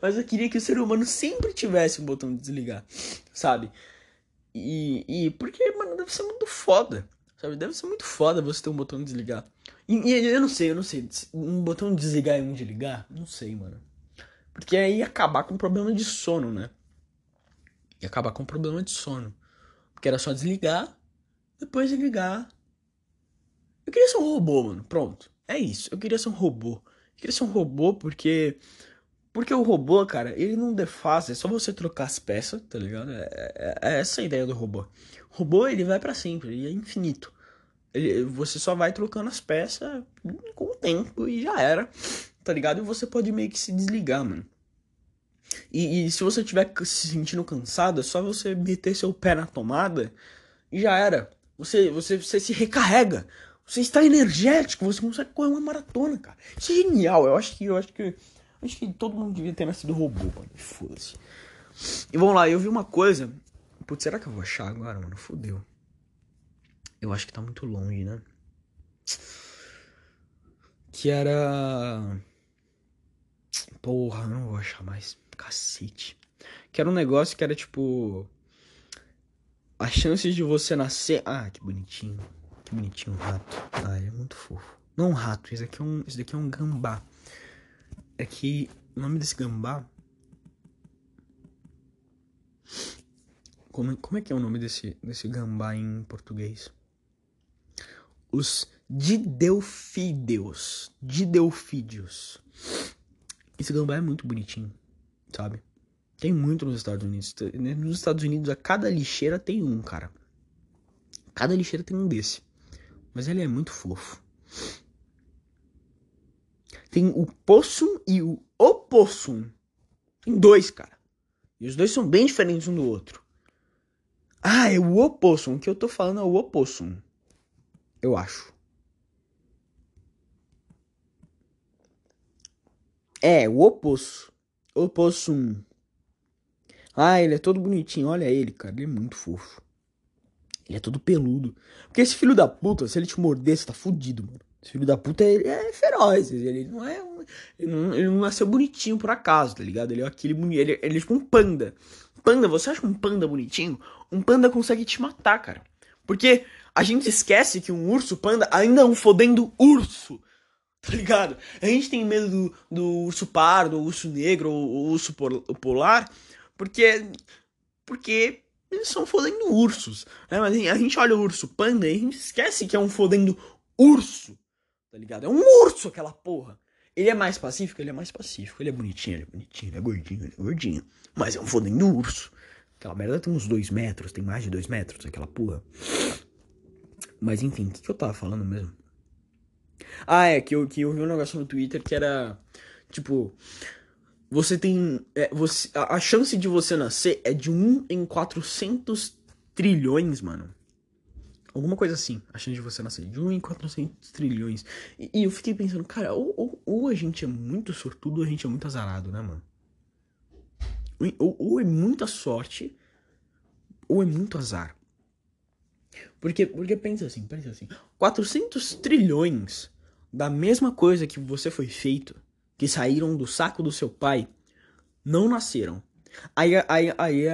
Mas eu queria que o ser humano sempre tivesse um botão de desligar, sabe? E, e porque, mano, deve ser muito foda. Sabe? Deve ser muito foda você ter um botão de desligar. E, e, eu não sei, eu não sei. Um botão de desligar e um de ligar? Não sei, mano. Porque aí ia acabar com problema de sono, né? Ia acabar com problema de sono. Porque era só desligar, depois de ligar. Eu queria ser um robô, mano. Pronto. É isso. Eu queria ser um robô. Eu queria ser um robô porque. Porque o robô, cara, ele não defaz, é só você trocar as peças, tá ligado? É, é, é essa a ideia do robô. O robô, ele vai para sempre, ele é infinito. Ele, você só vai trocando as peças com o tempo e já era, tá ligado? E você pode meio que se desligar, mano. E, e se você estiver se sentindo cansado, é só você meter seu pé na tomada e já era. Você, você, você se recarrega. Você está energético, você consegue correr uma maratona, cara. Isso é genial. Eu acho que eu acho que acho que todo mundo devia ter nascido robô, mano. Foda-se. E vamos lá, eu vi uma coisa. Putz, será que eu vou achar agora, mano? Fudeu. Eu acho que tá muito longe, né? Que era. Porra, não vou achar mais. Cacete. Que era um negócio que era tipo. As chances de você nascer. Ah, que bonitinho. Que bonitinho o rato. Ah, ele é muito fofo. Não um rato, esse aqui é um, esse daqui é um gambá. É que o nome desse gambá. Como, como é que é o nome desse, desse gambá em português? Os Didelfídeos. Didelfídeos. Esse gambá é muito bonitinho, sabe? Tem muito nos Estados Unidos. Nos Estados Unidos, a cada lixeira tem um, cara. Cada lixeira tem um desse. Mas ele é muito fofo. Tem o possum e o opossum. Tem dois, cara. E os dois são bem diferentes um do outro. Ah, é o opossum. O que eu tô falando é o opossum. Eu acho. É, o oposto. Opossum. Ah, ele é todo bonitinho. Olha ele, cara. Ele é muito fofo. Ele é todo peludo. Porque esse filho da puta, se ele te morder, você tá fudido, mano. Esse filho da puta ele é feroz. Ele não é. Ele não, ele não nasceu bonitinho por acaso, tá ligado? Ele é aquele ele, ele é tipo um panda. Panda, você acha um panda bonitinho? Um panda consegue te matar, cara. Porque a gente esquece que um urso panda ainda é um fodendo urso. Tá ligado? A gente tem medo do, do urso pardo, urso negro, ou urso polar, porque. Porque eles são fodendo ursos. Né? Mas a gente olha o urso panda e a gente esquece que é um fodendo urso. Tá ligado? É um urso aquela porra. Ele é mais pacífico? Ele é mais pacífico. Ele é bonitinho, ele é bonitinho, ele é gordinho, ele é gordinho. Mas é um fodendo urso. Aquela merda tem uns dois metros, tem mais de dois metros, aquela porra. Mas enfim, o que, que eu tava falando mesmo? Ah, é, que eu, que eu vi um negócio no Twitter que era. Tipo. Você tem. É, você, a, a chance de você nascer é de 1 em 400 trilhões, mano. Alguma coisa assim, a chance de você nascer. De 1 em 400 trilhões. E, e eu fiquei pensando, cara, ou, ou, ou, a gente é muito sortudo ou a gente é muito azarado, né, mano? Ou, ou é muita sorte, ou é muito azar. Porque, porque pensa assim, pensa assim. 400 trilhões da mesma coisa que você foi feito, que saíram do saco do seu pai, não nasceram. Aí, aí, aí,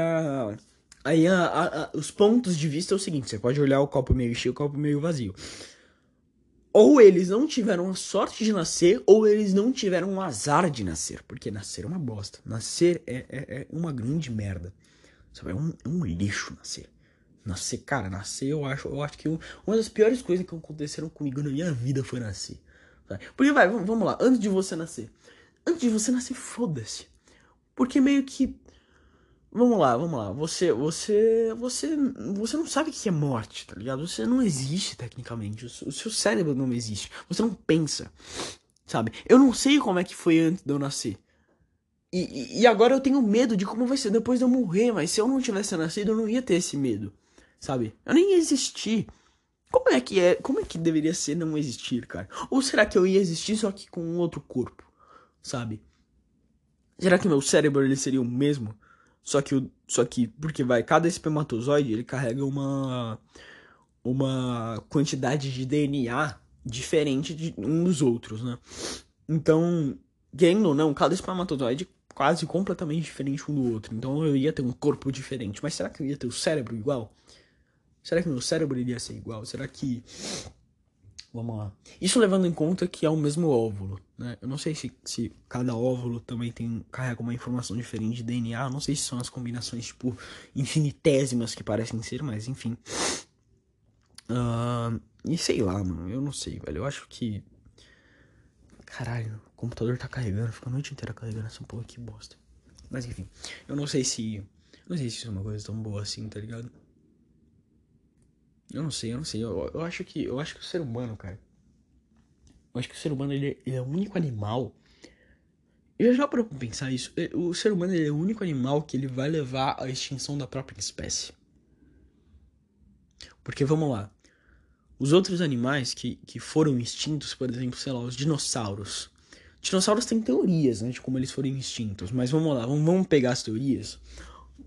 aí a, a, os pontos de vista é o seguinte: você pode olhar o copo meio cheio, o copo meio vazio. Ou eles não tiveram a sorte de nascer, ou eles não tiveram o azar de nascer. Porque nascer é uma bosta. Nascer é, é, é uma grande merda. Sabe? É um, é um lixo nascer. Nascer, cara, nascer eu acho, eu acho que uma das piores coisas que aconteceram comigo na minha vida foi nascer. Sabe? Porque vai, vamos lá, antes de você nascer. Antes de você nascer, foda-se. Porque meio que Vamos lá, vamos lá. Você, você, você, você não sabe o que é morte, tá ligado? Você não existe tecnicamente. O seu cérebro não existe. Você não pensa, sabe? Eu não sei como é que foi antes de eu nascer. E, e, agora eu tenho medo de como vai ser depois de eu morrer. Mas se eu não tivesse nascido, eu não ia ter esse medo, sabe? Eu nem ia existir. Como é que é? Como é que deveria ser não existir, cara? Ou será que eu ia existir só que com um outro corpo, sabe? Será que meu cérebro ele seria o mesmo? Só que, o, só que porque vai, cada espermatozoide ele carrega uma, uma quantidade de DNA diferente de um dos outros, né? Então, querendo ou não, cada espermatozoide quase completamente diferente um do outro. Então eu ia ter um corpo diferente. Mas será que eu ia ter o cérebro igual? Será que meu cérebro iria ser igual? Será que Vamos lá. Isso levando em conta que é o mesmo óvulo, né? Eu não sei se, se cada óvulo também tem carrega uma informação diferente de DNA. Eu não sei se são as combinações, tipo, infinitésimas que parecem ser, mas enfim. Uh, e sei lá, mano. Eu não sei, velho. Eu acho que. Caralho, o computador tá carregando. Fica a noite inteira carregando essa porra que bosta. Mas enfim. Eu não sei se. Não sei se isso é uma coisa tão boa assim, tá ligado? Eu não sei, eu não sei. Eu, eu acho que eu acho que o ser humano, cara. Eu acho que o ser humano ele, ele é o único animal. Eu já para pensar isso. O ser humano é o único animal que ele vai levar à extinção da própria espécie. Porque vamos lá. Os outros animais que, que foram extintos, por exemplo, sei lá, os dinossauros. Dinossauros têm teorias, né, de como eles foram extintos. Mas vamos lá, vamos, vamos pegar as teorias.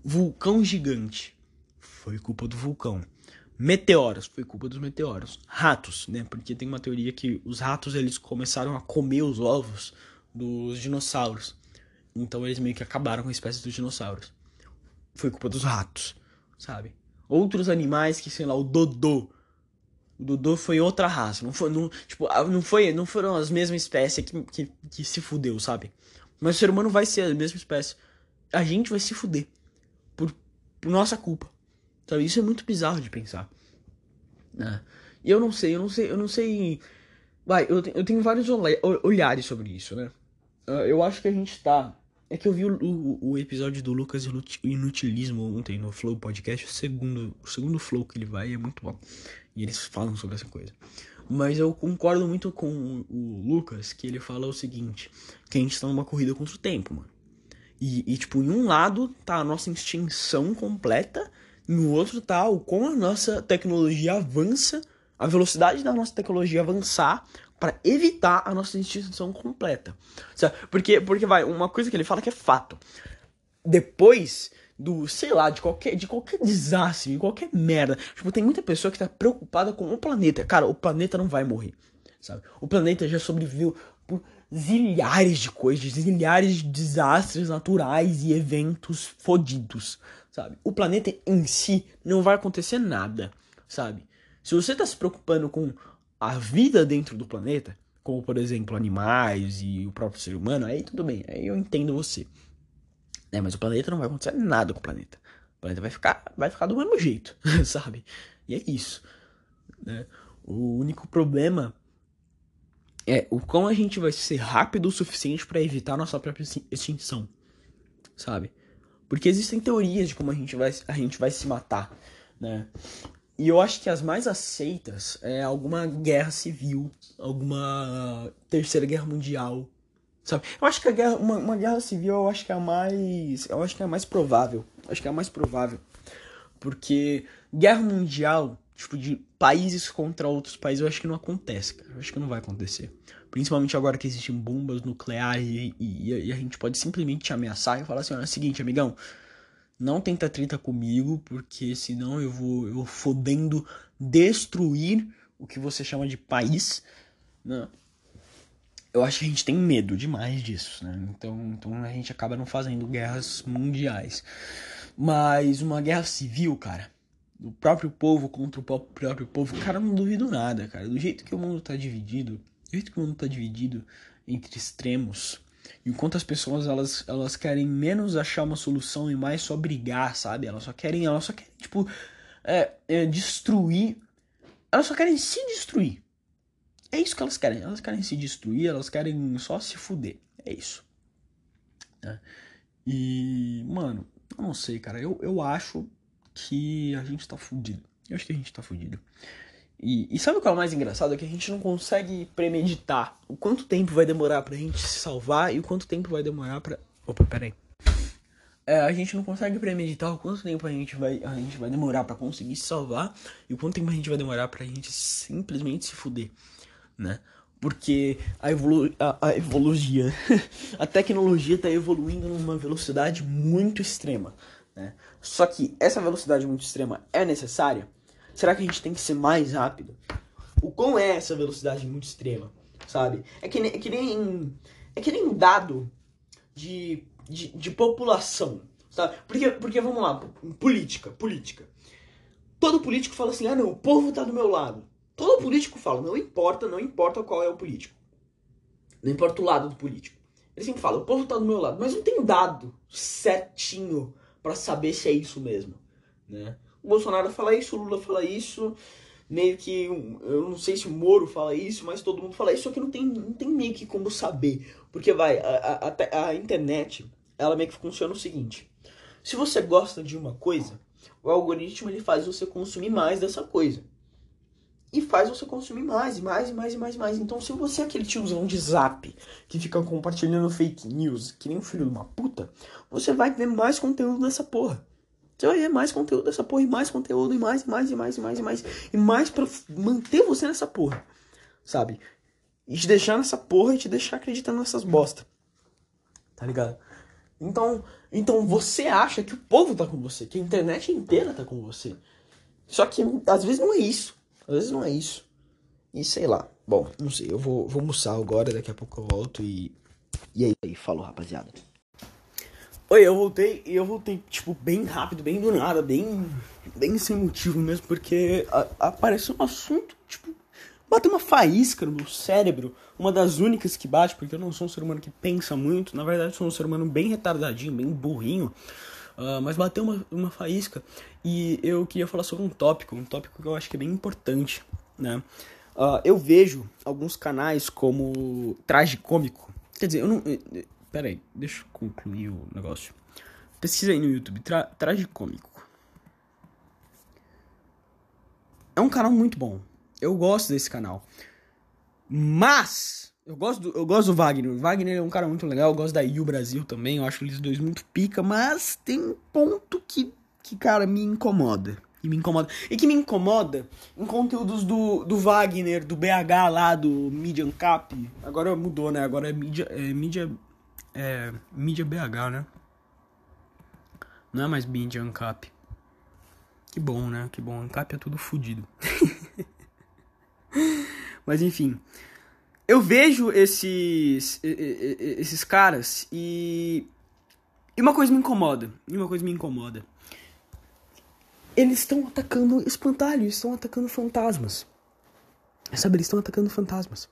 Vulcão gigante. Foi culpa do vulcão. Meteoros, foi culpa dos meteoros. Ratos, né? Porque tem uma teoria que os ratos eles começaram a comer os ovos dos dinossauros. Então eles meio que acabaram com a espécie dos dinossauros. Foi culpa dos ratos, sabe? Outros animais que, sei lá, o Dodô. O Dodô foi outra raça. Não foi, não, tipo, não foi, não foram as mesmas espécies que, que, que se fudeu, sabe? Mas o ser humano vai ser a mesma espécie. A gente vai se fuder. Por, por nossa culpa. Sabe? Isso é muito bizarro de pensar. Né? E eu não sei, eu não sei, eu não sei. Vai, eu, eu tenho vários olhares sobre isso, né? Uh, eu acho que a gente tá. É que eu vi o, o, o, episódio do Lucas Inutilismo ontem no Flow Podcast, o segundo, o segundo Flow que ele vai é muito bom. E eles falam sobre essa coisa. Mas eu concordo muito com o Lucas, que ele fala o seguinte: que a gente tá numa corrida contra o tempo, mano. E, e tipo, em um lado tá a nossa extinção completa no outro o como a nossa tecnologia avança, a velocidade da nossa tecnologia avançar para evitar a nossa extinção completa. Porque, porque vai, uma coisa que ele fala que é fato. Depois do, sei lá, de qualquer, de qualquer desastre, de qualquer merda. Tipo, tem muita pessoa que tá preocupada com o planeta. Cara, o planeta não vai morrer, sabe? O planeta já sobreviveu por zilhares de coisas, zilhares de desastres naturais e eventos fodidos, sabe? O planeta em si não vai acontecer nada, sabe? Se você está se preocupando com a vida dentro do planeta, como por exemplo animais e o próprio ser humano, aí tudo bem, aí eu entendo você. É, mas o planeta não vai acontecer nada com o planeta. O planeta vai ficar, vai ficar do mesmo jeito, sabe? E é isso. Né? O único problema é o quão a gente vai ser rápido o suficiente para evitar nossa própria extinção, sabe? Porque existem teorias de como a gente vai, a gente vai se matar, né? E eu acho que as mais aceitas é alguma guerra civil, alguma terceira guerra mundial, sabe? Eu acho que a guerra, uma, uma guerra civil, eu acho que é a mais, eu acho que é a mais provável, acho que é a mais provável, porque guerra mundial, tipo de países contra outros países, eu acho que não acontece, cara. Eu acho que não vai acontecer. Principalmente agora que existem bombas nucleares e, e, e a gente pode simplesmente te ameaçar e falar assim: olha, é o seguinte, amigão, não tenta treta comigo, porque senão eu vou, eu fodendo destruir o que você chama de país. Né? eu acho que a gente tem medo demais disso, né? Então, então a gente acaba não fazendo guerras mundiais. Mas uma guerra civil, cara, do próprio povo contra o próprio povo, cara, eu não duvido nada, cara. Do jeito que o mundo tá dividido, do jeito que o mundo tá dividido entre extremos, e o quanto as pessoas elas, elas querem menos achar uma solução e mais só brigar, sabe? Elas só querem, elas só querem, tipo, é, é, destruir. Elas só querem se destruir. É isso que elas querem. Elas querem se destruir, elas querem só se fuder. É isso. Né? E, mano, eu não sei, cara. Eu, eu acho que a gente tá fudido. Eu acho que a gente tá fudido. E, e sabe o que é o mais engraçado? É que a gente não consegue premeditar o quanto tempo vai demorar pra gente se salvar e o quanto tempo vai demorar pra. Opa, peraí. É, a gente não consegue premeditar o quanto tempo a gente vai, a gente vai demorar para conseguir se salvar e o quanto tempo a gente vai demorar pra gente simplesmente se fuder né? Porque a, evolu a, a evolução, a tecnologia está evoluindo numa velocidade muito extrema, né? Só que essa velocidade muito extrema é necessária? Será que a gente tem que ser mais rápido? O quão é essa velocidade muito extrema, sabe? É que, é que nem é que nem dado de, de, de população, sabe? Porque, porque vamos lá, política, política. Todo político fala assim: ah, não, o povo tá do meu lado. Todo político fala, não importa, não importa qual é o político. Não importa o lado do político. Ele sempre fala, o povo tá do meu lado, mas não tem dado certinho para saber se é isso mesmo, né? O Bolsonaro fala isso, o Lula fala isso, meio que eu não sei se o Moro fala isso, mas todo mundo fala isso, só que não tem, não tem meio que como saber, porque vai a, a, a internet, ela meio que funciona o seguinte: se você gosta de uma coisa, o algoritmo ele faz você consumir mais dessa coisa e faz você consumir mais, e mais, e mais, e mais, e mais. Então, se você é aquele tiozão de zap que fica compartilhando fake news, que nem um filho de uma puta, você vai ver mais conteúdo dessa porra. Você vai ver mais conteúdo dessa porra, e mais conteúdo, e mais, e mais, e mais, e mais, e mais, e mais pra manter você nessa porra, sabe? E te deixar nessa porra e te deixar acreditando nessas bosta. Tá ligado? Então, então você acha que o povo tá com você, que a internet inteira tá com você. Só que às vezes não é isso. Às vezes não é isso. E sei lá. Bom, não sei. Eu vou, vou almoçar agora, daqui a pouco eu volto e. E aí, aí falou, rapaziada. Oi, eu voltei e eu voltei, tipo, bem rápido, bem do nada, bem. bem sem motivo mesmo, porque a, apareceu um assunto, tipo, bateu uma faísca no meu cérebro. Uma das únicas que bate, porque eu não sou um ser humano que pensa muito. Na verdade, sou um ser humano bem retardadinho, bem burrinho. Uh, mas bateu uma, uma faísca e eu queria falar sobre um tópico, um tópico que eu acho que é bem importante, né? Uh, eu vejo alguns canais como Traje Cômico. Quer dizer, eu não. Eh, eh, pera aí, deixa eu concluir o negócio. Pesquisa aí no YouTube, tra, Traje Cômico. É um canal muito bom. Eu gosto desse canal. Mas eu gosto, do, eu gosto do Wagner. O Wagner é um cara muito legal. Eu gosto da Yu Brasil também. Eu acho eles dois muito pica. Mas tem um ponto que, que cara, me incomoda. E me incomoda. E que me incomoda em conteúdos do, do Wagner, do BH lá, do Median Cap. Agora mudou, né? Agora é mídia. É, mídia. É. Mídia BH, né? Não é mais Median Cap. Que bom, né? Que bom. Ancap é tudo fodido. Mas enfim eu vejo esses esses caras e e uma coisa me incomoda, e uma coisa me incomoda. Eles estão atacando espantalhos, estão atacando fantasmas. Sabe, eles estão atacando fantasmas.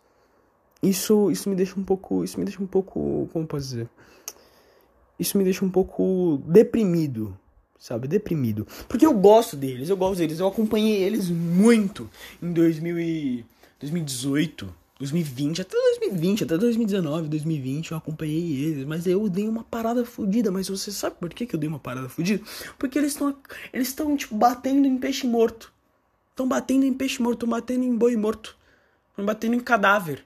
Isso isso me deixa um pouco, isso me deixa um pouco, como posso dizer? Isso me deixa um pouco deprimido, sabe? Deprimido. Porque eu gosto deles, eu gosto deles, eu acompanhei eles muito em 2000 e 2018 2020, até 2020, até 2019, 2020 eu acompanhei eles, mas eu dei uma parada fodida, mas você sabe por que, que eu dei uma parada fodida? Porque eles estão eles estão tipo batendo em peixe morto. Estão batendo em peixe morto, batendo em boi morto, estão batendo em cadáver.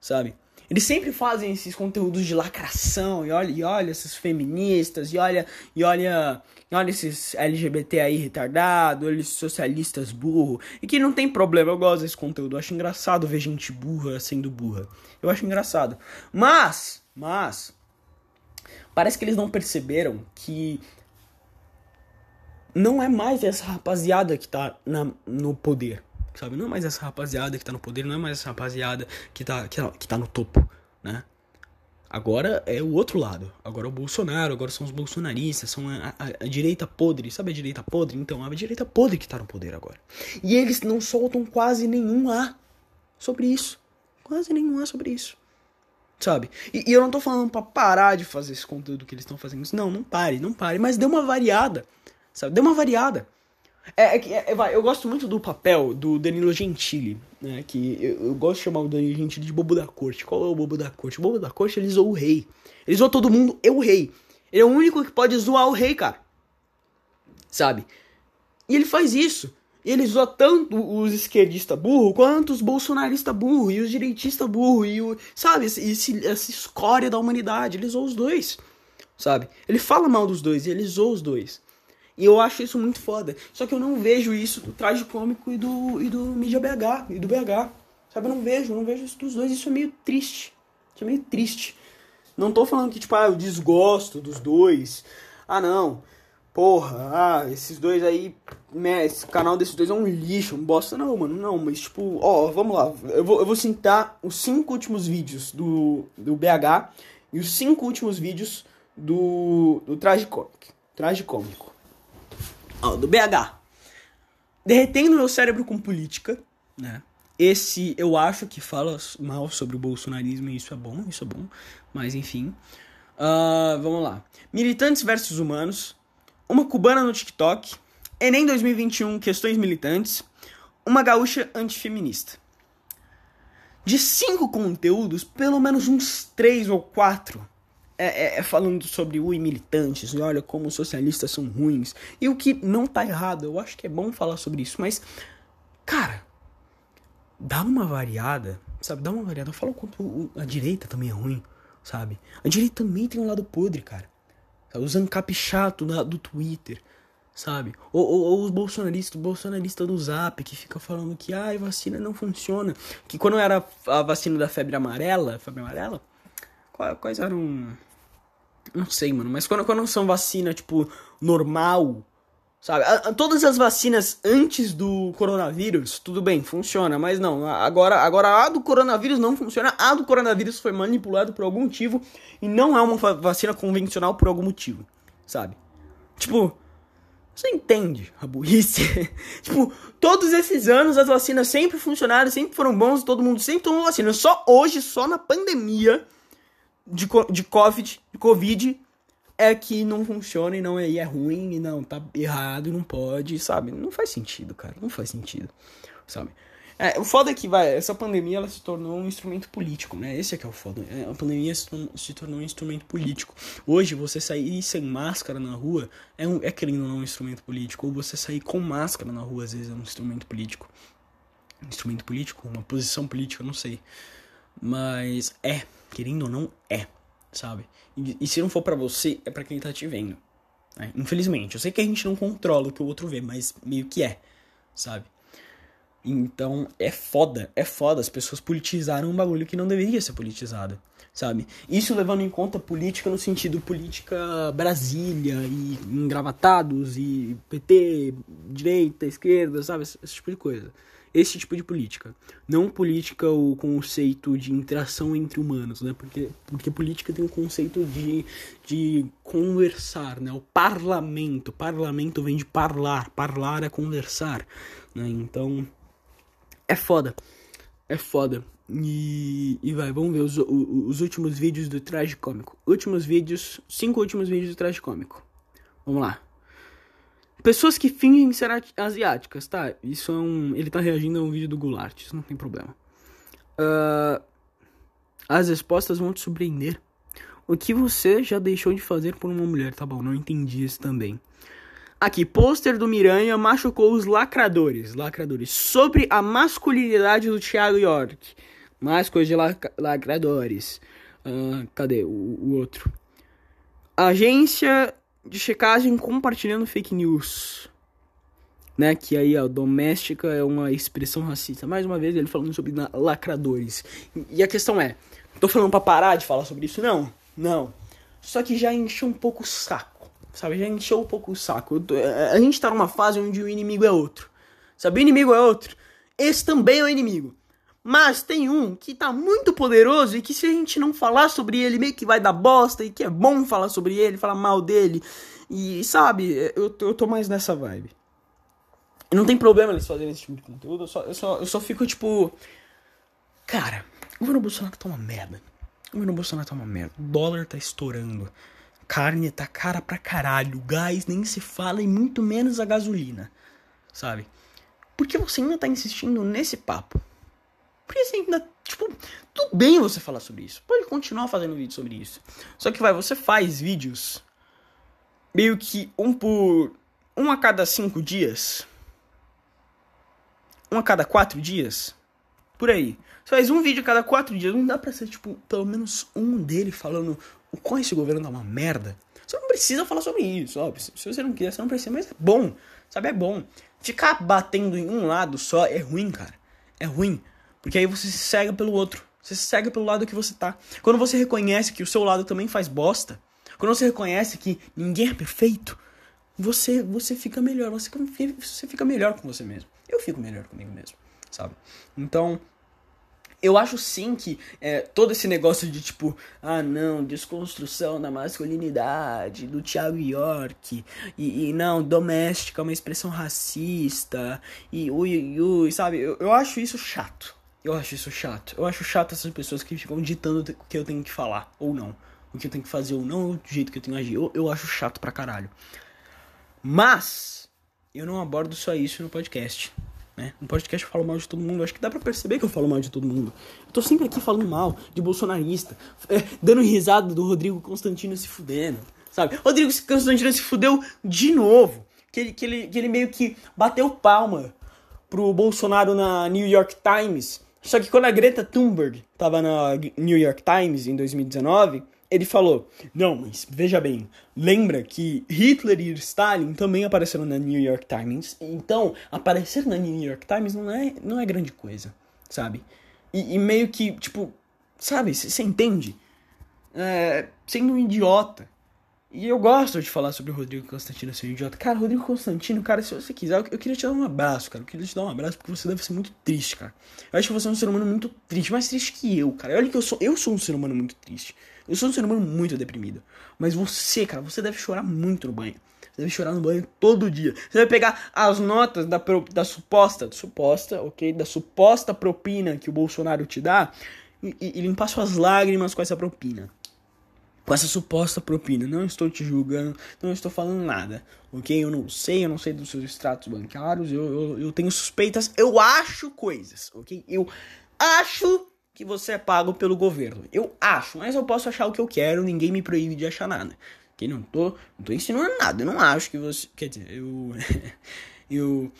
Sabe? Eles sempre fazem esses conteúdos de lacração, e olha, e olha esses feministas, e olha, e olha, e olha esses LGBT aí retardado, esses socialistas burro. E que não tem problema, eu gosto desse conteúdo. Eu acho engraçado ver gente burra sendo burra. Eu acho engraçado. Mas, mas, parece que eles não perceberam que não é mais essa rapaziada que tá na, no poder. Sabe? Não é mais essa rapaziada que tá no poder, não é mais essa rapaziada que tá, que, que tá no topo, né? Agora é o outro lado. Agora é o Bolsonaro, agora são os bolsonaristas, são a, a, a, direita podre. Sabe a direita podre? Então, a direita podre que tá no poder agora. E eles não soltam quase nenhum A sobre isso. Quase nenhum A sobre isso. Sabe? E, e eu não tô falando para parar de fazer esse conteúdo que eles estão fazendo. Não, não pare, não pare. Mas dê uma variada. Sabe? Dê uma variada. É, é, é, vai, eu gosto muito do papel do Danilo Gentili, né? Que eu, eu, gosto de chamar o Danilo Gentili de bobo da corte. Qual é o bobo da corte? O bobo da corte ele zoou o rei. Ele zoou todo mundo, eu o rei. Ele é o único que pode zoar o rei, cara. Sabe? E ele faz isso. E ele zoa tanto os esquerdistas burro quanto os bolsonaristas burro e os direitistas burro e o. Sabe? Esse, essa escória da humanidade. Ele zoa os dois. Sabe? Ele fala mal dos dois e ele zoa os dois. E eu acho isso muito foda. Só que eu não vejo isso do traje cômico e do, e do mídia BH, e do BH. Sabe, eu não vejo, eu não vejo isso dos dois. Isso é meio triste. Isso é meio triste. Não tô falando que, tipo, ah, eu desgosto dos dois. Ah, não. Porra, ah, esses dois aí. Né, esse canal desses dois é um lixo, um bosta. Não, mano, não. Mas, tipo, ó, vamos lá. Eu vou, eu vou citar os cinco últimos vídeos do, do BH e os cinco últimos vídeos do, do Traje Cômico. Traje Cômico do BH. Derretendo meu cérebro com política, né? Esse eu acho que fala mal sobre o bolsonarismo e isso é bom, isso é bom. Mas enfim. Uh, vamos lá. Militantes versus humanos. Uma cubana no TikTok. Enem 2021, questões militantes. Uma gaúcha antifeminista. De cinco conteúdos, pelo menos uns três ou quatro é, é, é, falando sobre ui militantes, e olha como os socialistas são ruins. E o que não tá errado, eu acho que é bom falar sobre isso, mas, cara, dá uma variada, sabe? Dá uma variada. Fala o quanto a direita também é ruim, sabe? A direita também tem um lado podre, cara. Os ancap chato do Twitter, sabe? Ou, ou, ou, os bolsonaristas, o bolsonarista do Zap que fica falando que ah, a vacina não funciona. Que quando era a vacina da febre amarela, febre amarela, quais eram não sei, mano. Mas quando, quando são vacina, tipo, normal, sabe? A, a, todas as vacinas antes do coronavírus, tudo bem, funciona. Mas não, agora, agora a do coronavírus não funciona. A do coronavírus foi manipulado por algum motivo. E não é uma vacina convencional por algum motivo, sabe? Tipo, você entende a burrice? tipo, todos esses anos as vacinas sempre funcionaram, sempre foram bons, todo mundo sempre tomou vacina. Só hoje, só na pandemia de, de COVID, de COVID é que não funciona e não é, e é ruim e não tá errado e não pode, sabe? Não faz sentido, cara. Não faz sentido, sabe? É, o foda é que, vai, essa pandemia ela se tornou um instrumento político, né? Esse é que é o foda. É, a pandemia se, tornou um instrumento político. Hoje, você sair sem máscara na rua é, um, é querendo ou não um instrumento político. Ou você sair com máscara na rua, às vezes, é um instrumento político. Um instrumento político? Uma posição política, não sei. Mas é, querendo ou não, é, sabe? E, e se não for para você, é para quem tá te vendo. Né? Infelizmente, eu sei que a gente não controla o que o outro vê, mas meio que é, sabe? Então é foda, é foda. As pessoas politizaram um bagulho que não deveria ser politizado, sabe? Isso levando em conta política no sentido política Brasília e engravatados e PT, direita, esquerda, sabe? Esse, esse tipo de coisa esse tipo de política. Não política o conceito de interação entre humanos, né? Porque, porque política tem o um conceito de, de conversar, né? O parlamento. Parlamento vem de parlar. Parlar é conversar, né? Então, é foda. É foda. E, e vai, vamos ver os, os, os últimos vídeos do Traje Cômico. Últimos vídeos, cinco últimos vídeos do Traje Cômico. Vamos lá. Pessoas que fingem ser asiáticas, tá? Isso é um. Ele tá reagindo a um vídeo do Goulart, isso não tem problema. Uh, as respostas vão te surpreender. O que você já deixou de fazer por uma mulher? Tá bom, não entendi isso também. Aqui, pôster do Miranha machucou os lacradores. Lacradores. Sobre a masculinidade do Thiago York. Mais coisa de lac lacradores. Uh, cadê o, o outro? Agência de checagem compartilhando fake news. Né, que aí a doméstica é uma expressão racista. Mais uma vez ele falando sobre lacradores. E a questão é, tô falando para parar de falar sobre isso? Não, não. Só que já encheu um pouco o saco. Sabe, já encheu um pouco o saco. Tô, a gente tá numa fase onde o inimigo é outro. Sabe, o inimigo é outro. esse também é o inimigo. Mas tem um que tá muito poderoso e que se a gente não falar sobre ele, meio que vai dar bosta e que é bom falar sobre ele, falar mal dele. E sabe, eu, eu tô mais nessa vibe. Não tem problema eles fazerem esse tipo de conteúdo, eu só, eu só, eu só fico tipo. Cara, o governo Bolsonaro tá uma merda. O governo Bolsonaro tá uma merda. O dólar tá estourando. Carne tá cara pra caralho. Gás nem se fala e muito menos a gasolina. Sabe? Por que você ainda tá insistindo nesse papo? Porque você ainda, tipo, tudo bem você falar sobre isso. Pode continuar fazendo vídeo sobre isso. Só que vai, você faz vídeos meio que um por. um a cada cinco dias. Um a cada quatro dias. Por aí. Você faz um vídeo a cada quatro dias. Não dá pra ser, tipo, pelo menos um dele falando o qual esse governo tá uma merda. Você não precisa falar sobre isso, óbvio. Se você não quiser, você não precisa, mas é bom. Sabe, é bom. Ficar batendo em um lado só é ruim, cara. É ruim. Porque aí você se cega pelo outro. Você se cega pelo lado que você tá. Quando você reconhece que o seu lado também faz bosta, quando você reconhece que ninguém é perfeito, você você fica melhor, você, você fica melhor com você mesmo. Eu fico melhor comigo mesmo, sabe? Então, eu acho sim que é, todo esse negócio de tipo, ah não, desconstrução da masculinidade, do Thiago York, e, e não, doméstica é uma expressão racista, e ui, ui, sabe? Eu, eu acho isso chato. Eu acho isso chato. Eu acho chato essas pessoas que ficam ditando o que eu tenho que falar, ou não. O que eu tenho que fazer ou não, o jeito que eu tenho que agir. Eu, eu acho chato pra caralho. Mas, eu não abordo só isso no podcast. Né? No podcast eu falo mal de todo mundo. Acho que dá pra perceber que eu falo mal de todo mundo. Eu tô sempre aqui falando mal de bolsonarista. É, dando risada do Rodrigo Constantino se fudendo. Sabe? Rodrigo Constantino se fudeu de novo. Que ele, que ele, que ele meio que bateu palma pro Bolsonaro na New York Times só que quando a Greta Thunberg estava na New York Times em 2019, ele falou: Não, mas veja bem, lembra que Hitler e Stalin também apareceram na New York Times. Então, aparecer na New York Times não é, não é grande coisa, sabe? E, e meio que, tipo, sabe, você entende? É, sendo um idiota. E eu gosto de falar sobre o Rodrigo Constantino ser um idiota. Cara, Rodrigo Constantino, cara, se você quiser, eu, queria te dar um abraço, cara. Eu queria te dar um abraço porque você deve ser muito triste, cara. Eu acho que você é um ser humano muito triste, mais triste que eu, cara. Olha que eu sou, eu sou um ser humano muito triste. Eu sou um ser humano muito deprimido. Mas você, cara, você deve chorar muito no banho. Você deve chorar no banho todo dia. Você vai pegar as notas da, da suposta, suposta, ok? Da suposta propina que o Bolsonaro te dá e, e limpar suas lágrimas com essa propina com essa suposta propina. Não estou te julgando, não estou falando nada, ok? Eu não sei, eu não sei dos seus extratos bancários, eu, eu, eu tenho suspeitas, eu acho coisas, ok? Eu acho que você é pago pelo governo. Eu acho, mas eu posso achar o que eu quero, ninguém me proíbe de achar nada. Ok? Não tô, não tô ensinando nada, eu não acho que você. Quer dizer, eu. eu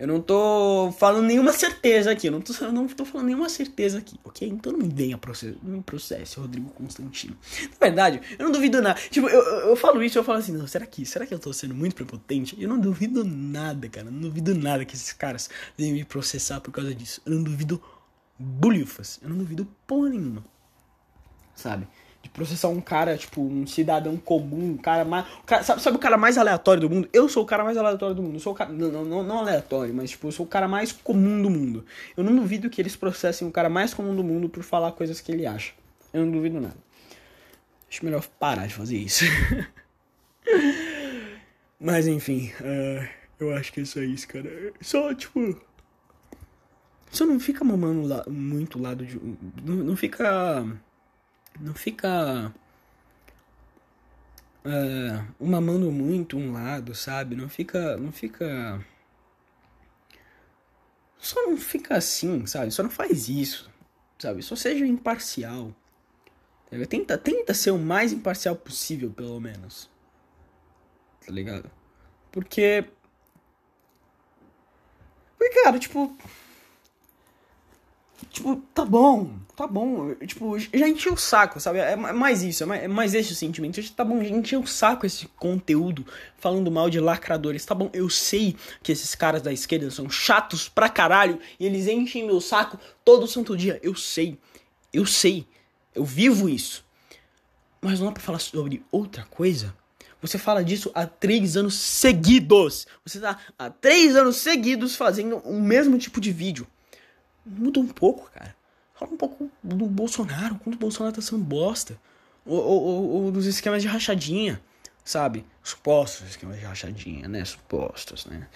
eu não tô falando nenhuma certeza aqui. Eu não tô, eu não tô falando nenhuma certeza aqui, ok? Então não me venha processo, não me processe, Rodrigo Constantino. Na verdade, eu não duvido nada. Tipo, eu, eu, falo isso eu falo assim, não, será que, será que eu tô sendo muito prepotente? Eu não duvido nada, cara. Eu não duvido nada que esses caras venham me processar por causa disso. Eu não duvido bolhufas. Eu não duvido porra nenhuma. Sabe? De processar um cara, tipo, um cidadão comum, um cara mais. Cara, sabe, sabe, o cara mais aleatório do mundo? Eu sou o cara mais aleatório do mundo. Eu sou o cara. Não, não, não aleatório, mas tipo, eu sou o cara mais comum do mundo. Eu não duvido que eles processem o cara mais comum do mundo por falar coisas que ele acha. Eu não duvido nada. Acho melhor parar de fazer isso. mas enfim, uh, eu acho que é só isso, cara. Só, tipo. Só não fica mamando lá, muito lado de. Não, não fica não fica uh, mamando muito um lado, sabe? Não fica, não fica só não fica assim, sabe? Só não faz isso, sabe? Só seja imparcial. Tenta, tenta ser o mais imparcial possível, pelo menos. Tá ligado? Porque. Porque, cara, tipo. Tipo, tá bom, tá bom. Tipo, já encheu o saco, sabe? É mais isso, é mais, é mais esse o sentimento. Tá bom, já encheu o saco esse conteúdo falando mal de lacradores. Tá bom, eu sei que esses caras da esquerda são chatos pra caralho e eles enchem meu saco todo santo dia. Eu sei, eu sei, eu vivo isso. Mas não é pra falar sobre outra coisa? Você fala disso há três anos seguidos. Você tá há três anos seguidos fazendo o mesmo tipo de vídeo Muda um pouco, cara. Fala um pouco do Bolsonaro, quanto o Bolsonaro tá sendo bosta. Ou, ou, ou dos esquemas de rachadinha, sabe? Supostos esquemas de rachadinha, né? Supostos, né?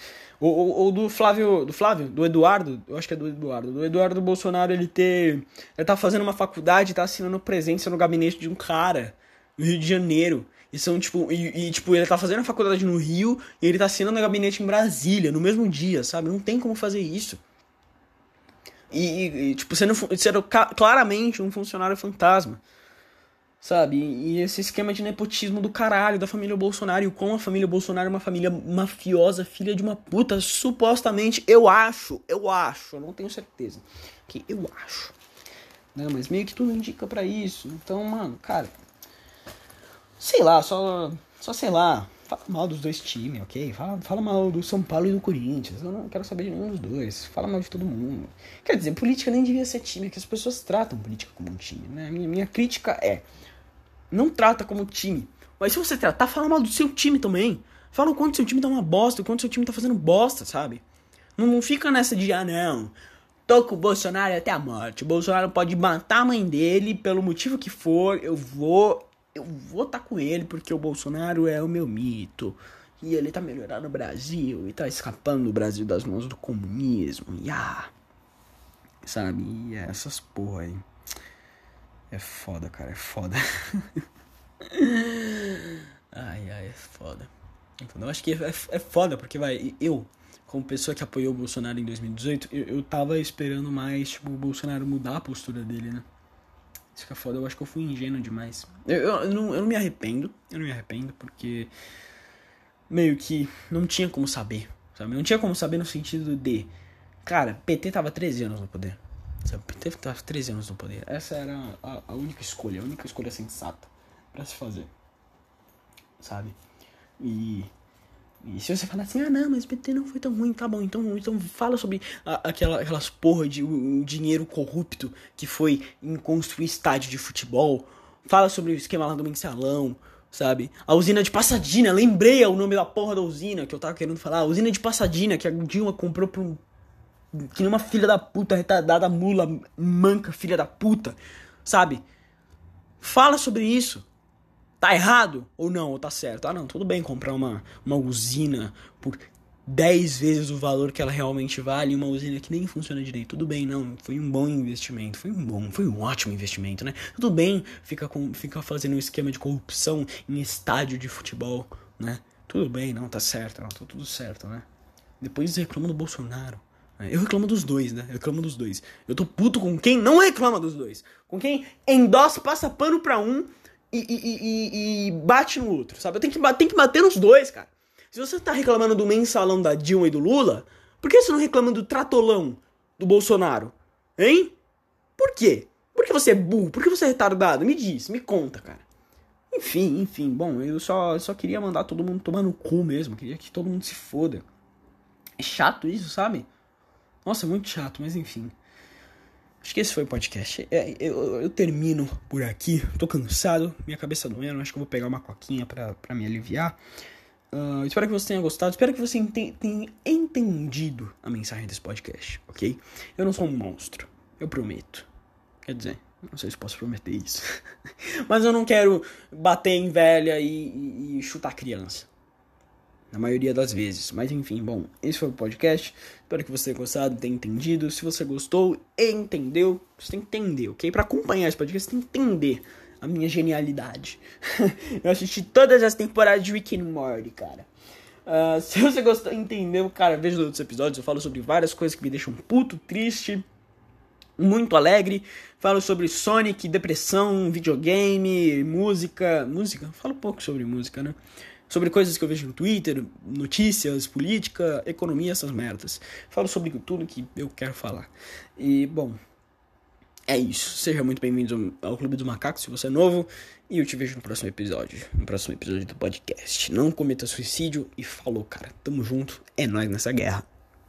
Ou, ou, ou, do Flávio, do Flávio, do Eduardo, eu acho que é do Eduardo, do Eduardo Bolsonaro, ele ter, ele tá fazendo uma faculdade, tá assinando presença no gabinete de um cara no Rio de Janeiro. E são, tipo, e, e, tipo, ele tá fazendo a faculdade no Rio e ele tá assinando o gabinete em Brasília, no mesmo dia, sabe? Não tem como fazer isso. E, e tipo, sendo, sendo claramente um funcionário fantasma. Sabe? E esse esquema de nepotismo do caralho da família Bolsonaro e a família Bolsonaro é uma família mafiosa, filha de uma puta, supostamente, eu acho, eu acho, eu não tenho certeza, que eu acho. Né? Mas meio que tudo indica para isso. Então, mano, cara, sei lá, só, só sei lá, fala mal dos dois times, ok? Fala, fala mal do São Paulo e do Corinthians. Eu não quero saber de nenhum dos dois. Fala mal de todo mundo. Quer dizer, política nem devia ser time, que as pessoas tratam política como um time, né? Minha, minha crítica é não trata como time. Mas se você tratar, fala mal do seu time também. Fala o quanto seu time tá uma bosta, o quanto seu time tá fazendo bosta, sabe? Não, não fica nessa de, ah, não. Tô com o Bolsonaro até a morte. O Bolsonaro pode matar a mãe dele pelo motivo que for. Eu vou. Eu vou tá com ele porque o Bolsonaro é o meu mito. E ele tá melhorando o Brasil e tá escapando do Brasil das mãos do comunismo. E ah. Sabe? E é essas porra aí. É foda, cara, é foda. ai, ai, é foda. Entendeu? Acho que é, é foda, porque vai, eu, como pessoa que apoiou o Bolsonaro em 2018, eu, eu tava esperando mais, tipo, o Bolsonaro mudar a postura dele, né? Isso que é foda, eu acho que eu fui ingênuo demais. Eu, eu, eu, não, eu não me arrependo, eu não me arrependo, porque meio que não tinha como saber, sabe? Não tinha como saber no sentido de, cara, PT tava 13 anos no poder. Sabe? Que estar 13 anos no poder. Essa era a, a única escolha, a única escolha sensata para se fazer. Sabe? E, e se você falar assim, ah não, mas o PT não foi tão ruim, tá bom, então, então fala sobre a, aquela, aquelas porra de o, dinheiro corrupto que foi em construir estádio de futebol. Fala sobre o esquema lá do mensalão, sabe? A usina de Passadina, lembrei o nome da porra da usina que eu tava querendo falar. A usina de Passadina que a Dilma comprou por um que nem uma filha da puta, retardada, mula, manca, filha da puta, sabe? Fala sobre isso. Tá errado ou não? Ou tá certo? Ah, não, tudo bem comprar uma, uma usina por 10 vezes o valor que ela realmente vale, uma usina que nem funciona direito. Tudo bem, não, foi um bom investimento, foi um bom, foi um ótimo investimento, né? Tudo bem ficar com, fica fazendo um esquema de corrupção em estádio de futebol, né? Tudo bem, não, tá certo, não, tá tudo certo, né? Depois reclama do Bolsonaro. Eu reclamo dos dois, né? Eu reclamo dos dois. Eu tô puto com quem não reclama dos dois. Com quem endossa, passa pano pra um e, e, e, bate no outro, sabe? Tenho que, tenho que bater nos dois, cara. Se você tá reclamando do mensalão da Dilma e do Lula, por que você não reclama do tratolão do Bolsonaro? Hein? Por quê? Por que você é burro? Por que você é retardado? Me diz, me conta, cara. Enfim, enfim, bom, eu só, só queria mandar todo mundo tomar no cu mesmo. Queria que todo mundo se foda. É chato isso, sabe? Nossa, muito chato, mas enfim. Acho que esse foi o podcast. É, eu, eu, termino por aqui. Tô cansado, minha cabeça doendo. Acho que eu vou pegar uma coquinha pra me aliviar. Uh, espero que você tenha gostado. Espero que você tenha entendido a mensagem desse podcast, ok? Eu não sou um monstro. Eu prometo. Quer dizer, não sei se posso prometer isso. Mas eu não quero bater em velha e, e, e chutar criança na maioria das vezes. Mas enfim, bom, esse foi o podcast. Espero que você tenha gostado, tenha entendido. Se você gostou e entendeu, você tem que entender, ok? Para acompanhar esse podcast, você tem que entender a minha genialidade. eu assisti todas as temporadas de Rick and Morty, cara. Uh, se você gostou, entendeu, cara, veja os outros episódios. Eu falo sobre várias coisas que me deixam puto, triste, muito alegre. Falo sobre Sonic, depressão, videogame, música. Música? Falo pouco sobre música, né? Sobre coisas que eu vejo no Twitter, notícias, política, economia, essas merdas. Falo sobre tudo que eu quero falar. E, bom, é isso. Seja muito bem-vindo ao Clube dos Macacos se você é novo. E eu te vejo no próximo episódio. No próximo episódio do podcast. Não cometa suicídio e falou, cara. Tamo junto. É nós nessa guerra.